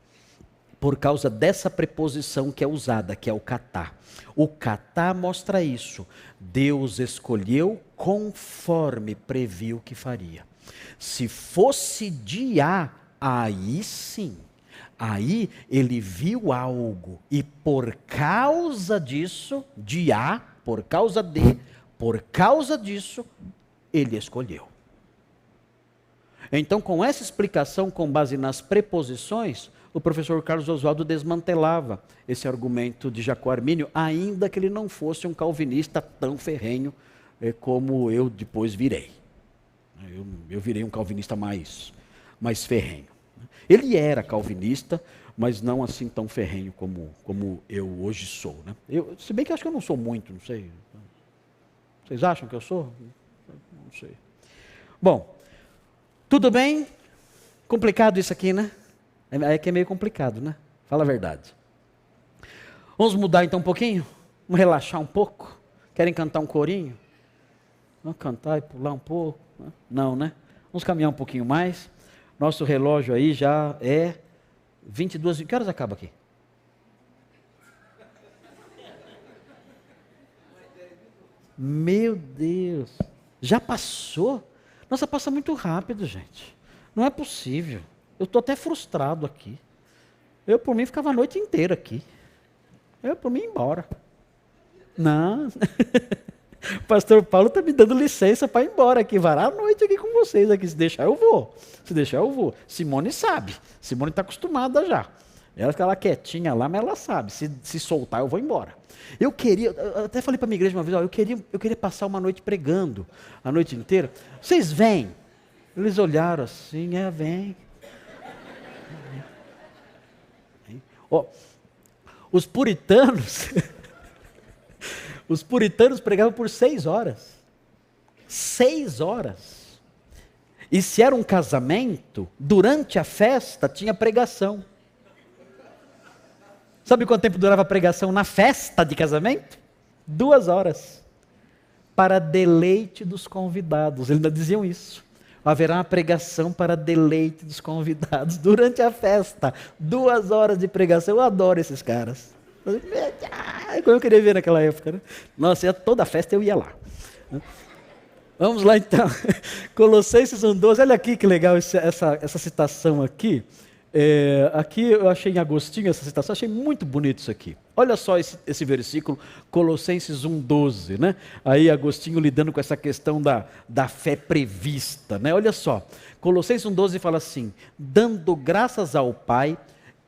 Por causa dessa preposição que é usada, que é o catá. O catá mostra isso. Deus escolheu conforme previu que faria. Se fosse de A, aí sim. Aí ele viu algo e por causa disso, de A, por causa de, por causa disso, ele escolheu. Então, com essa explicação com base nas preposições, o professor Carlos Oswaldo desmantelava esse argumento de Jacó Armínio, ainda que ele não fosse um calvinista tão ferrenho eh, como eu depois virei. Eu, eu virei um calvinista mais, mais ferrenho. Ele era calvinista, mas não assim tão ferrenho como, como eu hoje sou. Né? Eu, se bem que acho que eu não sou muito, não sei. Vocês acham que eu sou? Não sei. Bom, tudo bem? Complicado isso aqui, né? É, é que é meio complicado, né? Fala a verdade. Vamos mudar então um pouquinho? Vamos relaxar um pouco? Querem cantar um corinho? Vamos cantar e pular um pouco? Não, né? Vamos caminhar um pouquinho mais. Nosso relógio aí já é 22. Que horas acaba aqui? Meu Deus. Já passou? Nossa, passa muito rápido, gente. Não é possível. Eu estou até frustrado aqui. Eu, por mim, ficava a noite inteira aqui. Eu, por mim, embora. Não. O *laughs* pastor Paulo está me dando licença para ir embora aqui, varar a noite aqui com vocês aqui. Se deixar, eu vou. Se deixar, eu vou. Simone sabe. Simone está acostumada já. Ela fica lá quietinha lá, mas ela sabe. Se, se soltar, eu vou embora. Eu queria, eu até falei para a minha igreja uma vez, ó, eu, queria, eu queria passar uma noite pregando, a noite inteira. Vocês vêm? Eles olharam assim, é, vem. Ó, os puritanos *laughs* Os puritanos pregavam por seis horas. Seis horas. E se era um casamento, durante a festa tinha pregação. Sabe quanto tempo durava a pregação na festa de casamento? Duas horas. Para deleite dos convidados. Eles ainda diziam isso. Haverá uma pregação para deleite dos convidados *laughs* durante a festa. Duas horas de pregação. Eu adoro esses caras. Como eu queria ver naquela época. Né? Nossa, toda festa eu ia lá. Vamos lá então. *laughs* Colossenses 1,12. Olha aqui que legal essa, essa citação aqui. É, aqui eu achei em Agostinho essa citação, achei muito bonito isso aqui. Olha só esse, esse versículo, Colossenses 1,12, né? Aí Agostinho lidando com essa questão da, da fé prevista, né? Olha só, Colossenses 1,12 fala assim: dando graças ao Pai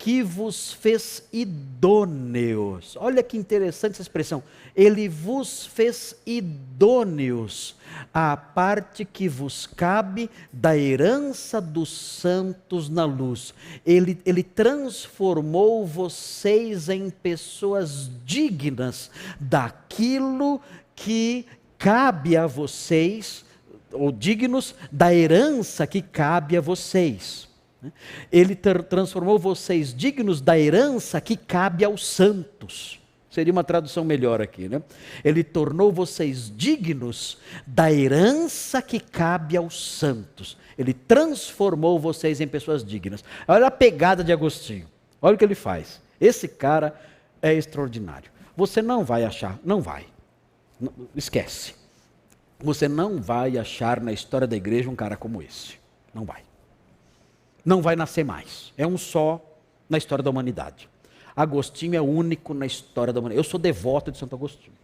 que vos fez idôneos. Olha que interessante essa expressão. Ele vos fez idôneos à parte que vos cabe da herança dos santos na luz. Ele, ele transformou vocês em pessoas dignas daquilo que cabe a vocês, ou dignos da herança que cabe a vocês. Né? Ele transformou vocês dignos da herança que cabe aos santos. Seria uma tradução melhor aqui, né? Ele tornou vocês dignos da herança que cabe aos santos. Ele transformou vocês em pessoas dignas. Olha a pegada de Agostinho. Olha o que ele faz. Esse cara é extraordinário. Você não vai achar, não vai. Esquece. Você não vai achar na história da igreja um cara como esse. Não vai. Não vai nascer mais. É um só na história da humanidade. Agostinho é único na história da humanidade. Eu sou devoto de Santo Agostinho.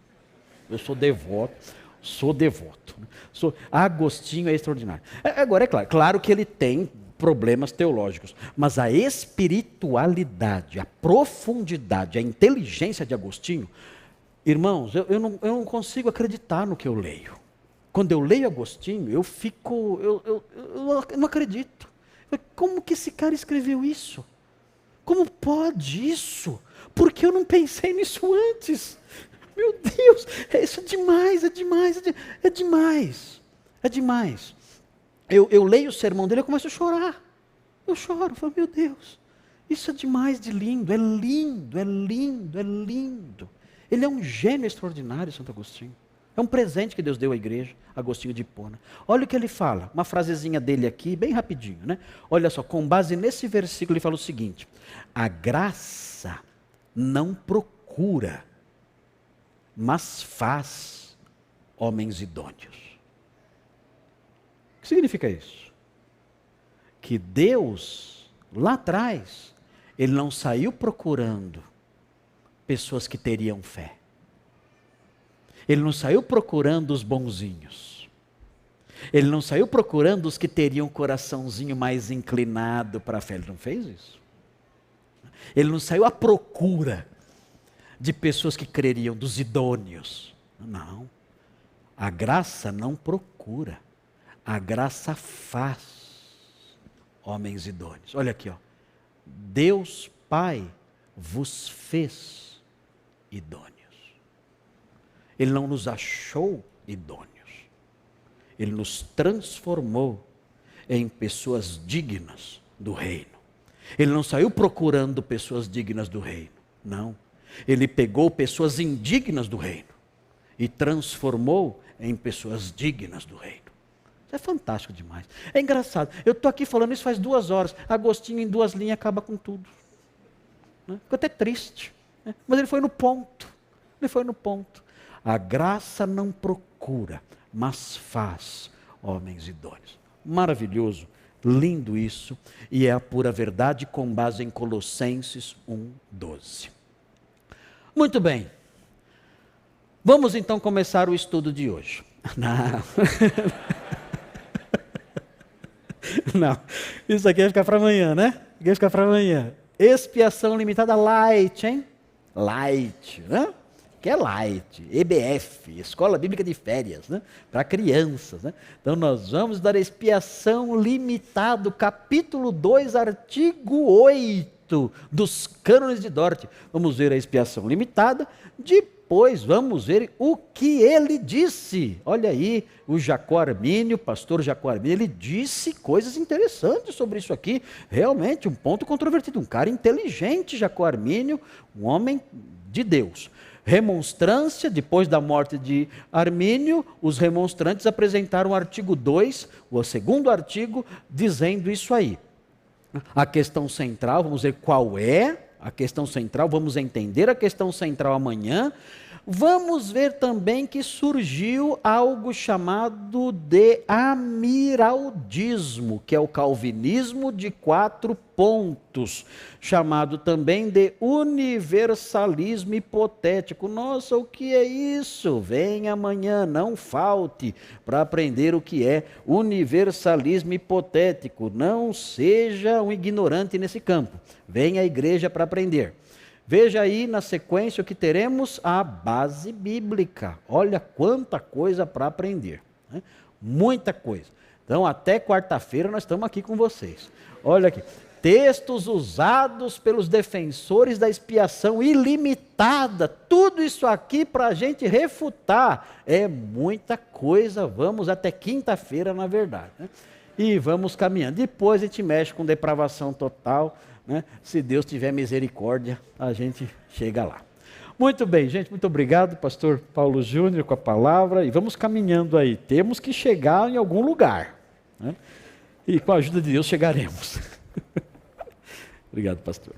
Eu sou devoto, sou devoto. Sou, Agostinho é extraordinário. É, agora, é claro, claro que ele tem problemas teológicos, mas a espiritualidade, a profundidade, a inteligência de Agostinho, irmãos, eu, eu, não, eu não consigo acreditar no que eu leio. Quando eu leio Agostinho, eu fico, eu, eu, eu não acredito. Como que esse cara escreveu isso? Como pode isso? Porque eu não pensei nisso antes? Meu Deus, é isso é demais, é demais, é, de, é demais, é demais. Eu, eu, leio o sermão dele e começo a chorar. Eu choro, falo, meu Deus, isso é demais de lindo, é lindo, é lindo, é lindo. Ele é um gênio extraordinário, Santo Agostinho. É um presente que Deus deu à igreja, Agostinho de Hipona. Olha o que ele fala, uma frasezinha dele aqui, bem rapidinho, né? Olha só, com base nesse versículo, ele fala o seguinte: a graça não procura, mas faz homens idôneos. O que significa isso? Que Deus, lá atrás, ele não saiu procurando pessoas que teriam fé. Ele não saiu procurando os bonzinhos. Ele não saiu procurando os que teriam um coraçãozinho mais inclinado para a fé. Ele não fez isso. Ele não saiu à procura de pessoas que creriam, dos idôneos. Não. A graça não procura. A graça faz homens idôneos. Olha aqui, ó. Deus Pai vos fez idôneos. Ele não nos achou idôneos. Ele nos transformou em pessoas dignas do reino. Ele não saiu procurando pessoas dignas do reino. Não. Ele pegou pessoas indignas do reino e transformou em pessoas dignas do reino. Isso é fantástico demais. É engraçado. Eu estou aqui falando isso faz duas horas. Agostinho, em duas linhas, acaba com tudo. Né? Ficou até triste. Né? Mas ele foi no ponto. Ele foi no ponto. A graça não procura, mas faz homens idôneos. Maravilhoso, lindo isso, e é a pura verdade com base em Colossenses 1:12. Muito bem. Vamos então começar o estudo de hoje. *laughs* Não. *laughs* Não. Isso aqui vai ficar para amanhã, né? Vai ficar para amanhã. Expiação limitada light, hein? Light, né? Que é light, EBF, Escola Bíblica de Férias, né? para crianças. Né? Então nós vamos dar expiação limitado, capítulo 2, artigo 8 dos cânones de Dort. Vamos ver a expiação limitada, depois vamos ver o que ele disse. Olha aí, o Jacó Armínio, pastor Jacó Armínio, ele disse coisas interessantes sobre isso aqui. Realmente, um ponto controvertido. Um cara inteligente, Jacó Armínio, um homem de Deus remonstrância, depois da morte de Armínio, os remonstrantes apresentaram o artigo 2, o segundo artigo, dizendo isso aí. A questão central, vamos ver qual é a questão central, vamos entender a questão central amanhã. Vamos ver também que surgiu algo chamado de amiraldismo, que é o calvinismo de quatro pontos, chamado também de universalismo hipotético. Nossa, o que é isso? Vem amanhã, não falte para aprender o que é universalismo hipotético. Não seja um ignorante nesse campo. Venha à igreja para aprender. Veja aí na sequência o que teremos a base bíblica. Olha quanta coisa para aprender. Né? Muita coisa. Então, até quarta-feira nós estamos aqui com vocês. Olha aqui. Textos usados pelos defensores da expiação ilimitada. Tudo isso aqui para a gente refutar. É muita coisa. Vamos até quinta-feira, na verdade. Né? e vamos caminhando. Depois a gente mexe com depravação total, né? Se Deus tiver misericórdia, a gente chega lá. Muito bem, gente, muito obrigado, pastor Paulo Júnior, com a palavra, e vamos caminhando aí. Temos que chegar em algum lugar, né? e com a ajuda de Deus chegaremos. *laughs* obrigado, pastor.